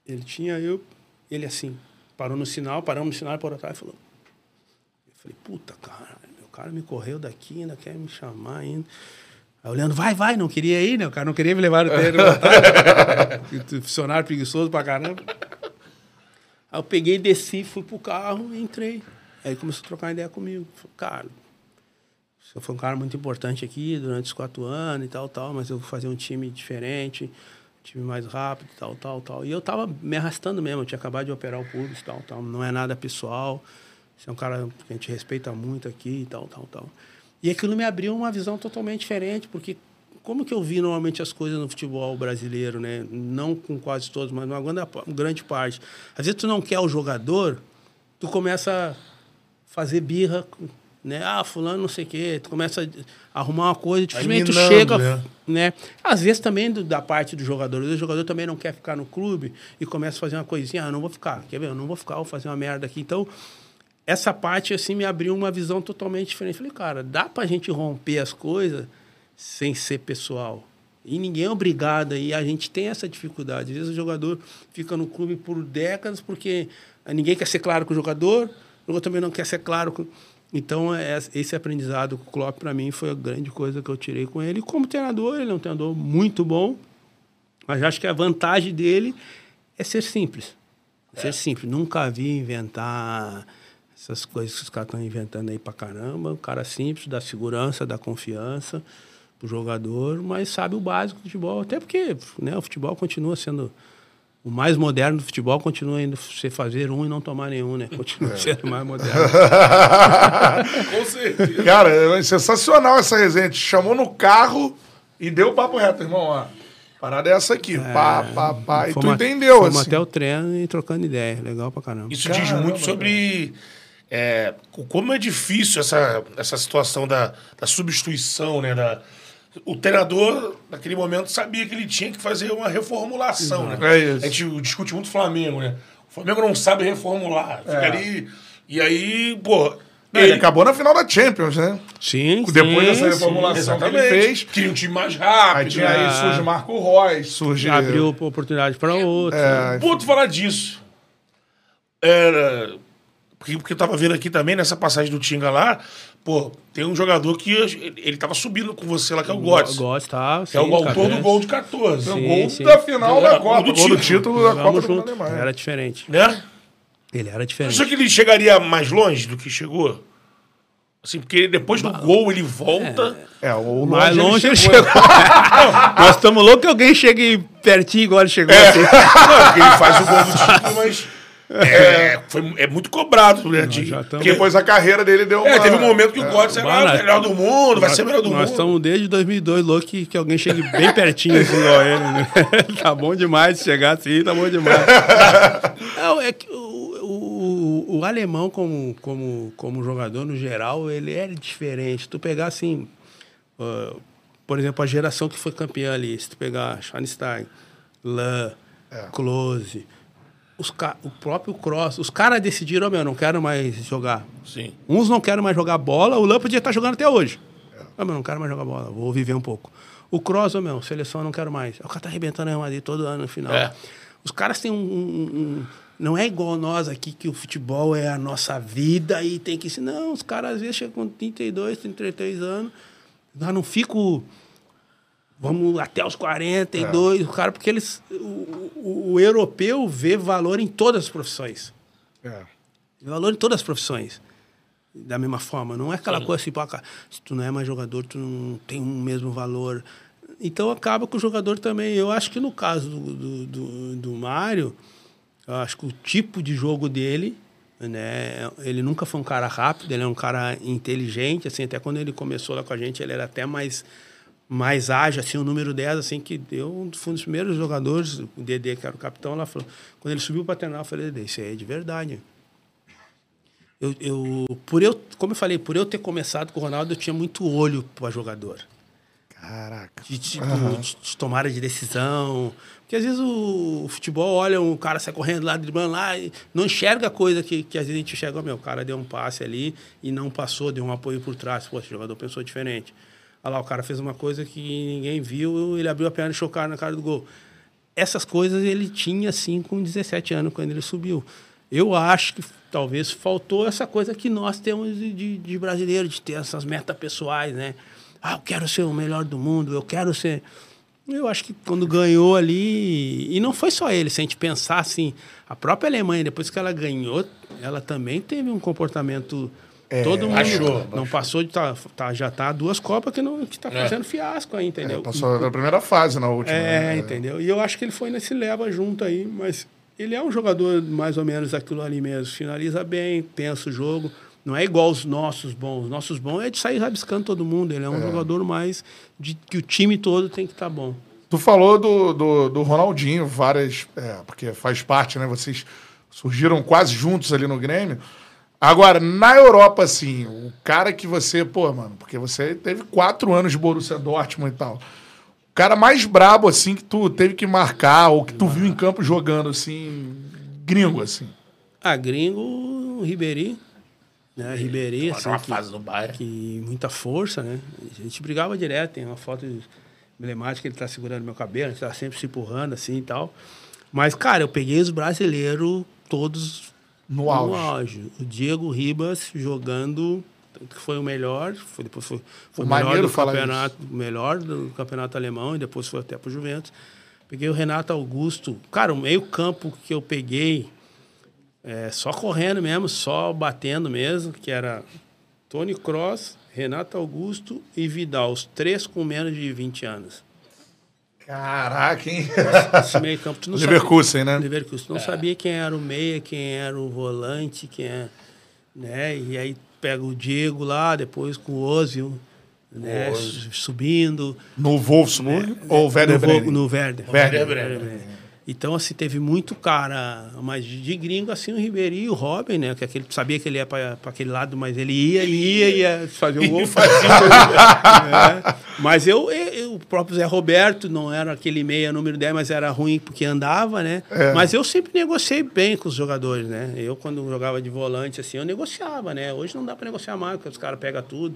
Ele tinha, eu, ele assim, parou no sinal, paramos no sinal, parou atrás e falou. Eu falei, puta, cara, meu cara me correu daqui, ainda quer me chamar ainda. Aí o Leandro, vai, vai, não queria ir, né? O cara não queria me levar no treino. Funcionário preguiçoso pra caramba. Aí eu peguei, desci, fui pro carro e entrei. Aí ele começou a trocar ideia comigo. Falei, cara, você foi um cara muito importante aqui durante os quatro anos e tal, tal, mas eu vou fazer um time diferente, um time mais rápido e tal, tal, tal. E eu tava me arrastando mesmo, eu tinha acabado de operar o e tal, tal. Não é nada pessoal. Você é um cara que a gente respeita muito aqui e tal, tal, tal. E aquilo me abriu uma visão totalmente diferente, porque como que eu vi normalmente as coisas no futebol brasileiro, né? Não com quase todos, mas uma grande parte. Às vezes tu não quer o jogador, tu começa a fazer birra, né? Ah, fulano não sei o quê. Tu começa a arrumar uma coisa, dificilmente tu chega, né? né? Às vezes também do, da parte do jogador. O jogador também não quer ficar no clube e começa a fazer uma coisinha, ah, não vou ficar, quer ver? Eu não vou ficar, vou fazer uma merda aqui. Então, essa parte assim me abriu uma visão totalmente diferente. Falei, cara, dá pra gente romper as coisas sem ser pessoal. E ninguém é obrigado e a gente tem essa dificuldade. Às vezes o jogador fica no clube por décadas porque ninguém quer ser claro com o jogador, o jogador também não quer ser claro com então, é, esse aprendizado com o Klopp, para mim, foi a grande coisa que eu tirei com ele. Como treinador, ele é um treinador muito bom, mas acho que a vantagem dele é ser simples. É. Ser simples. Nunca vi inventar essas coisas que os caras estão inventando aí pra caramba. Um cara simples, dá segurança, dá confiança pro jogador, mas sabe o básico do futebol. Até porque né, o futebol continua sendo. O mais moderno do futebol continua indo você fazer um e não tomar nenhum, né? Continua é. sendo mais moderno. Com certeza. Cara, é sensacional essa resenha. Te chamou no carro e deu o papo reto, irmão. Ó. Parada é essa aqui. É, pá, pá, pá. E tu entendeu, fomos assim. até o treino e trocando ideia. Legal pra caramba. Isso caramba, diz muito sobre é, como é difícil essa, essa situação da, da substituição, né? Da, o treinador, naquele momento, sabia que ele tinha que fazer uma reformulação, né? É isso. A gente discute muito o Flamengo, né? O Flamengo não sabe reformular. Fica é. ali. E aí, pô. Ele, ele, acabou na final da Champions, né? Sim, Depois sim, dessa reformulação sim, que ele fez. Queria um time mais rápido. Aí, tinha, aí surge Marco Reus, surge... Abriu oportunidade para outro. É, Pô, tu falar disso. Era Porque, porque eu tava vendo aqui também, nessa passagem do Tinga lá, pô, tem um jogador que ele, ele tava subindo com você lá, que é o Götze. Gosto, tá? Que é o sim, autor do gol de 14. Sim, gol sim. da final Era da gol Copa, do gol do título. da Copa do junto. Alemanha. Era diferente. Né? Ele era Você diferente. acha que ele chegaria mais longe do que chegou? Assim, porque depois do gol ele volta. É, o Mais longe longe ele ele chegou. chegou. Nós estamos loucos que alguém chegue pertinho igual ele chegou. É. assim. Não, porque ele faz o gol do título, mas é, foi, é muito cobrado, né? De, já tamo- porque, Depois a carreira dele deu uma... é, teve um momento que o Götze era o melhor do mundo, vai ser o melhor do Nós mundo. estamos desde 2002 loucos que, que alguém chegue bem pertinho assim igual ele. Né? tá bom demais se chegar assim, tá bom demais. Não, é que o, o, o alemão como, como, como jogador, no geral, ele é diferente. Tu pegar assim, ah, por exemplo, a geração que foi campeã ali, se tu pegar Schweinsteigen, Lan, Klose, os o próprio Cross, os caras decidiram, "Ô, meu, não quero mais jogar. Sim. Uns não querem mais jogar bola, o podia estar jogando até hoje. Ah, meu, não quero mais jogar bola, vou viver um pouco. O Cross, ô, meu, seleção não quero mais. O cara tá arrebentando Real Madrid todo ano no final. É. Os caras têm um, um- um- Não é igual nós aqui, que o futebol é a nossa vida e tem que... Não, os caras às vezes chegam com 32, 33 anos, já não fico... Vamos até os 42, o cara, porque eles... O, o- o europeu vê valor em todas as profissões. É. Valor em todas as profissões. Da mesma forma. Não é aquela coisa assim, pô, cara, se tu não é mais jogador, tu não tem o mesmo valor. Então acaba com o jogador também. Eu acho que no caso do, do, do, do Mário, eu acho que o tipo de jogo dele, né? Ele nunca foi um cara rápido, ele é um cara inteligente, assim, até quando ele começou lá com a gente, ele era até mais mais ágil, assim, o número 10, assim, que deu, foi um dos primeiros jogadores, o Dedê, que era o capitão, lá falou, quando ele subiu para treinar, eu falei, Dedê, isso aí é de verdade. Eu, eu, por eu, como eu falei, por eu ter começado com o Ronaldo, eu tinha muito olho para jogador. Caraca. De, tipo, de, de tomada de decisão. Porque às vezes o, o futebol olha um cara sai correndo lá, driblando lá, e não enxerga coisa que, que às vezes a gente enxerga. Meu, o cara deu um passe ali e não passou, deu um apoio por trás. Pô, esse jogador pensou diferente. Olha lá, o cara fez uma coisa que ninguém viu, ele abriu a perna e chocaram na cara do gol. Essas coisas ele tinha, assim, com 17 anos, quando ele subiu. Eu acho que talvez faltou essa coisa que nós temos de, de, brasileiro, de ter essas metas pessoais, né? Ah, eu quero ser o melhor do mundo, eu quero ser... Eu acho que quando ganhou ali... E não foi só ele, se a gente pensar assim... A própria Alemanha, depois que ela ganhou, ela também teve um comportamento... todo mundo baixou, não passou de... Tá, tá, já tá duas Copas que, não, que tá É. fazendo fiasco aí, entendeu? Passou na primeira fase, na última. É, né? entendeu? E eu acho que ele foi nesse leva junto aí, mas ele é um jogador mais ou menos aquilo ali mesmo. Finaliza bem, pensa o jogo. Não é igual os nossos bons. Os nossos bons é de sair rabiscando todo mundo. Ele é um jogador mais de que o time todo tem que estar bom. Tu falou do, do, do Ronaldinho, várias. É, porque faz parte, né? Vocês surgiram quase juntos ali no Grêmio. Agora, na Europa, assim, o cara que você, pô, mano, porque você teve quatro anos de Borussia Dortmund e tal. O cara mais brabo, assim, que tu teve que marcar, ou que tu viu em campo jogando, assim, gringo, assim. Ah, gringo, Ribeirinho. Né? Ribeirinho, assim, uma que- fase do Bayern. que muita força, né? A gente brigava direto, tem uma foto emblemática, ele tá segurando meu cabelo, a gente tá sempre se empurrando assim e tal. Mas, cara, eu peguei os brasileiros todos No auge. O Diego Ribas jogando, que foi o melhor, foi, depois foi, foi o melhor do campeonato, o melhor do campeonato alemão e depois foi até pro Juventus. Peguei o Renato Augusto. Cara, o meio campo que eu peguei, é, só correndo mesmo, só batendo mesmo, que era Tony Cross, Renato Augusto e Vidal, os três com menos de 20 anos. Caraca, hein? Esse meio campo, tu não Leverkusen, sabia, né? Leverkusen. Tu não sabia quem era o meia, quem era o volante, quem é, né? E aí pega o Diego lá, depois com o Ozil, né? Subindo. No Wolfsburg ou Werder no, Bremen? no Werder. Werder Bremen. Então, assim, teve muito cara, mas de, gringo, assim, o Ribeirinho e o Robin, né? Que aquele, sabia que ele ia para aquele lado, mas ele ia, ia, ia fazer o gol. É. Mas eu, eu- o próprio Zé Roberto não era aquele meia número 10, mas era ruim porque andava, né? Mas eu sempre negociei bem com os jogadores, né? Eu, quando jogava de volante, assim, eu negociava, né? Hoje não dá para negociar mais, porque os caras pegam tudo.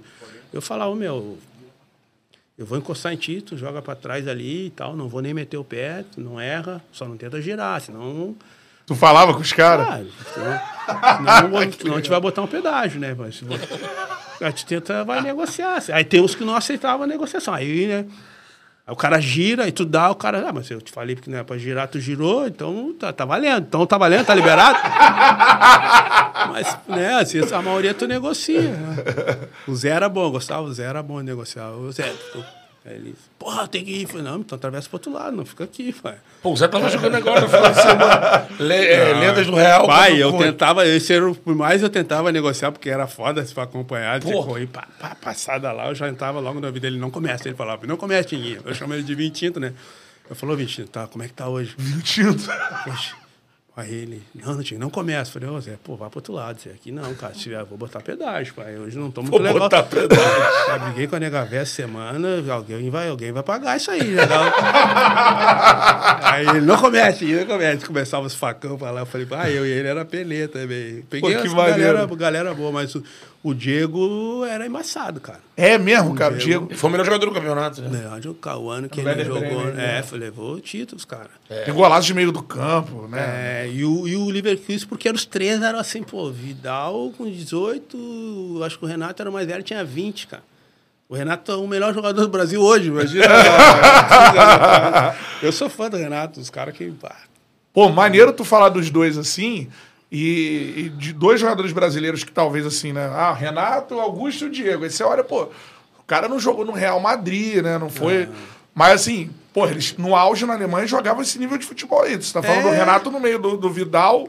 Eu falava, meu, eu vou encostar em ti, tu joga para trás ali e tal, não vou nem meter o pé, tu não erra, só não tenta girar, senão Tu falava com os caras? Ah, senão, não, senão a gente vai botar um pedágio, né? Mas, a gente tenta, vai negociar. Aí tem uns que não aceitavam a negociação. Aí, né? Aí o cara gira e tu dá, o cara, ah, mas eu te falei que não é pra girar, tu girou, então tá, tá valendo. Então tá valendo, tá liberado. mas, né, assim, a maioria tu negocia. Né? O Zé era bom, gostava, o Zé era bom de negociar. O Zé, tu, aí ele, porra, tem que ir. Eu Falei, não, então atravessa pro outro lado, não fica aqui, pai. Pô, o Zé tava jogando agora no final de semana. É, Lendas do Real. Pai, eu Cunha. tentava, esse era, por mais eu tentava negociar, porque era foda se Porra. correr, pá, pá, passada lá, eu já entrava logo na vida dele, não começa, ele falava, não começa, Tinguinho. Eu chamo ele de Vintinto, né? Eu falou, Vintinto, tá, como é que tá hoje? Mentindo. Poxa. Aí ele, não, não, não começa. Falei, ô Zé, pô, vai pro outro lado, Zé, aqui não, cara, se tiver, vou botar pedágio, pai, hoje não tô muito Vou legal. botar pedágio. Já briguei com a nega semana, alguém vai, alguém vai pagar isso aí, né? Aí ele, não comete, não comete. Começava os facão pra lá. Eu falei, ah, eu e ele era pelê também. Peguei Pô, que galera, galera boa, mas o, o Diego era embaçado, cara. É mesmo, cara. O Diego. Diego Foi o melhor jogador do campeonato, né? Verdade, o o ano que ele jogou. Bremen, né? É, foi, levou títulos, cara. tem golaço de meio do campo, né? É, e o, e o Leverkusen, porque os três eram assim, pô, Vidal com 18, acho que o Renato era o mais velho, tinha 20, cara. O Renato é o melhor jogador do Brasil hoje, imagina. Eu sou fã do Renato, os caras que. Pô, maneiro tu falar dos dois assim. E, e de dois jogadores brasileiros que talvez assim, né? Ah, Renato, Augusto e Diego. Aí você olha, pô, o cara não jogou no Real Madrid, né? Não foi. Mas assim, pô, eles no auge na Alemanha jogavam esse nível de futebol aí. Você tá falando do É. Renato no meio do, do Vidal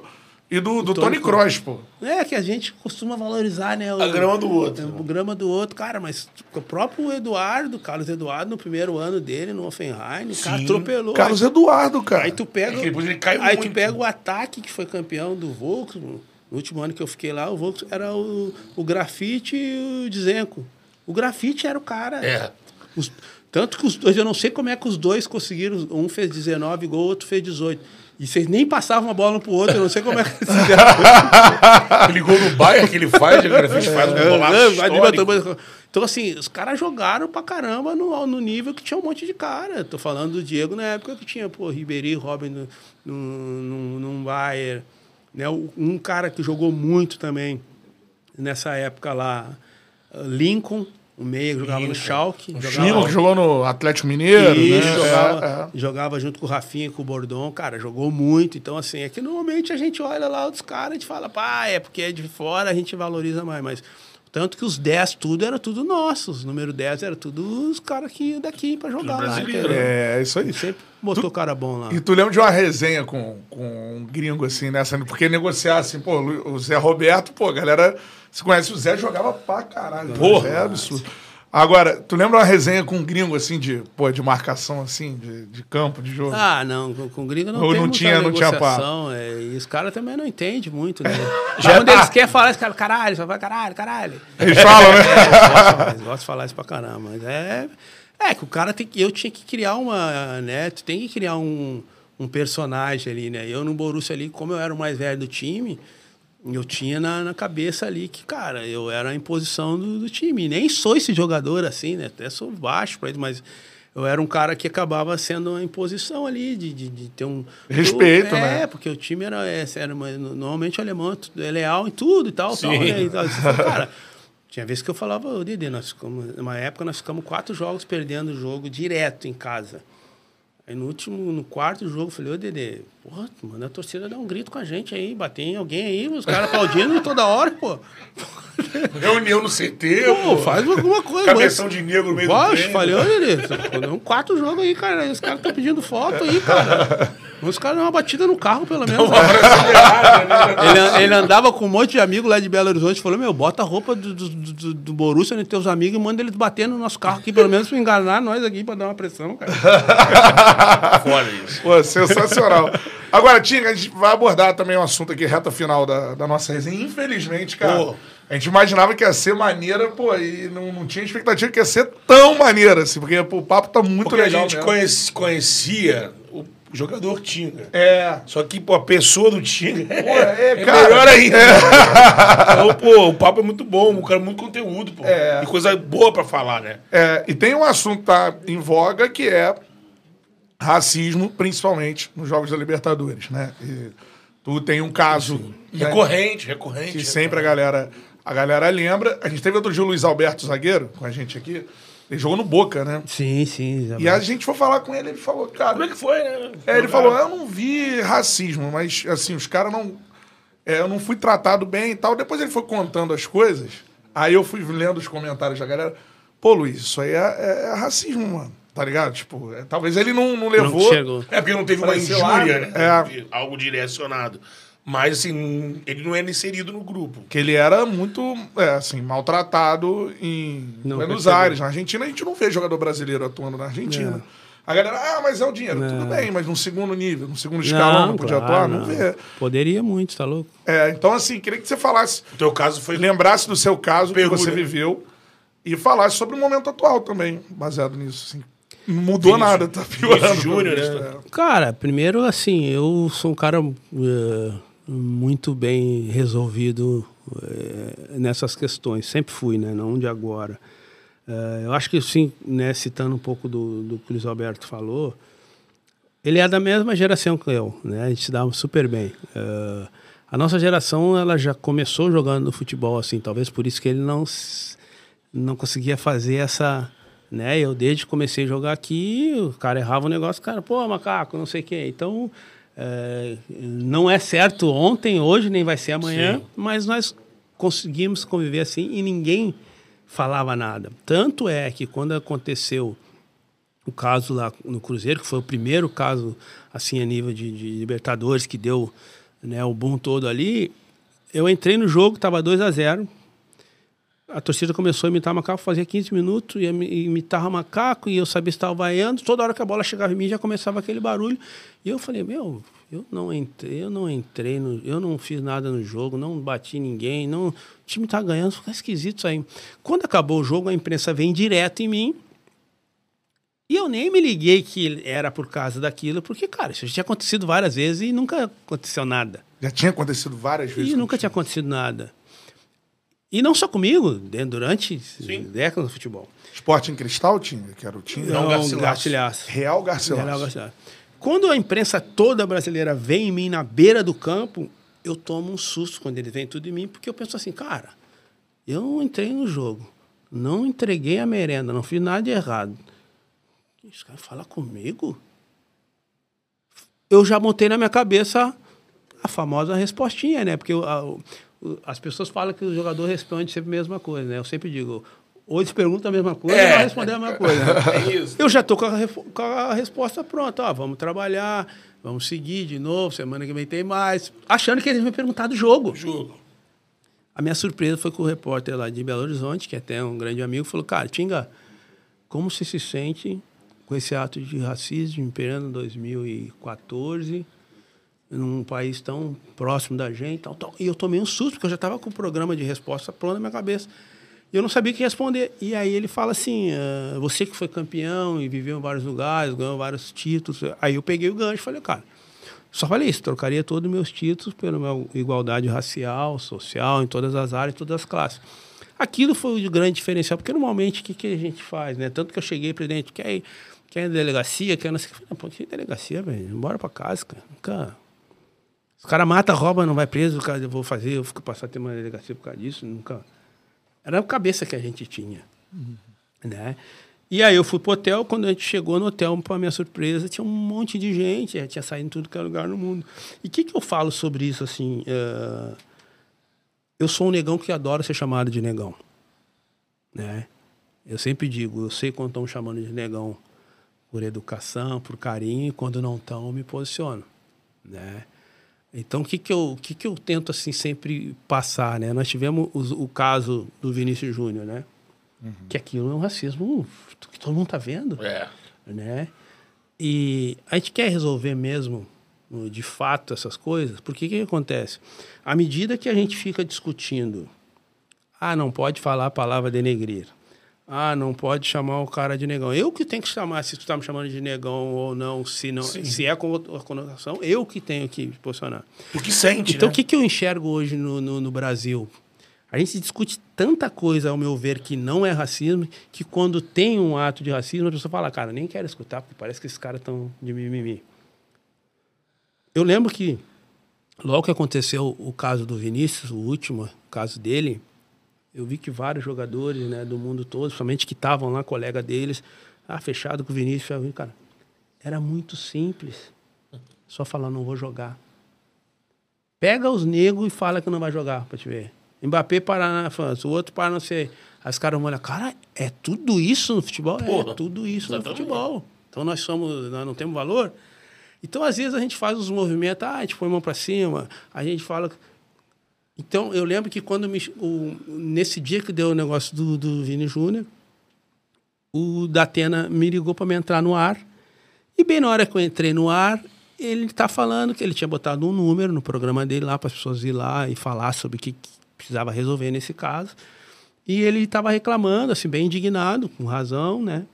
e do, do Tony Toni Kroos, pô. É que a gente costuma valorizar, né? O, A grama do outro. O grama do outro, cara, mas o próprio Eduardo, Carlos Eduardo, no primeiro ano dele no Offenheim, o cara atropelou. Carlos Eduardo, cara. Aí tu pega. É que depois ele caiu aí tu muito. pega o ataque que foi campeão do Volkswagen. No último ano que eu fiquei lá, o Volkswagen era o, o Grafite e o Dizenko. O Grafite era o cara. É. Os- tanto que os dois, eu não sei como é que os dois conseguiram. Um fez 19 gol, o outro fez 18. E vocês nem passavam a bola um pro outro, eu não sei como é que fizeram. Aquele gol no Bayern que ele faz, Grafite faz um golaço É, libertar- Então, assim, os caras jogaram pra caramba no, no nível que tinha um monte de cara. Tô falando do Diego na época que tinha, pô, Ribeirinho, Robin no, no, no, no Bayern. Né? Um cara que jogou muito também nessa época lá, Lincoln, o meia que jogava no Schalke. jogava- Chico, que jogou no Atlético Mineiro, isso, né? jogava, É, é. jogava junto com o Rafinha e com o Bordon, cara, jogou muito. Então, assim, é que normalmente a gente olha lá os caras e a gente fala, pá, é porque é de fora, a gente valoriza mais. Mas tanto que os 10 tudo era tudo nossos. Número 10 era tudo os caras que iam daqui pra jogar lá. brasileiro. É, isso aí. Sempre botou cara bom lá. E tu lembra de uma resenha com, com um gringo, assim, nessa? Porque negociar, assim, pô, o Zé Roberto, pô, a galera. Você conhece o Zé, jogava pra caralho. Porra. É absurdo. Agora, tu lembra uma resenha com um gringo, assim, de, pô, de marcação, assim, de, de campo, de jogo? Ah, não, com, com gringo não Ou tem não tinha- não tinha é, e os caras também não entendem muito, né? Já quando eles querem falar, esse cara, caralho, só vai caralho, caralho. Eles falam, né? É, eles gostam de falar isso pra caramba. Mas é. É que o cara tem que. Eu tinha que criar uma. Né? Tu tem que criar um, um personagem ali, né? Eu no Borussia ali, como eu era o mais velho do time, eu tinha na, na cabeça ali que, cara, eu era a imposição do, do time. E nem sou esse jogador assim, né? Até sou baixo pra ele, mas. Eu era um cara que acabava sendo uma imposição ali, de, de, de ter um. Respeito, é, né? É, porque o time era, é, era normalmente o alemão é leal em tudo e tal, tal Sim. né? E tal. Cara, tinha vezes que eu falava, ô Dede, nós ficamos, numa época nós ficamos quatro jogos perdendo o jogo direto em casa. Aí no último, no quarto jogo, eu falei, ô Dede, porra, manda a torcida dar um grito com a gente aí, bater em alguém aí, os caras aplaudindo toda hora, pô. Reunião no CT, Pô, pô. faz alguma coisa. Cabeção mano. de negro no meio do Poxa, treino. falei, ô Dede, deu um quatro jogos aí, cara, os caras estão pedindo foto aí, cara. Os caras dão uma batida no carro, pelo menos. Uma brasileirada, né? Ele, ele andava com um monte de amigos lá de Belo Horizonte falou: Meu, bota a roupa do, do, do, do Borussia nos teus amigos e manda eles bater no nosso carro aqui, pelo menos pra enganar nós aqui, pra dar uma pressão, cara. Fora isso. Pô, sensacional. Agora, Tinga, a gente vai abordar também um assunto aqui, reta final da, da nossa resenha. Infelizmente, cara, Pô. a gente imaginava que ia ser maneira, pô, e não, não tinha expectativa que ia ser tão maneira, assim, porque pô, o papo tá muito Porque a legal. gente mesmo. conhece- conhecia o jogador Tinga. É. Só que, pô, a pessoa do Tinga é, é, é cara. melhor ainda. Então, pô, o papo é muito bom, o cara é muito conteúdo, pô. É. E coisa boa pra falar, né? É, e tem um assunto que tá em voga que é racismo, principalmente nos Jogos da Libertadores, né? E Tu tem um caso né, Recorrente, recorrente. que sempre a galera, a galera lembra. A gente teve outro dia o Luiz Alberto Zagueiro com a gente aqui. Ele jogou no Boca, né? Sim, sim. E a gente foi falar com ele, ele falou, cara. Como é que foi, né? É, ele falou, eu não vi racismo, mas assim, os caras não. é, eu não fui tratado bem e tal. Depois ele foi contando as coisas. Aí eu fui lendo os comentários da galera. Pô, Luiz, isso aí é, é- é racismo, mano. Tá ligado? Tipo, é, talvez ele não, não Não levou. chegou. É porque não teve uma lá, injúria, né? é. Algo direcionado. Mas, assim, ele não era inserido no grupo. Que ele era muito, é, assim, maltratado em Não Buenos percebi. Aires. Na Argentina, a gente não vê jogador brasileiro atuando na Argentina. A galera, ah, mas é o dinheiro. Tudo bem, mas num segundo nível, num segundo escalão, não, podia claro, atuar? Não, vê. Poderia muito, tá louco? É, então, assim, queria que você falasse, O teu caso foi. lembrasse do seu caso Pergunta. que você viveu e falasse sobre o momento atual também, baseado nisso. Assim. Não mudou Vinícius- nada, tá piorando. Júnior, né? é. Cara, primeiro, assim, eu sou um cara eh, muito bem resolvido eh, nessas questões. Sempre fui, né? Não de agora. Eh, eu acho que, sim, né, citando um pouco do, do que o Luiz Alberto falou, ele é da mesma geração que eu, né? A gente se dava super bem. A nossa geração, ela já começou jogando futebol, assim, talvez por isso que ele não, não conseguia fazer essa, né? Eu desde que comecei a jogar aqui, o cara errava o negócio, o cara, pô, macaco, não sei o quê. Então, é, não é certo ontem, hoje, nem vai ser amanhã, Sim. mas nós conseguimos conviver assim e ninguém falava nada. Tanto é que quando aconteceu o caso lá no Cruzeiro, que foi o primeiro caso assim a nível de, de Libertadores que deu né, o boom todo ali, eu entrei no jogo, estava 2 a 0 a torcida começou a imitar macaco, fazia 15 minutos, e imitava macaco, e eu sabia se estava vaiando. Toda hora que a bola chegava em mim, já começava aquele barulho. E eu falei, meu, eu não entrei, eu não entrei, no, eu não fiz nada no jogo, não bati ninguém, não, o time tá ganhando, fica esquisito isso aí. Quando acabou o jogo, a imprensa vem direto em mim, e eu nem me liguei que era por causa daquilo, porque, cara, isso já tinha acontecido várias vezes e nunca aconteceu nada. Já tinha acontecido várias vezes. E nunca tinha acontecido nada. E não só comigo, né, durante décadas do futebol. Esporte em Cristal tinha, que era o time. Não. Garcilaso. Real Garcilaso. Real Garcilaso. Quando a imprensa toda brasileira vem em mim na beira do campo, eu tomo um susto quando eles vêm tudo em mim, porque eu penso assim, cara, eu não entrei no jogo, não entreguei a merenda, não fiz nada de errado. Os caras falam comigo? Eu já montei na minha cabeça a famosa respostinha, né? Porque o- a- as pessoas falam que o jogador responde sempre a mesma coisa, né? Eu sempre digo, ou eles perguntam a mesma coisa, É. vai responder a mesma coisa. É isso. Eu já tô com com a resposta pronta. Ó, vamos trabalhar, vamos seguir de novo, semana que vem tem mais. Achando que eles vão perguntar do jogo. Jogo. A minha surpresa foi que o repórter lá de Belo Horizonte, que é até um grande amigo, falou: Cara, Tinga, como você se sente com esse ato de racismo imperando em 2014, num país tão próximo da gente? Tal, tal. E eu tomei um susto, porque eu já estava com o programa de resposta pronto na minha cabeça. E eu não sabia o que responder. E aí ele fala assim: ah, Você que foi campeão e viveu em vários lugares, ganhou vários títulos. Aí eu peguei o gancho e falei: Cara. Só falei isso, trocaria todos os meus títulos pela minha igualdade racial, social, em todas as áreas, em todas as classes. Aquilo foi o grande diferencial, porque normalmente o que, que a gente faz, né? Tanto que eu cheguei, presidente, quer quer delegacia, quer não sei que. Falei, Pô, que delegacia, velho? Bora pra casa, cara. Nunca... Os caras matam, rouba, não vai preso, o cara, eu vou fazer, eu fico passar a ter uma delegacia por causa disso, nunca... Era a cabeça que a gente tinha, né? E aí eu fui pro hotel, quando a gente chegou no hotel, para minha surpresa, tinha um monte de gente, já tinha saído em tudo que é lugar no mundo. E o que, que eu falo sobre isso, assim? eh, eu sou um negão que adora ser chamado de negão, né? Eu sempre digo, eu sei quando estão chamando de negão por educação, por carinho, e quando não estão, me posiciono, né? Então, o que, que, eu, que, que eu tento, assim, sempre passar, né? Nós tivemos o, o caso do Vinícius Júnior, né? Que aquilo é um racismo que todo mundo tá vendo, É. né? E a gente quer resolver mesmo, de fato, essas coisas, porque o que, que acontece? À medida que a gente fica discutindo, ah, não pode falar a palavra denegrir, ah, não pode chamar o cara de negão. Eu que tenho que chamar, se tu tá me chamando de negão ou não, se, não, se é com outra conotação, eu que tenho que posicionar. O que sente, Então, né? o que, que eu enxergo hoje no, no, no Brasil? A gente discute tanta coisa, ao meu ver, que não é racismo, que quando tem um ato de racismo, a pessoa fala, cara, nem quero escutar, porque parece que esses caras estão de mimimi. Eu lembro que logo que aconteceu o caso do Vinícius, o último caso dele, eu vi que vários jogadores né, do mundo todo, somente que estavam lá, colega deles, ah, fechado com o Vinícius, cara, era muito simples. Só falar, não vou jogar. Pega os negros e fala que não vai jogar, pra te ver. Mbappé parar na França, o outro para não sei. As caras olham, cara, é tudo isso no futebol? Porra, é tudo isso no futebol. Então nós somos, nós não temos valor. Então, às vezes, a gente faz os movimentos, ah, a gente põe a mão para cima, a gente fala. Então, eu lembro que quando me, o, nesse dia que deu o negócio do, do Vini Júnior, o Datena me ligou para me entrar no ar. E bem na hora que eu entrei no ar, ele está falando que ele tinha botado um número no programa dele lá para as pessoas ir lá e falar sobre o que, que precisava resolver nesse caso. E ele estava reclamando, assim, bem indignado, com razão, né?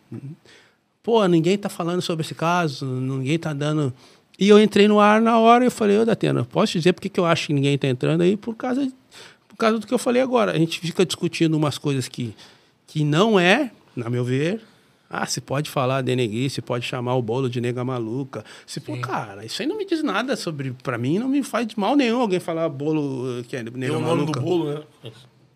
Pô, ninguém está falando sobre esse caso, ninguém está dando. E eu entrei no ar na hora e eu falei, ô Datena, posso dizer por que eu acho que ninguém está entrando aí? Por causa, de- por causa do que eu falei agora. A gente fica discutindo umas coisas que, que não é, na meu ver. Ah, se pode falar denegrir, se pode chamar o bolo de nega maluca. Se, pô, cara, isso aí não me diz nada sobre. Pra mim, não me faz mal nenhum alguém falar bolo eh, que é nega Tem o nome do bolo, né?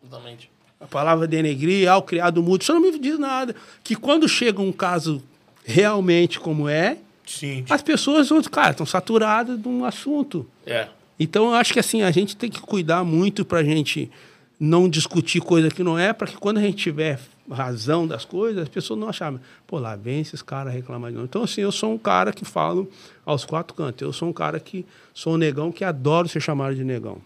Exatamente. A palavra denegrir, ao criado mudo, isso não me diz nada. Que quando chega um caso realmente como é, Sim. as pessoas, cara, estão saturadas de um assunto. É. Então, eu acho que assim, a gente tem que cuidar muito pra gente não discutir coisa que não é, para que quando a gente tiver razão das coisas, as pessoas não acharem, pô, lá vem esses caras reclamando. de nós. Então, assim, eu sou um cara que falo aos quatro cantos. Eu sou um cara que sou um negão que adoro ser chamado de negão.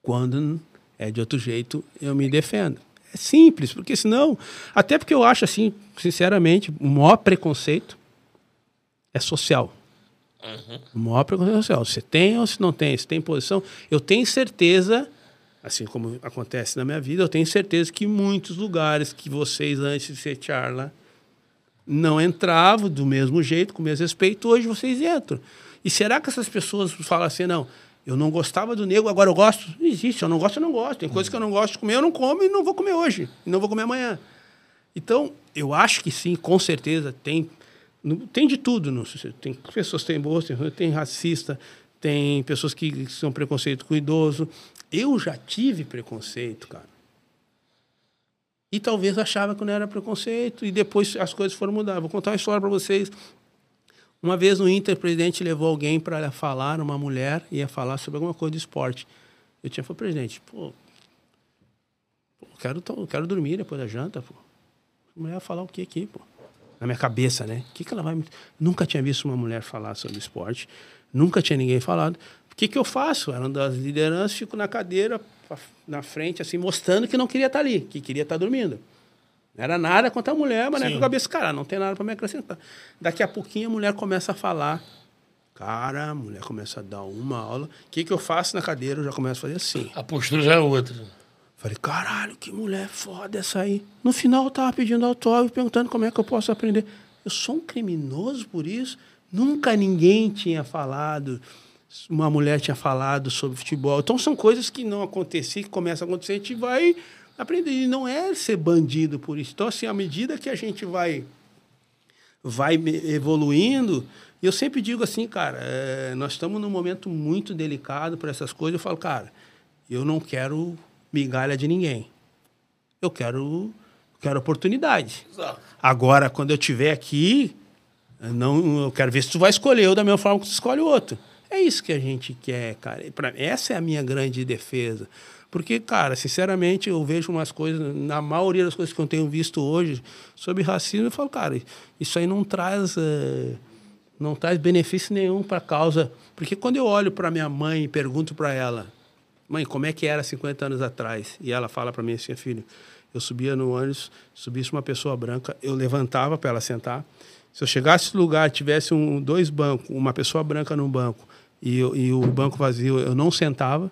Quando é de outro jeito, eu me defendo. É simples, porque senão, até porque eu acho assim, sinceramente, o maior preconceito é social. O maior preconceito social. Você tem ou se não tem? Se tem posição. Eu tenho certeza, assim como acontece na minha vida, eu tenho certeza que muitos lugares que vocês, antes de ser Charla, não entravam do mesmo jeito, com o mesmo respeito, hoje vocês entram. E será que essas pessoas falam assim, não, eu não gostava do negro, agora eu gosto? Não existe, eu não gosto, eu não gosto. Tem coisas que eu não gosto de comer, eu não como e não vou comer hoje. E não vou comer amanhã. Então, eu acho que sim, com certeza tem tem de tudo. No, tem pessoas que têm boas, tem, tem racista, tem pessoas que são preconceito com idoso. Eu já tive preconceito, cara. E talvez achava que não era preconceito, e depois as coisas foram mudar. Vou contar uma história para vocês. Uma vez no Inter, o presidente levou alguém para falar, uma mulher, ia falar sobre alguma coisa de esporte. Eu tinha falado, presidente, pô, pô, quero, quero dormir depois da janta, pô. A mulher vai falar o que aqui, pô? Na minha cabeça, né? O que, que ela vai. Nunca tinha visto uma mulher falar sobre esporte. Nunca tinha ninguém falado. O que, que eu faço? Era uma das lideranças, fico na cadeira, na frente, assim, mostrando que não queria estar ali, que queria estar dormindo. Não era nada contra a mulher, mas na Sim. minha cabeça, cara, não tem nada para me acrescentar. Daqui a pouquinho a mulher começa a falar. Cara, a mulher começa a dar uma aula. O que, que eu faço na cadeira? Eu já começo a fazer assim. A postura já é outra. Falei, caralho, que mulher foda essa aí. No final eu tava pedindo autógrafo, perguntando como é que eu posso aprender. Eu sou um criminoso por isso? Nunca ninguém tinha falado, uma mulher tinha falado sobre futebol. Então são coisas que não aconteciam, que começam a acontecer, a gente vai aprender. E não é ser bandido por isso. Então, assim, à medida que a gente vai vai evoluindo. Eu sempre digo assim, cara, é, nós estamos num momento muito delicado para essas coisas. Eu falo, cara, eu não quero migalha de ninguém. Eu quero, quero oportunidade. Exato. Agora, quando eu estiver aqui, eu não, eu quero ver se tu vai escolher eu da mesma forma que tu escolhe o outro. É isso que a gente quer, cara. Pra- essa é a minha grande defesa. Porque, cara, sinceramente, eu vejo umas coisas, na maioria das coisas que eu tenho visto hoje sobre racismo, eu falo, cara, isso aí não traz, eh, não traz benefício nenhum para a causa. Porque quando eu olho para minha mãe e pergunto para ela, mãe, como é que era 50 anos atrás? E ela fala para mim assim, filho, eu subia no ônibus, subisse uma pessoa branca, eu levantava para ela sentar. Se eu chegasse no lugar, tivesse um, dois bancos, uma pessoa branca num banco e, eu- e o banco vazio, eu não sentava,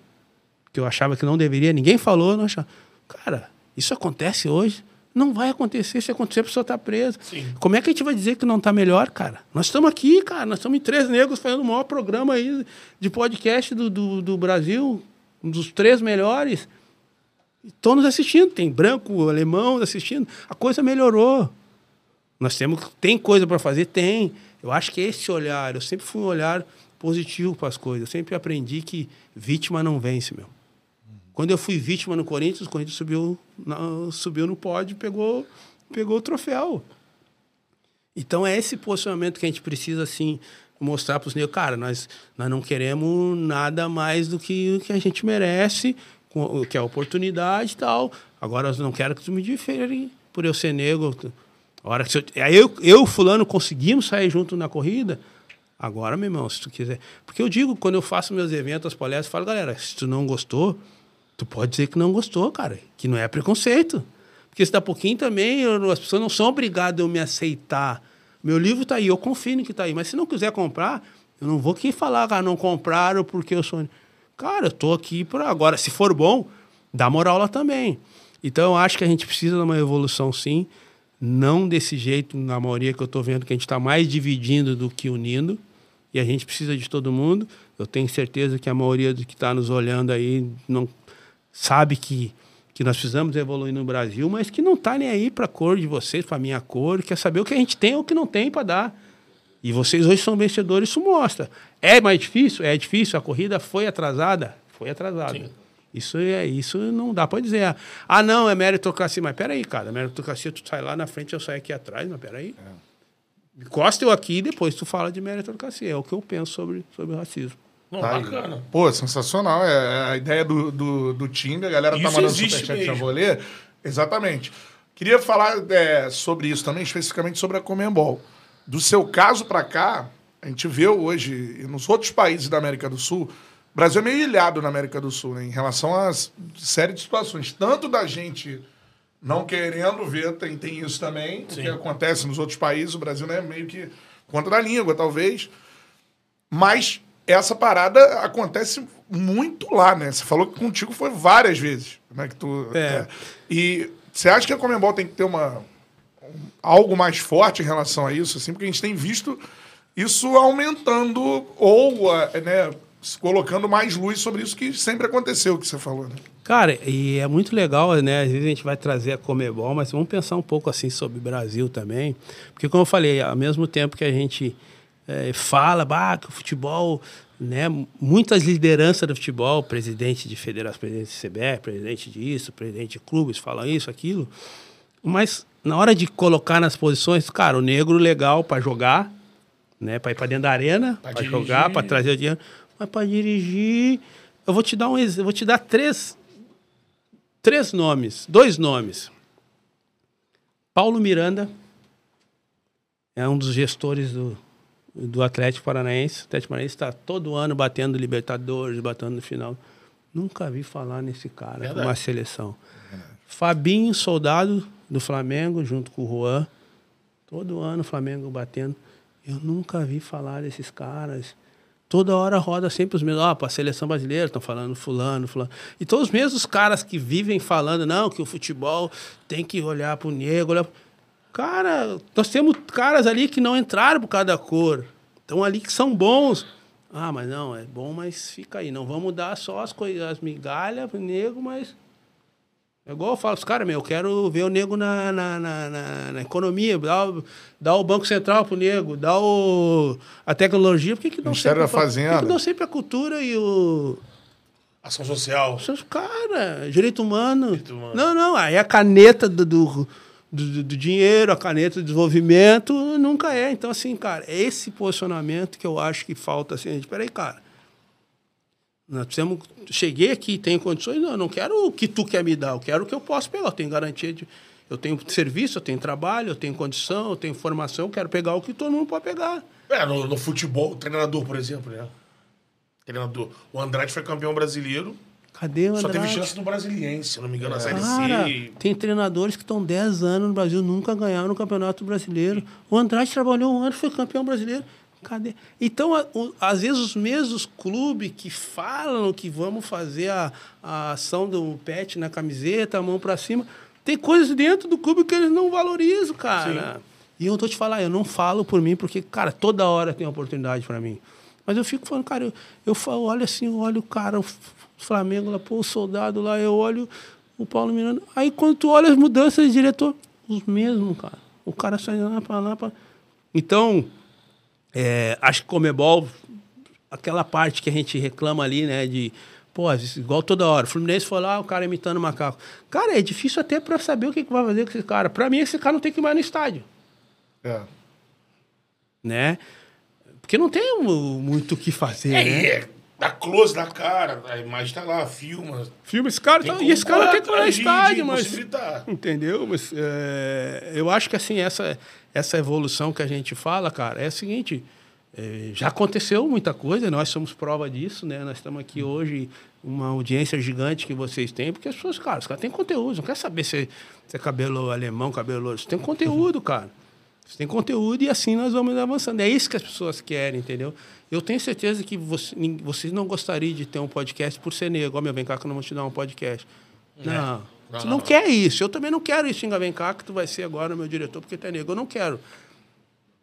porque eu achava que não deveria, ninguém falou, não achava. Cara, isso acontece hoje? Não vai acontecer. Se acontecer, a pessoa está presa. Sim. Como é que a gente vai dizer que não está melhor, cara? Nós estamos aqui, cara. Nós estamos em três negros fazendo o maior programa aí de podcast do, do, do Brasil, um dos três melhores. Estão nos assistindo. Tem branco, alemão assistindo. A coisa melhorou. Nós temos tem coisa para fazer, tem. Eu acho que esse olhar, eu sempre fui um olhar positivo para as coisas. Eu sempre aprendi que vítima não vence, meu. Quando eu fui vítima no Corinthians, o Corinthians subiu, na, subiu no pódio pegou, pegou o troféu. Então é esse posicionamento que a gente precisa, assim, mostrar para os negros. Cara, nós, nós não queremos nada mais do que o que a gente merece, que é oportunidade e tal. Agora, eu não quero que tu me difere por eu ser negro. Hora que eu, eu, eu, fulano, conseguimos sair junto na corrida. Agora, meu irmão, se tu quiser. Porque eu digo, quando eu faço meus eventos, as palestras, eu falo, galera, se tu não gostou, tu pode dizer que não gostou, cara. Que não é preconceito. Porque se dá pouquinho também, eu, as pessoas não são obrigadas a me aceitar. Meu livro está aí, eu confio no que está aí. Mas se não quiser comprar, eu não vou aqui falar, cara, não compraram porque eu sou. Cara, eu estou aqui para. Agora, se for bom, dá moral lá também. Então, eu acho que a gente precisa de uma evolução, sim. Não desse jeito, na maioria que eu estou vendo, que a gente está mais dividindo do que unindo. E a gente precisa de todo mundo. Eu tenho certeza que a maioria do que está nos olhando aí não sabe que, que nós precisamos evoluir no Brasil, mas que não está nem aí para a cor de vocês, para a minha cor, quer saber o que a gente tem ou o que não tem para dar. E vocês hoje são vencedores, isso mostra. É mais difícil? É difícil. A corrida foi atrasada? Foi atrasada. Sim. Isso é isso não dá para dizer. Ah, não, é meritocracia. Mas peraí, cara, meritocracia, tu sai lá na frente, eu saio aqui atrás, mas peraí. É. Encosta eu aqui e depois tu fala de meritocracia. É o que eu penso sobre, sobre o racismo. Não, tá bacana. Aí. Pô, sensacional. É, é a ideia do, do, do time, a galera tá isso tá mandando superchat, já vou ler. Exatamente. Queria falar é, sobre isso também, especificamente sobre a Comembol. Do seu caso para cá, a gente vê hoje, nos outros países da América do Sul, o Brasil é meio ilhado na América do Sul, né, em relação a série de situações. Tanto da gente não querendo ver, tem, tem isso também, Sim. o que acontece nos outros países, o Brasil né, meio que conta da língua, talvez. Mas essa parada acontece muito lá, né? Você falou que contigo foi várias vezes, né? Que tu, é. é. E você acha que a Comembol tem que ter uma algo mais forte em relação a isso, assim, porque a gente tem visto isso aumentando ou, né, colocando mais luz sobre isso que sempre aconteceu, que você falou, né? Cara, e é muito legal, né? Às vezes a gente vai trazer a Comebol, mas vamos pensar um pouco assim sobre o Brasil também. Porque, como eu falei, ao mesmo tempo que a gente é, fala bah, que o futebol, né, muitas lideranças do futebol, presidente de federação, presidente de CBR, presidente disso, presidente de clubes, falam isso, aquilo. Mas na hora de colocar nas posições, cara, o negro legal para jogar, né, para ir para dentro da arena, para jogar, para trazer o dinheiro, mas para dirigir, eu vou te dar um, eu vou te dar três três nomes, dois nomes. Paulo Miranda é um dos gestores do, do Atlético Paranaense. O Atlético Paranaense está todo ano batendo Libertadores, batendo no final. Nunca vi falar nesse cara, Verdade. uma seleção. Verdade. Fabinho, soldado do Flamengo, junto com o Juan. Todo ano o Flamengo batendo. Eu nunca vi falar desses caras. Toda hora roda sempre os mesmos. Ó, oh, para a seleção brasileira, estão falando fulano, fulano. E todos os mesmos caras que vivem falando, não, que o futebol tem que olhar para o negro. Olhar... Cara, nós temos caras ali que não entraram por causa da cor. Estão ali que são bons. Ah, mas não, é bom, mas fica aí. Não vamos dar só as coisas, as migalhas pro nego, mas. É igual eu falo, os caras, meu, eu quero ver o nego na, na, na, na, na economia, dar o, dar o Banco Central pro nego, dar o, a tecnologia. Por que, que não Ministério sempre, da Fazenda. Por que, que não sempre a cultura e o. Ação social. Cara, direito humano. direito humano. Não, não, aí a caneta do, do do, do, dinheiro, a caneta de desenvolvimento, nunca é. Então, assim, cara, é esse posicionamento que eu acho que falta, assim, a gente, peraí, cara, nós precisamos, cheguei aqui, tenho condições, não, eu não quero o que tu quer me dar, eu quero o que eu posso pegar, eu tenho garantia de, eu tenho serviço, eu tenho trabalho, eu tenho condição, eu tenho formação, eu quero pegar o que todo mundo pode pegar. É, no, no futebol, treinador, por exemplo, né? Treinador. O Andrade foi campeão brasileiro, Cadê o Só teve chance no Brasiliense, se não me engano, é. na Série Cara, C. Tem treinadores que estão 10 anos no Brasil, nunca ganharam no Campeonato Brasileiro. O Andrade trabalhou um ano, foi campeão brasileiro. Cadê? Então, a, o, às vezes, os mesmos clubes que falam que vamos fazer a, a ação do pet na camiseta, a mão para cima, tem coisas dentro do clube que eles não valorizam, cara. Sim. E eu tô te falar, eu não falo por mim, porque, cara, toda hora tem oportunidade para mim. Mas eu fico falando, cara, eu, eu falo, olha assim, eu olho o cara, Flamengo lá, pô, o soldado lá, eu olho o Paulo Miranda. Aí quando tu olha as mudanças de diretor, os mesmos, cara. O cara sai lá para lá. Pra... Então, é, acho que Comebol aquela parte que a gente reclama ali, né, de Pô, igual toda hora. O Fluminense foi lá, o cara imitando macaco. Cara, é difícil até para saber o que, que vai fazer com esse cara. Para mim, esse cara não tem que ir mais no estádio. É. Né? Porque não tem muito o que fazer, É, né? Dá close na cara, a imagem tá lá, filma. Filma esse cara, tá- e esse cara tem que estádio, mas... Entendeu? Mas é, eu acho que assim, essa, essa evolução que a gente fala, cara, é o seguinte, é, já aconteceu muita coisa, nós somos prova disso, né? Nós estamos aqui hoje, uma audiência gigante que vocês têm, porque as pessoas, cara, os caras têm conteúdo, não quer saber se, se é cabelo alemão, cabelo louro, você tem conteúdo, cara. Você tem conteúdo e assim nós vamos avançando. É isso que as pessoas querem, entendeu? Eu tenho certeza que você, vocês não gostariam de ter um podcast por ser negro. Ó, meu, vem cá que eu não vou te dar um podcast. Não, você não, quer isso. Eu também não quero isso. Xinga, vem cá que tu vai ser agora meu diretor porque tu é negro. Eu não quero.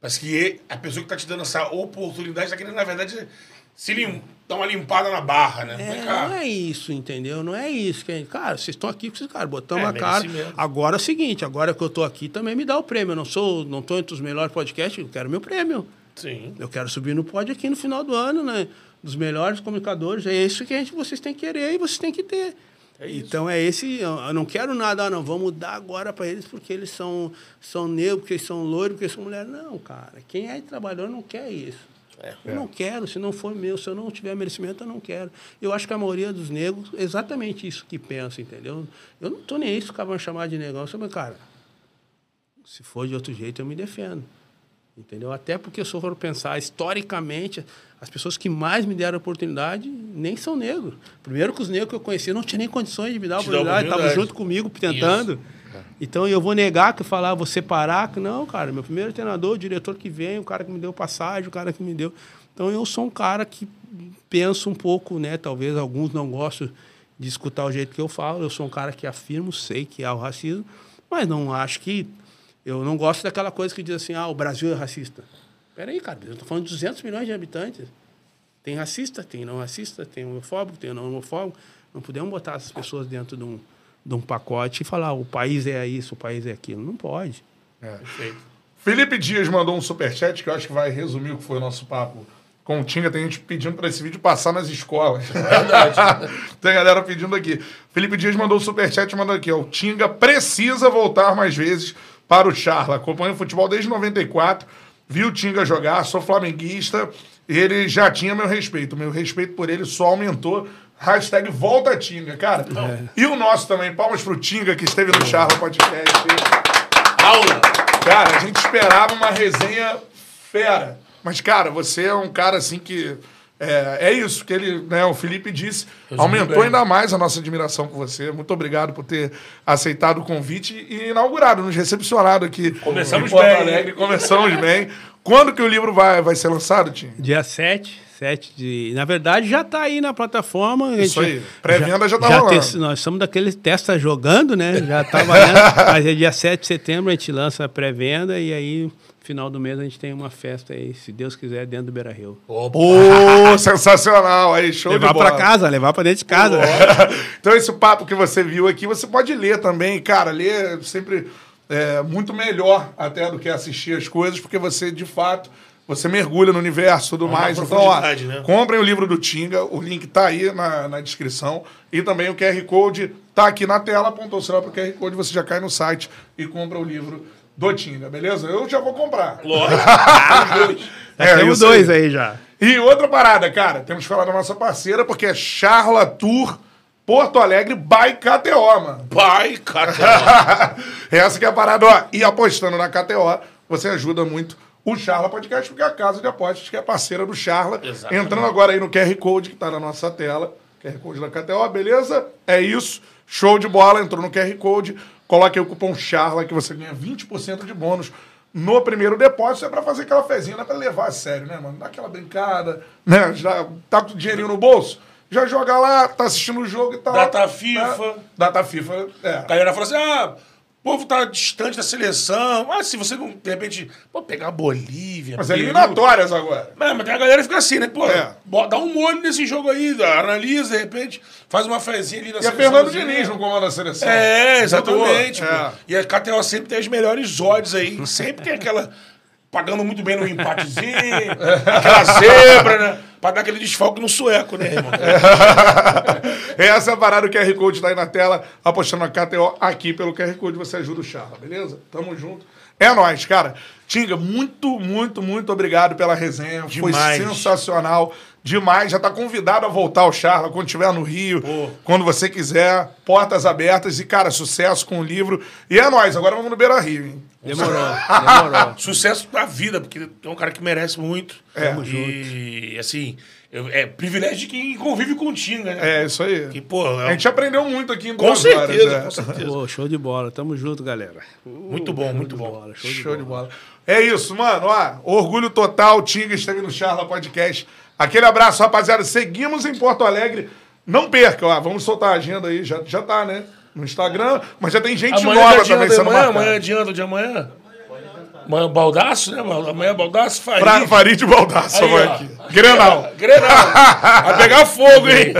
Parece que a pessoa que tá te dando essa oportunidade tá querendo, na verdade, se lim, dar uma limpada na barra, né? É, não é isso, entendeu? Não é isso. Que, cara, vocês estão aqui com esses caras, botamos É, a cara. Agora é o seguinte, agora que eu tô aqui, também me dá o prêmio. Eu não sou, não tô entre os melhores podcasts, eu quero meu prêmio. Sim. Eu quero subir no pódio aqui no final do ano, né? Dos melhores comunicadores. É isso que a gente, vocês têm que querer e vocês têm que ter. então é esse. Eu não quero nada, ah, não. Vamos dar agora para eles porque eles são, são negros, porque eles são loiros, porque eles são mulheres. Não, cara. Quem é trabalhador não quer isso. É. Eu não quero, se não for meu, se eu não tiver merecimento, eu não quero. Eu acho que a maioria dos negros é exatamente isso que pensa, entendeu? Eu não tô nem aí se o cara vai chamar de negão. Eu sou, cara, se for de outro jeito, eu me defendo. Entendeu? Até porque, se eu for pensar historicamente, as pessoas que mais me deram oportunidade nem são negros. Primeiro que os negros que eu conheci não tinham nem condições de me dar Te oportunidade, estavam junto comigo tentando. Então eu vou negar que falar, vou separar, que não, cara, meu primeiro treinador, o diretor que vem, o cara que me deu passagem, o cara que me deu. Então eu sou um cara que penso um pouco, né? Talvez alguns não gostem de escutar o jeito que eu falo. Eu sou um cara que afirmo, sei que há o racismo, mas não acho que. Eu não gosto daquela coisa que diz assim, ah, o Brasil é racista. Peraí, cara, eu estou falando de 200 milhões de habitantes. Tem racista, tem não racista, tem homofóbico, tem não homofóbico. Não podemos botar essas pessoas dentro de um, de um pacote e falar o país é isso, o país é aquilo. Não pode. Perfeito. Felipe Dias mandou um superchat que eu acho que vai resumir o que foi o nosso papo com o Tinga. Tem gente pedindo para esse vídeo passar nas escolas. Tem galera pedindo aqui. Felipe Dias mandou um superchat mandou aqui. Ó, o Tinga precisa voltar mais vezes para o Charla. Acompanho o futebol desde 94. Vi o Tinga jogar, sou flamenguista. Ele já tinha meu respeito. Meu respeito por ele só aumentou. Hashtag volta Tinga, cara. E o nosso também. Palmas pro Tinga que esteve no Charla Podcast. Aula! Cara, a gente esperava uma resenha fera. Mas, cara, você é um cara assim que. É, é isso que ele, né, o Felipe disse. aumentou bem. ainda mais a nossa admiração por você. Muito obrigado por ter aceitado o convite e inaugurado, nos recepcionado aqui. Começamos em Porto bem, Alegre. Começamos bem. Quando que o livro vai, vai ser lançado, Tim? Dia 7, 7 de. Na verdade, já está aí na plataforma. Isso gente aí. Pré-venda já tá rolando. te- Nós somos daqueles testa jogando, né? Já tá valendo. Mas é dia 7 de setembro, a gente lança a pré-venda e aí, final do mês, a gente tem uma festa aí, se Deus quiser, dentro do Beira Rio. Ô, sensacional! Aí, show Levar de bola. para casa, levar para dentro de casa. então, esse papo que você viu aqui, você pode ler também. Cara, ler é sempre é, muito melhor até do que assistir as coisas, porque você, de fato, você mergulha no universo e tudo Uma mais. Então, ó, né? comprem o livro do Tinga, o link tá aí na, na descrição. E também o QR Code tá aqui na tela, apontou o sinal pro QR Code, você já cai no site e compra o livro do Tinga, beleza? Eu já vou comprar. Lógico. Os dois. Já temos isso dois aí já. e outra parada, cara, temos que falar da nossa parceira, porque é Charla Tour Porto Alegre by KTO, mano. Pai, cara. Essa que é a parada, ó. E apostando na KTO, você ajuda muito o Charla Podcast, porque é a casa de apostas que é parceira do Charla. Exatamente. Entrando agora aí no QR Code que tá na nossa tela. QR Code da KTO, beleza? É isso. Show de bola, entrou no QR Code. Coloque aí o cupom CHARLA que você ganha 20% de bônus no primeiro depósito. É pra fazer aquela fezinha, não é pra levar a sério, né, mano? Dá aquela brincada, né? Já tá com o dinheirinho no bolso? Já joga lá, tá assistindo o jogo e tal. Data né? FIFA. Data FIFA, é. A galera fala assim: ah, o povo tá distante da seleção. Ah, se você não, de repente, pô, pegar Bolívia. Mas é Peru. eliminatórias agora. É, mas tem a galera que fica assim, né? Pô, É. dá um molho nesse jogo aí, analisa, de repente, faz uma fezinha ali na E é seleção. Fernando Diniz no comando da seleção. É, exatamente. É. E a KTO sempre tem as melhores odds aí. Sempre tem aquela. Pagando muito bem no empatezinho, aquela zebra, né? Pra dar aquele desfalque no sueco, né, irmão? Essa é a parada, o QR Code tá aí na tela, apostando na KTO aqui pelo QR Code, você ajuda o Charla, beleza? Tamo junto. É nóis, cara. Tinga, muito, muito, muito obrigado pela resenha. Foi Demais. sensacional. Demais. Já tá convidado a voltar ao Charla quando estiver no Rio, quando você quiser. Portas abertas e, cara, sucesso com o livro. E é nóis. Agora vamos no Beira Rio, hein? Demorou, demorou. Sucesso da vida, porque é um cara que merece muito. É. Tamo e, assim, eu- é privilégio de quem convive com o Tinga, né? É, isso aí. Que, pô, é A gente aprendeu muito aqui em Com duas certeza, horas, é. com certeza. Pô, show de bola. Tamo junto, galera. Muito bom, muito bom. Bola, show de Show de bola. bola. É isso, mano. Ó, orgulho total. Tinga esteve no Charla Podcast. Aquele abraço, rapaziada. Seguimos em Porto Alegre. Não perca, ó. Vamos soltar a agenda aí. Já, já tá, né? No Instagram. Mas já tem gente Amanhã nova adianta, também sendo amanhã, amanhã adianta de amanhã. Amanhã Baldaço, né? Amanhã Baldaço, Farid. Fra Farid Baldasso Aí, aqui. Grenal. Grenal. Vai pegar fogo, hein?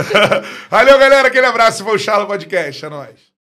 Valeu, galera. Aquele abraço. Foi o Charla Podcast. É nóis.